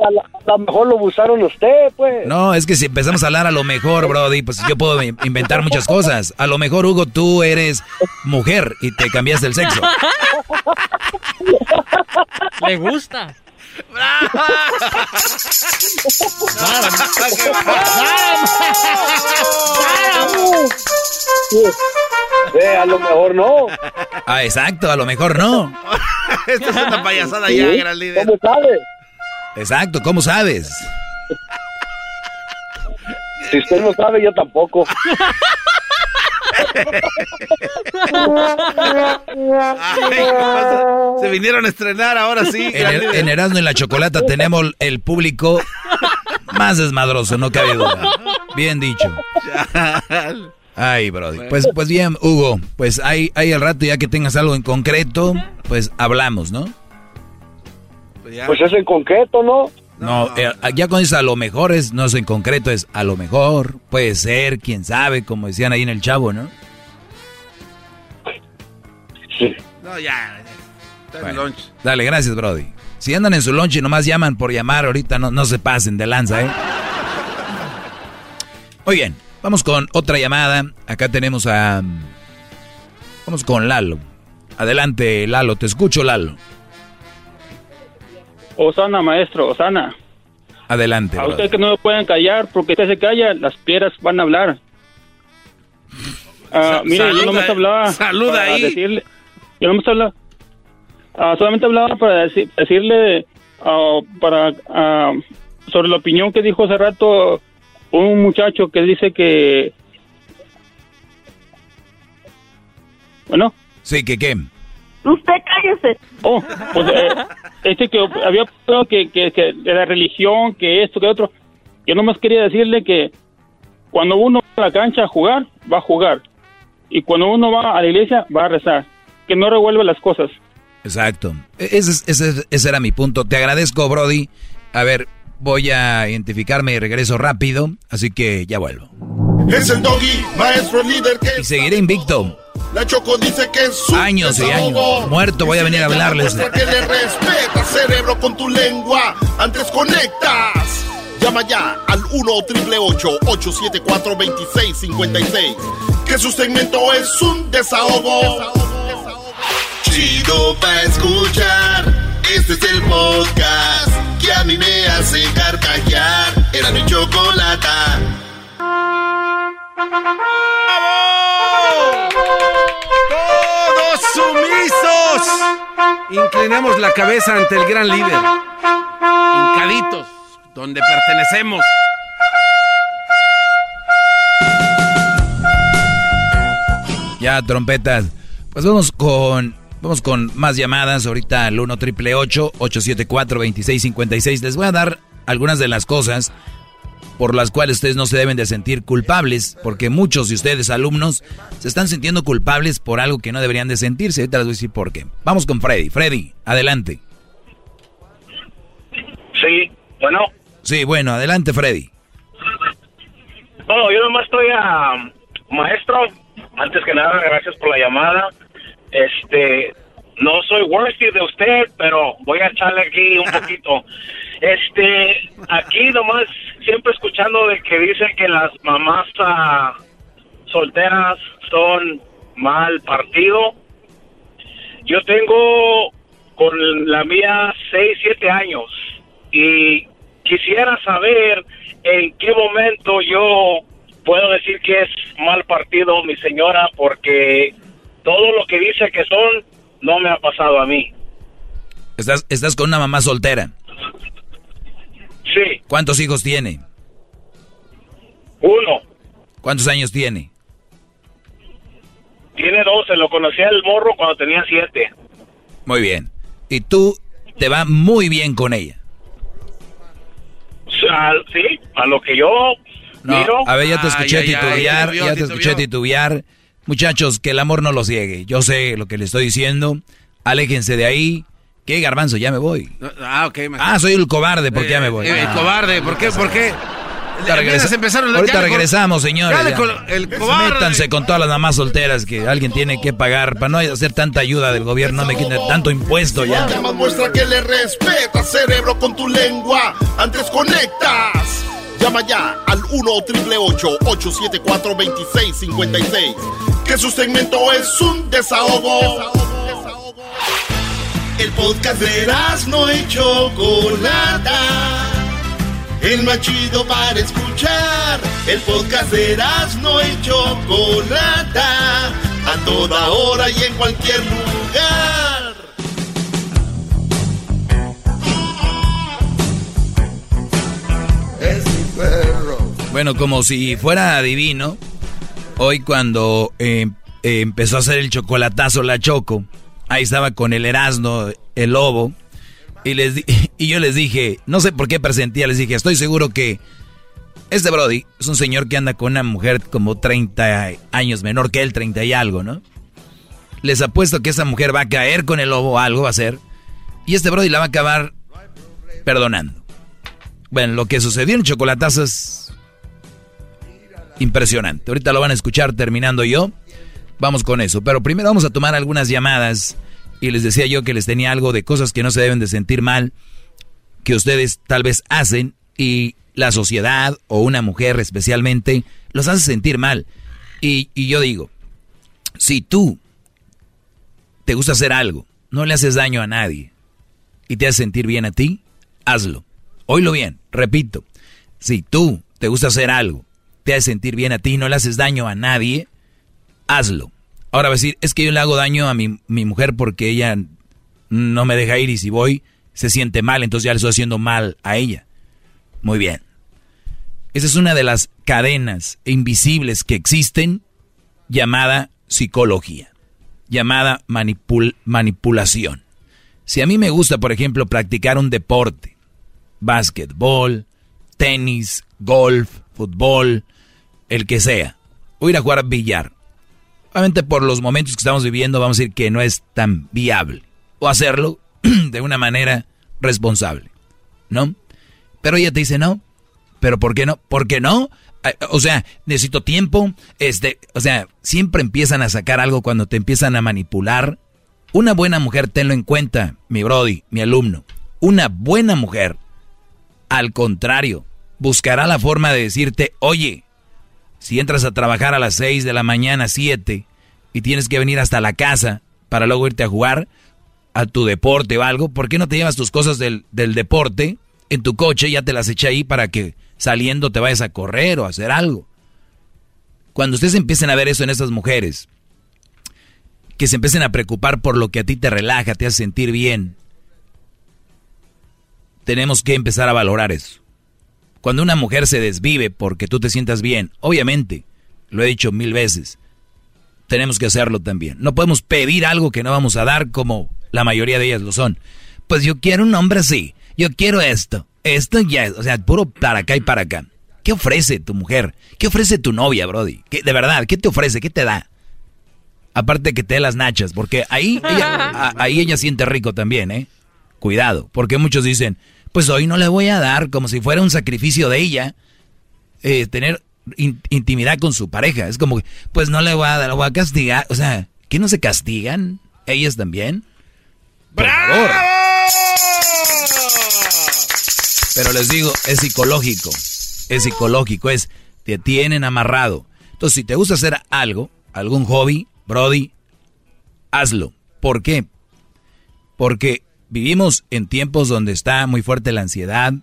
A lo- a lo mejor lo abusaron usted, pues. No, es que si empezamos a hablar a lo mejor, Brody, pues yo puedo in- inventar muchas cosas. A lo mejor, Hugo, tú eres mujer y te cambiaste el sexo. <laughs> Le gusta. Eh, a lo mejor no. Ah, exacto, a lo mejor no. <laughs> Esta es una payasada ya, gran líder. ¿Cómo sabes? Exacto, ¿cómo sabes? Si usted no sabe, yo tampoco. Se vinieron a estrenar ahora sí. En, el- en Erasmo y la Chocolata tenemos el público más desmadroso, no cabe duda. Bien dicho. Ay, Brody. Pues, pues bien, Hugo, pues ahí, ahí al rato ya que tengas algo en concreto, pues hablamos, ¿no? Pues es en concreto, ¿no? No, eh, ya cuando dices a lo mejor es, no es en concreto, es a lo mejor, puede ser, quién sabe, como decían ahí en el chavo, ¿no? No, ya. Está en Bueno, lunch. Dale, gracias, Brody. Si andan en su lunch y nomás llaman por llamar, ahorita no, no se pasen de lanza, ¿eh? Muy bien, vamos con otra llamada. Acá tenemos a... Vamos con Lalo. Adelante, Lalo, te escucho, Lalo. Osana, maestro, Osana. Adelante, A usted que no me pueden callar, porque usted se calla, las piedras van a hablar. Ah, mire, yo saluda- nomás hablaba saluda para ahí. decirle, yo nomás hablaba, ah, solamente hablaba para deci- decirle, ah, para, ah, sobre la opinión que dijo hace rato un muchacho que dice que, bueno, Sí, que qué. Usted cállese. Oh, pues eh, este que había pensado que, que, que de la religión, que esto, que otro. Yo nomás quería decirle que cuando uno va a la cancha a jugar, va a jugar. Y cuando uno va a la iglesia, va a rezar. Que no revuelva las cosas. Exacto. E- Ese, es- ese, es- ese era mi punto. Te agradezco, Brody. A ver, voy a identificarme y regreso rápido, así que ya vuelvo. Es el doggy, maestro líder que Y seguiré invicto. La Choco dice que es su Años y años. desahogo. Muerto voy a venir a hablarles. Que le respeta cerebro con tu lengua. Antes conectas. Llama ya al 1 874 2656 Que su segmento es un desahogo. Chido pa' escuchar. Este es el podcast que a mí me hace carcajear. Era mi chocolata. ¡Todos sumisos! Inclinamos la cabeza ante el gran líder. Hincaditos, donde pertenecemos. Ya, trompetas. Pues vamos con, vamos con más llamadas. Ahorita al 1 triple 874 2656 Les voy a dar algunas de las cosas por las cuales ustedes no se deben de sentir culpables, porque muchos de ustedes, alumnos, se están sintiendo culpables por algo que no deberían de sentirse. Ahorita les voy a decir por qué. Vamos con Freddy. Freddy, adelante. Sí, bueno. Sí, bueno, adelante, Freddy. Bueno, yo nomás estoy a maestro. Antes que nada, gracias por la llamada. Este, no soy worthy de usted, pero voy a echarle aquí un <laughs> poquito. Este, aquí nomás siempre escuchando de que dicen que las mamás ah, solteras son mal partido. Yo tengo con la mía 6, 7 años y quisiera saber en qué momento yo puedo decir que es mal partido mi señora porque todo lo que dice que son no me ha pasado a mí. Estás, estás con una mamá soltera. Sí, ¿Cuántos hijos tiene? uno. ¿Cuántos años tiene? Tiene 12, lo conocí al morro cuando tenía 7. Muy bien. Y tú te va muy bien con ella. sí, a lo que yo No, miro. a ver, ya te escuché Ay, ay, ay, titubear, titubeó, ya te escuché titubear. Muchachos, que el amor no los ciegue. Yo sé lo que le estoy diciendo. Aléjense de ahí. ¿Qué, garbanzo? Ya me voy. Ah, ok. maestro. Ah, soy el cobarde, porque ya me voy. Eh, el Ah. cobarde, ¿por qué? ¿Por qué? Ahorita, regresa- empezaron- ahorita regresamos, señores. el cobarde. Métanse con todas las mamás solteras que alguien tiene que pagar para no hacer tanta ayuda del gobierno, no me quiten tanto impuesto ya. Llama, muestra que le respeta cerebro con tu lengua. Antes conectas. Llama ya al 1 874 2656 Que su segmento es un desahogo. El podcast de no y Chocolata. el más chido para escuchar. El podcast de Erasmo y Chocolata, a toda hora y en cualquier lugar. Es mi perro. Bueno, como si fuera adivino, hoy cuando eh, eh, empezó a hacer el chocolatazo la Choco, ahí estaba con el Erasmo, el lobo, y, les <laughs> y yo les dije, no sé por qué presentía, les dije, estoy seguro que este Brody es un señor que anda con una mujer como 30 años menor que él, 30 y algo, ¿no? Les apuesto que esa mujer va a caer con el lobo, algo va a hacer, y este Brody la va a acabar perdonando. Bueno, lo que sucedió en el chocolatazo es impresionante. Ahorita lo van a escuchar terminando yo. Vamos con eso. Pero primero vamos a tomar algunas llamadas. Y les decía yo que les tenía algo de cosas que no se deben de sentir mal. Que ustedes tal vez hacen. Y la sociedad o una mujer especialmente los hace sentir mal. Y, y yo digo, si tú te gusta hacer algo, no le haces daño a nadie. Y te hace sentir bien a ti, hazlo. Oílo bien, repito. Si tú te gusta hacer algo, te hace sentir bien a ti no le haces daño a nadie, hazlo. Ahora va a decir, es que yo le hago daño a mi, mi mujer porque ella no me deja ir y si voy se siente mal, entonces ya le estoy haciendo mal a ella. Muy bien. Esa es una de las cadenas invisibles que existen llamada psicología, llamada manipul- manipulación. Si a mí me gusta, por ejemplo, practicar un deporte, básquetbol, tenis, golf, fútbol, el que sea, o ir a jugar billar. Obviamente por los momentos que estamos viviendo vamos a decir que no es tan viable. O hacerlo <clears throat> de una manera responsable. ¿No? Pero ella te dice no. ¿Pero por qué no? ¿Por qué no? Ah, O sea, necesito tiempo. Este, o sea, siempre empiezan a sacar algo cuando te empiezan a manipular. Una buena mujer, tenlo en cuenta, mi Brody, mi alumno. Una buena mujer, al contrario, buscará la forma de decirte, oye, si entras a trabajar a las 6 de la mañana, 7, y tienes que venir hasta la casa para luego irte a jugar a tu deporte o algo, ¿por qué no te llevas tus cosas del, del deporte en tu coche? Ya te las eché ahí para que saliendo te vayas a correr o a hacer algo. Cuando ustedes empiecen a ver eso en estas mujeres, que se empiecen a preocupar por lo que a ti te relaja, te hace sentir bien, tenemos que empezar a valorar eso. Cuando una mujer se desvive porque tú te sientas bien, obviamente, lo he dicho mil veces, tenemos que hacerlo también. No podemos pedir algo que no vamos a dar como la mayoría de ellas lo son. Pues yo quiero un hombre así, yo quiero esto, esto ya, o sea, puro para acá y para acá. ¿Qué ofrece tu mujer? ¿Qué ofrece tu novia, Brody? ¿Qué, de verdad, ¿qué te ofrece? ¿Qué te da? Aparte que te dé las nachas, porque ahí ella, <laughs> a- ahí ella siente rico también, ¿eh? Cuidado, porque muchos dicen, pues hoy no le voy a dar como si fuera un sacrificio de ella eh, tener in- intimidad con su pareja. Es como, que, pues no le voy a dar, lo voy a castigar. O sea, ¿qué no se castigan? ¿Ellas también? Por favor. Pero les digo, es psicológico. Es psicológico, es, te tienen amarrado. Entonces, si te gusta hacer algo, algún hobby, Brody, hazlo. ¿Por qué? Porque vivimos en tiempos donde está muy fuerte la ansiedad,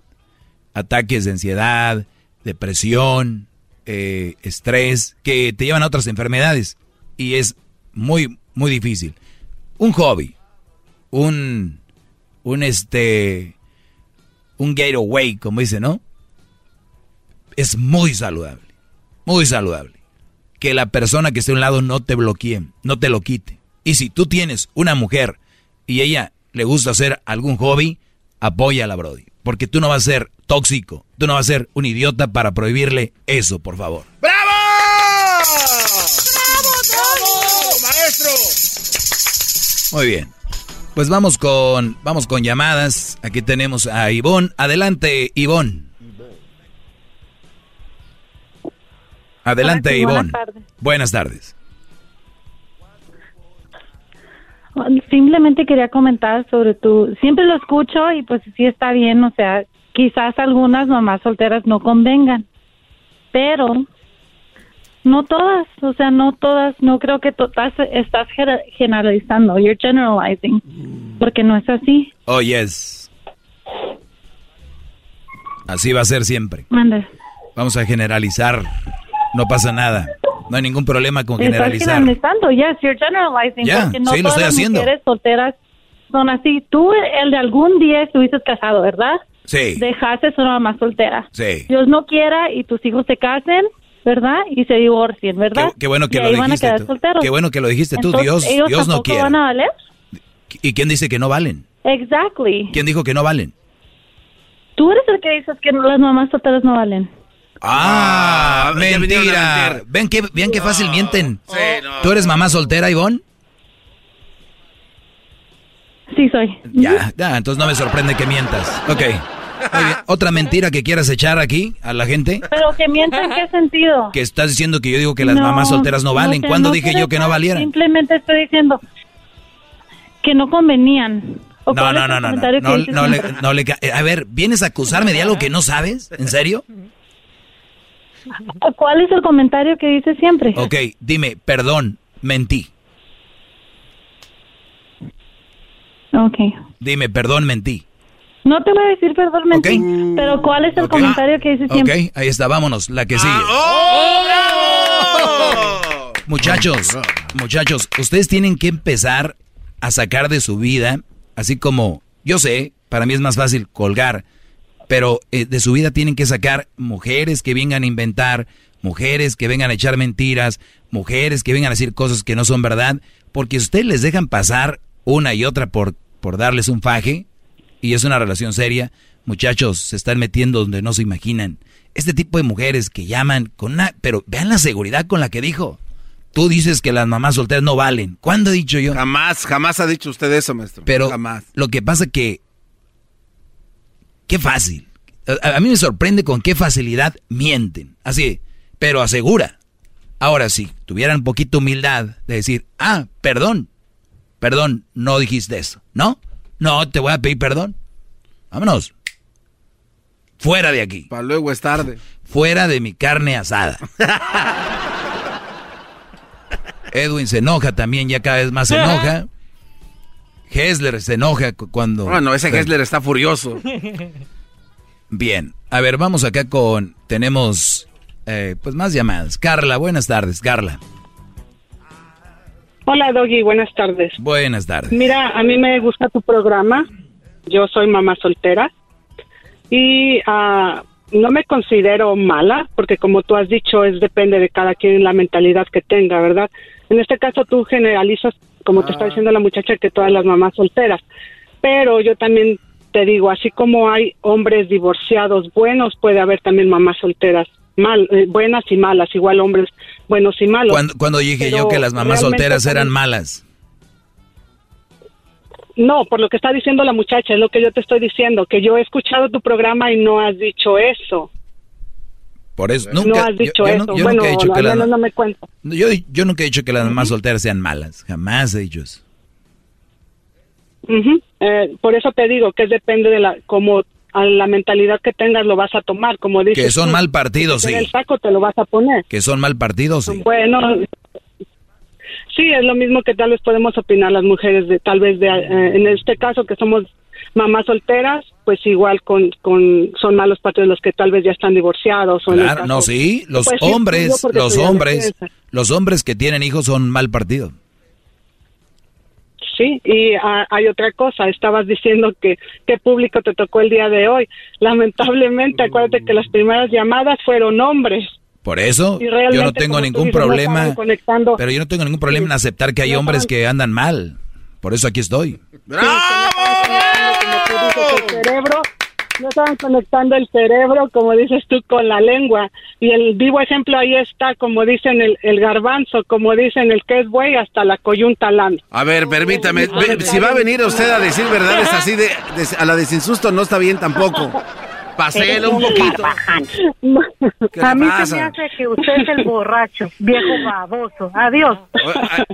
ataques de ansiedad, depresión, eh, estrés, que te llevan a otras enfermedades. Y es muy, muy difícil. Un hobby, un, un este, un getaway, como dice, ¿no? Es muy saludable, muy saludable. Que la persona que esté a un lado no te bloquee, no te lo quite. Y si tú tienes una mujer y ella le gusta hacer algún hobby, apóyala, Brody. Porque tú no vas a ser tóxico, tú no vas a ser un idiota para prohibirle eso, por favor. ¡Bravo! ¡Bravo, maestro! Muy bien. Pues vamos con, vamos con llamadas. Aquí tenemos a Ivonne. Adelante, Ivonne. Adelante, sí, buenas Ivonne. tardes. Buenas tardes. Simplemente quería comentar sobre tu, siempre lo escucho y pues sí está bien, o sea, quizás algunas mamás solteras no convengan, pero no todas, o sea, no todas, no creo que todas estás generalizando, you're generalizing, porque no es así. Oh, yes. Así va a ser siempre. Mande. Vamos a generalizar. No pasa nada. No hay ningún problema con Estás generalizar. generalizando, yes, you're generalizing. Ya, porque no sí, lo estoy haciendo. mujeres solteras son así. Tú, el de algún día estuviste casado, ¿verdad? Sí. Dejaste a una mamá soltera. Sí. Dios no quiera y tus hijos se casen, ¿verdad? Y se divorcien, ¿verdad? Qué, qué bueno que Y lo dijiste tú. solteros. Qué bueno que lo dijiste tú. Entonces, Dios, ellos Dios no quiere. van a valer? ¿Y quién dice que no valen? Exactly. ¿Quién dijo que no valen? Tú eres el que dices que las mamás solteras no valen. Ah, ya vinieron a mentira. mentir. Ven qué, ven qué fácil mienten. ¿Tú eres mamá soltera, Ivonne? Sí, soy. Ya, ya, entonces no me sorprende que mientas. Ok. Muy bien. ¿Otra mentira que quieras echar aquí a la gente? Pero que mienten, ¿en qué sentido? Que estás diciendo que yo digo que las mamás solteras no valen. sé, ¿Cuándo no dije yo que no valieran? Simplemente estoy diciendo que no convenían. ¿O No, no, no, no, no, que no, no le, no le A ver, ¿vienes a acusarme de algo que no sabes? ¿En serio? <laughs> ¿Cuál es el comentario que dices siempre? Ok, dime, perdón, mentí. Ok. Dime, perdón, mentí. No te voy a decir perdón, mentí, pero ¿cuál es el comentario que dices siempre? Ok, ahí está, vámonos, la que sigue. Muchachos, muchachos, ustedes tienen que empezar a sacar de su vida, así como yo sé, para mí es más fácil colgar, pero eh, de su vida tienen que sacar mujeres que vengan a inventar, mujeres que vengan a echar mentiras, mujeres que vengan a decir cosas que no son verdad, porque ustedes les dejan pasar una y otra por, por darles un faje, y es una relación seria, muchachos se están metiendo donde no se imaginan. Este tipo de mujeres que llaman con una... Pero vean la seguridad con la que dijo. Tú dices que las mamás solteras no valen. ¿Cuándo he dicho yo? Jamás, jamás ha dicho usted eso, maestro. Pero jamás. lo que pasa que... Qué fácil. A, a mí me sorprende con qué facilidad mienten. Así, pero asegura. Ahora, si tuvieran un poquito humildad de decir, ah, perdón, perdón, no dijiste eso, ¿no? No, te voy a pedir perdón. Vámonos. Fuera de aquí. Para luego es tarde. Fuera de mi carne asada. <laughs> Edwin se enoja también, ya cada vez más se enoja. Hessler se enoja cu- cuando... Bueno, ese Hessler está furioso. <laughs> Bien, a ver, vamos acá con... Tenemos eh, pues más llamadas. Carla, buenas tardes, Carla. Hola Doggy, buenas tardes. Buenas tardes. Mira, a mí me gusta tu programa. Yo soy mamá soltera y ah, no me considero mala porque como tú has dicho, es depende de cada quien la mentalidad que tenga, ¿verdad? En este caso tú generalizas, como te está diciendo la muchacha, que todas las mamás solteras. Pero yo también te digo, así como hay hombres divorciados buenos, puede haber también mamás solteras mal, eh, buenas y malas, igual hombres buenos y malos. Cuando, cuando dije yo que las mamás solteras eran malas. No, por lo que está diciendo la muchacha, es lo que yo te estoy diciendo, que yo he escuchado tu programa y no has dicho eso. Por eso, no nunca, has yo- dicho yo, eso. no- yo bueno, nunca he dicho al que las... no me cuento. Yo, yo nunca he dicho que las mamás solteras sean malas. Jamás he dicho eso. Ujú. Eh, por eso te digo que depende de la como a la mentalidad que tengas lo vas a tomar, como dices. Que son tú. mal partidos, sí. El saco te lo vas a poner. Que son mal partidos, sí. Bueno, sí, es lo mismo que tal vez podemos opinar las mujeres de tal vez de eh, en este caso que somos mamás solteras, pues igual con, con son malos partidos los que tal vez ya están divorciados o Claro, no, sí, los Pues hombres, los hombres, los hombres que tienen hijos son mal partido. Sí, y ah, hay otra cosa, estabas diciendo que qué público te tocó el día de hoy. Lamentablemente, acuérdate que las primeras llamadas fueron hombres. Por eso, yo no tengo ningún dices, problema, pero yo no tengo ningún problema en aceptar que hay No hombres que andan mal. Por eso aquí estoy. Como tú dices, el cerebro, no estaban conectando el cerebro, como dices tú, con la lengua. Y el vivo ejemplo ahí está, como dicen el, el garbanzo, como dicen el que es buey, hasta la coyunta lana. A ver, permítame. si va a venir usted a decir verdades así de, de- a la de sin susto, no está bien tampoco. Paselo un poquito. ¿Qué A le mí se me hace que usted es el borracho, viejo baboso. Adiós.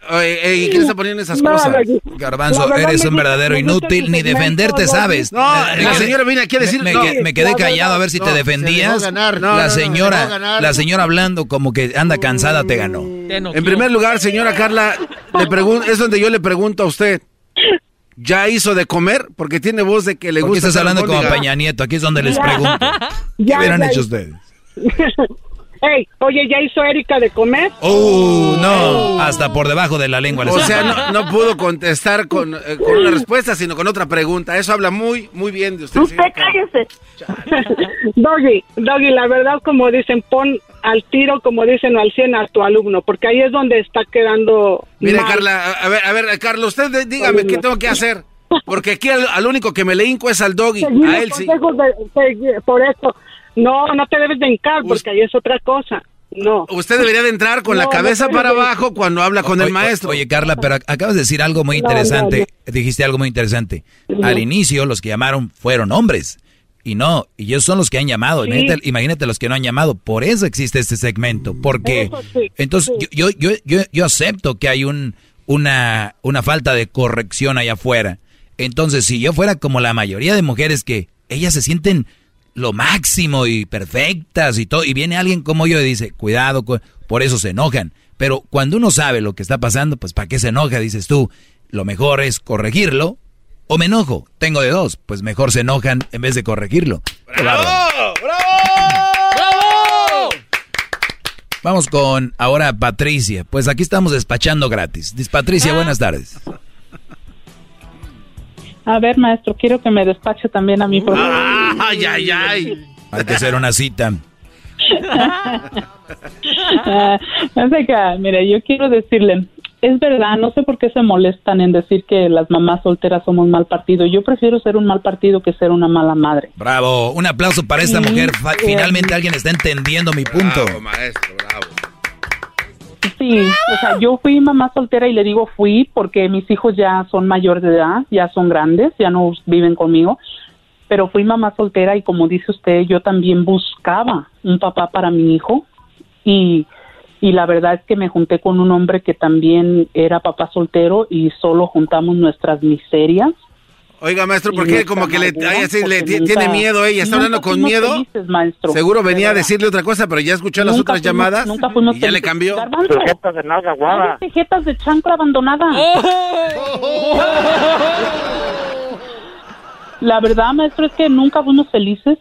Oye, oye, ¿y quién está poniendo esas No, cosas? Garbanzo, eres un verdadero me inútil, ni defenderte Doggy. sabes. No, la señora viene aquí a decir- Me, no. me- me quedé La callado a ver si no, te defendías. ganar. No, no, la no, se señora, la señora hablando como que anda cansada te ganó. En primer lugar, señora Carla, le pregun- es donde yo le pregunto a usted. Ya hizo de comer? Porque tiene voz de que le ¿Por qué gusta. estás hablando como. Peña Nieto? Aquí es donde les Ya. pregunto. ¿Qué hubieran hecho ustedes? <laughs> Ey, oye, ¿ya hizo Erika de comer? ¡Uh, no! Hasta por debajo de la lengua. O sea, no, no pudo contestar con, eh, con una respuesta, sino con otra pregunta. Eso habla muy, muy bien de usted. señor Carlos. Doggy, Doggy, la verdad, como dicen, pon al tiro, como dicen, al 100 a tu alumno, porque ahí es donde está quedando. Mire, mal. Carla, a ver, a ver, Carlos, usted dígame qué tengo que hacer. Porque aquí al, al único que me le hinco es al doggy. Seguir A los él sí. consejos de- de- por eso. No, no te debes de hincar, porque ahí es otra cosa. No. Usted debería de entrar con la cabeza no para abajo cuando habla con el maestro. Oye, Carla, pero ac- acabas de decir algo muy No, interesante. Dijiste algo muy interesante. Al inicio, los que llamaron fueron hombres. Y no, y ellos son los que han llamado. Sí. Imagínate, imagínate los que no han llamado. Por eso existe este segmento. Porque entonces yo, yo, yo, yo, yo acepto que hay un, una, una falta de corrección allá afuera. Entonces, si yo fuera como la mayoría de mujeres que ellas se sienten lo máximo y perfectas y todo, y viene alguien como yo y dice, cuidado, cu- por eso se enojan. Pero cuando uno sabe lo que está pasando, pues ¿para qué se enoja? Dices tú, lo mejor es corregirlo o me enojo. Tengo de dos, pues mejor se enojan en vez de corregirlo. Qué bárbaro. Vamos con ahora Patricia. Pues aquí estamos despachando gratis. Dis- Patricia, buenas tardes. A ver, maestro, quiero que me despache también a mí. Por favor. Ay, ay, ay. Hay que hacer una cita. Ah, no sé qué, mire, yo quiero decirle, es verdad, no sé por qué se molestan en decir que las mamás solteras somos mal partido. Yo prefiero ser un mal partido que ser una mala madre. Bravo. Un aplauso para esta mujer. Finalmente alguien está entendiendo mi punto. maestro, bravo. Sí, o sea, yo fui mamá soltera y le digo fui porque mis hijos ya son mayor de edad, ya son grandes, ya no viven conmigo, pero fui mamá soltera y como dice usted, yo también buscaba un papá para mi hijo y, y la verdad es que me junté con un hombre que también era papá soltero y solo juntamos nuestras miserias. Oiga, maestro, ¿por qué como que le, ay, así le tiene miedo ella? ¿Está nunca hablando con miedo? felices, maestro. Seguro venía a decirle otra cosa, pero ya escuchó las otras fuimos- llamadas nunca fuimos y ya le cambió. Sujetas de nalga guava. Cállate, jetas de chancla abandonada. La verdad, maestro, es que nunca fuimos felices.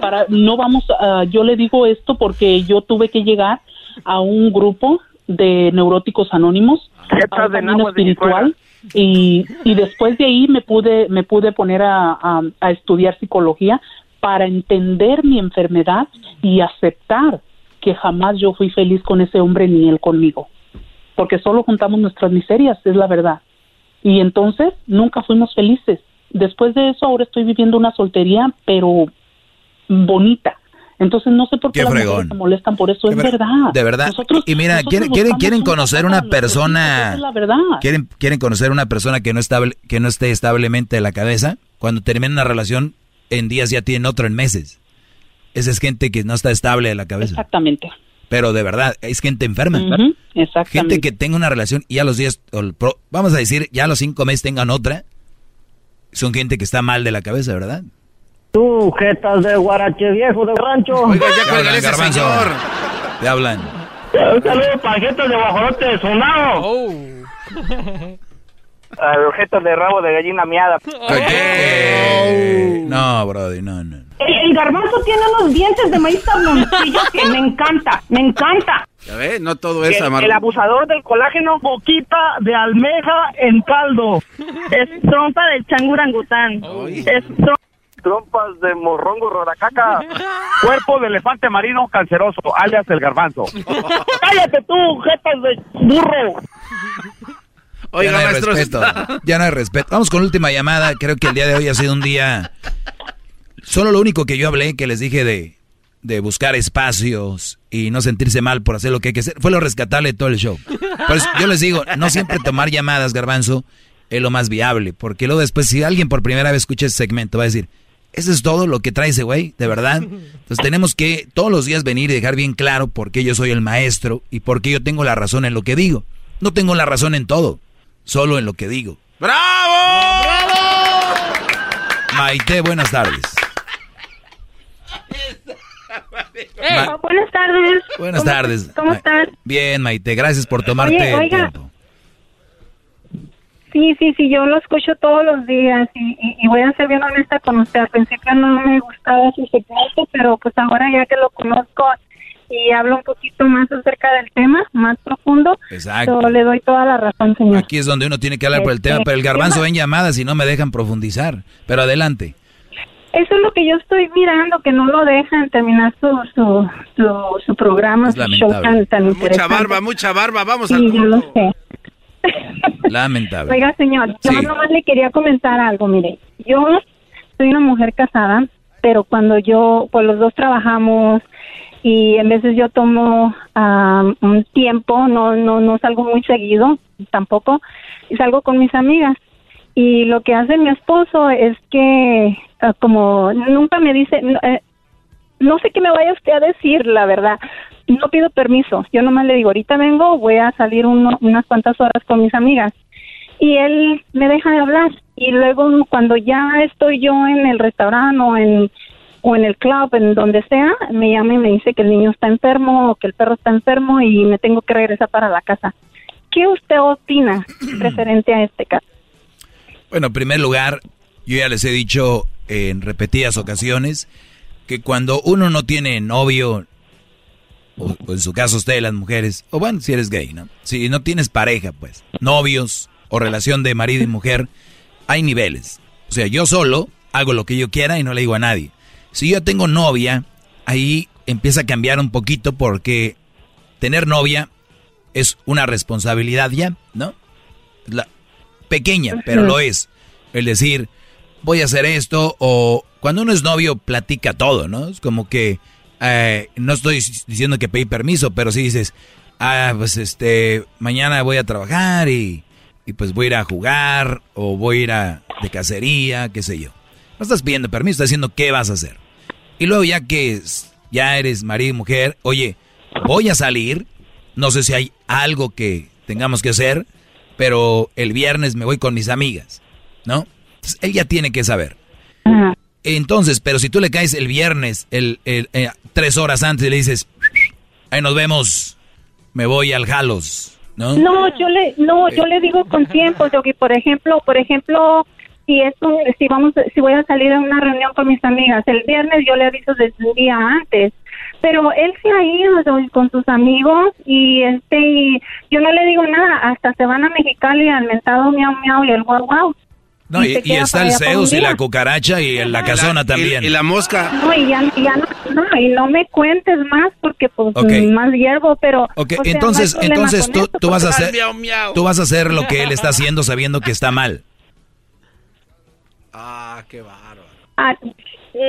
Para, no vamos, a- yo le digo esto porque yo tuve que llegar a un grupo de neuróticos anónimos, a un de camino espiritual, y, y después de ahí me pude, me pude poner a, a- a estudiar psicología para entender mi enfermedad y aceptar que jamás yo fui feliz con ese hombre ni él conmigo porque solo juntamos nuestras miserias, es la verdad. Y entonces nunca fuimos felices. Después de eso ahora estoy viviendo una soltería, pero bonita. Entonces no sé por qué, Qué las fregón. mujeres se molestan por eso, es verdad. De verdad. Nosotros- y mira, quieren, quieren, quieren conocer una persona. es la verdad. Quieren, quieren conocer una persona que no estable, que no esté establemente de la cabeza. Cuando terminan una relación, en días ya tienen otro en meses. Esa es gente que no está estable de la cabeza. Exactamente. Pero de verdad, es gente enferma. Ujú, exactamente. Gente que tenga una relación y a los 10, o el pro- vamos a decir, ya a los 5 meses tengan otra. Son gente que está mal de la cabeza, ¿verdad? Tú, jetas de guarache viejo de rancho. Oiga, ya cuélgale ese garbanzo. señor. Te hablan. Un saludo para jetas de guajolote de sonado. Oh. Objetos de rabo de gallina miada. Eh, No, Brody, no, no. El, el garbanzo tiene unos dientes de maíz tabloncillo que me encanta, me encanta. Ya ve, no todo es El, amargo. el abusador del colágeno. Boquita de almeja en caldo. Es trompa del changurangután. Es Trompas de morrongo rodacaca. <laughs> Cuerpo de elefante marino canceroso, alias el garbanzo. <laughs> Cállate tú, jetas de burro. Oiga, ya no hay maestro. respeto. Ya no hay respeto. Vamos con la última llamada. Creo que el día de hoy ha sido un día. Solo lo único que yo hablé, que les dije de, de buscar espacios y no sentirse mal por hacer lo que hay que hacer, fue lo rescatable de todo el show. Por eso yo les digo, no siempre tomar llamadas, garbanzo, es lo más viable. Porque luego después, si alguien por primera vez escucha ese segmento, va a decir, ¿eso es todo lo que trae ese güey? ¿De verdad? Entonces tenemos que todos los días venir y dejar bien claro por qué yo soy el maestro y por qué yo tengo la razón en lo que digo. No tengo la razón en todo, solo en lo que digo. ¡Bravo! Maite, buenas tardes. Ma- Ah, buenas tardes. buenas ¿Cómo- tardes. ¿Cómo estás? Bien, Maite, gracias por tomarte Oye, el tiempo. Sí, sí, sí, yo lo escucho todos los días y, y- y voy a ser bien honesta con usted. Al principio no me gustaba su segmento, pero pues ahora ya que lo conozco y hablo un poquito más acerca del tema, más profundo, Exacto. so, le doy toda la razón, señor. Aquí es donde uno tiene que hablar por el tema, pero el garbanzo ven llamadas y no me dejan profundizar. Pero adelante. Eso es lo que yo estoy mirando, que no lo dejan terminar su, su, su, su programa, Es su show lamentable. tan, tan Mucha barba, mucha barba, vamos Sí, al yo lo sé. <laughs> Lamentable. Oiga, señor, yo Sí. nomás le quería comentar algo. Mire, yo soy una mujer casada, pero cuando yo, pues los dos trabajamos y en veces yo tomo ah, un tiempo, no, no, no salgo muy seguido tampoco, y salgo con mis amigas. Y lo que hace mi esposo es que, ah, como nunca me dice, eh, no sé qué me vaya usted a decir, la verdad. No pido permiso. Yo nomás le digo, ahorita vengo, voy a salir uno- unas cuantas horas con mis amigas. Y él me deja de hablar. Y luego cuando ya estoy yo en el restaurante o en, o en el club, en donde sea, me llama y me dice que el niño está enfermo o que el perro está enfermo y me tengo que regresar para la casa. ¿Qué usted opina <clears throat> referente a este caso? Bueno, en primer lugar, yo ya les he dicho en repetidas ocasiones que cuando uno no tiene novio, o, o en su caso ustedes las mujeres, o bueno, si eres gay, ¿no? Si no tienes pareja, pues, novios o relación de marido y mujer, <laughs> hay niveles. O sea, yo solo hago lo que yo quiera y no le digo a nadie. Si yo tengo novia, ahí empieza a cambiar un poquito porque tener novia es una responsabilidad ya, ¿no? La, pequeña, pero lo es. El decir, voy a hacer esto, o cuando uno es novio, platica todo, ¿no? Es como que, eh, no estoy diciendo que pedí permiso, pero si dices, ah, pues este, mañana voy a trabajar y, y pues voy a ir a jugar, o voy a ir a, de cacería, qué sé yo. No estás pidiendo permiso, estás diciendo qué vas a hacer. Y luego ya que ya eres marido y mujer, oye, voy a salir, no sé si hay algo que tengamos que hacer, pero el viernes me voy con mis amigas, ¿no? Entonces, él ya tiene que saber. Entonces, pero si tú le caes el viernes, el, el, eh, tres horas antes y le dices, ahí nos vemos, me voy al Jalos, ¿no? No, yo le, no, yo le digo con tiempo, Yogi. Por ejemplo, por ejemplo, si es un- si vamos, si voy a salir a una reunión con mis amigas el viernes, yo le aviso desde un día antes. Pero él se ha ido con sus amigos y este, y yo no le digo nada. Hasta se van a Mexicali al mentado miau miau y el guau guau. No, y, está el Zeus y la cucaracha y la casona también. Y la mosca. No, y ya, no, no, y no me cuentes más porque pues más hiervo, pero... Ok, o sea, entonces, entonces tú, tú vas a hacer, tú vas a hacer lo que él está haciendo sabiendo que está mal. Ah, qué bárbaro. Ah,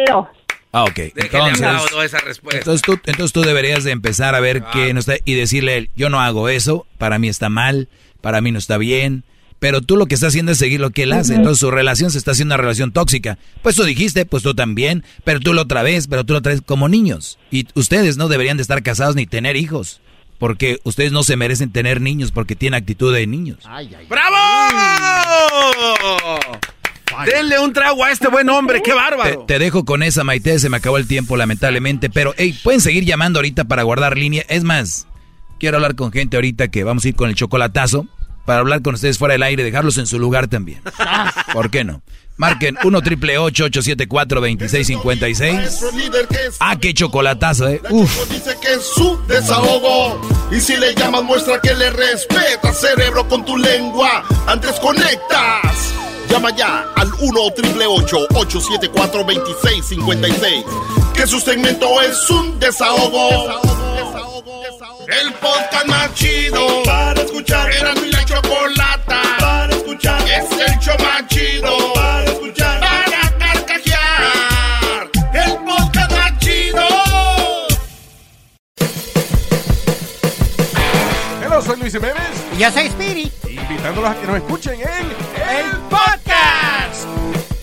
no. Ah, ok. Entonces, aplaudo esa respuesta. entonces tú, entonces tú deberías de empezar a ver qué no está y decirle a él, yo no hago eso, para mí está mal, para mí no está bien, pero tú lo que estás haciendo es seguir lo que él hace, entonces su relación se está haciendo una relación tóxica. Pues tú dijiste, pues tú también, pero tú lo otra vez, pero tú lo otra vez como niños. Y ustedes no deberían de estar casados ni tener hijos, porque ustedes no se merecen tener niños porque tienen actitud de niños. ¡Bravo! Denle un trago a este buen hombre, qué Te, bárbaro. te dejo con esa, Maite. Se me acabó el tiempo, lamentablemente. Pero, hey, pueden seguir llamando ahorita para guardar línea. Es más, quiero hablar con gente ahorita que vamos a ir con el chocolatazo. Para hablar con ustedes fuera del aire, dejarlos en su lugar también. <laughs> ¿Por qué no? Marquen 1 triple 874 2656 Nuestro líder que es Ah, qué chocolatazo, eh. Uf. dice que es su desahogo. Y si le llamas, muestra que le respeta, cerebro, con tu lengua. Antes conectas. Llama ya al 1 888 874 2656 Que su segmento es un desahogo. El podcast más chido para escuchar. Era mi la chocolata para escuchar. Es el show más chido para escuchar. Para carcajear. El podcast más chido. Hello, soy Luis Jiménez. Y yo soy Speedy. Invitándolos a que nos escuchen en El Podcast.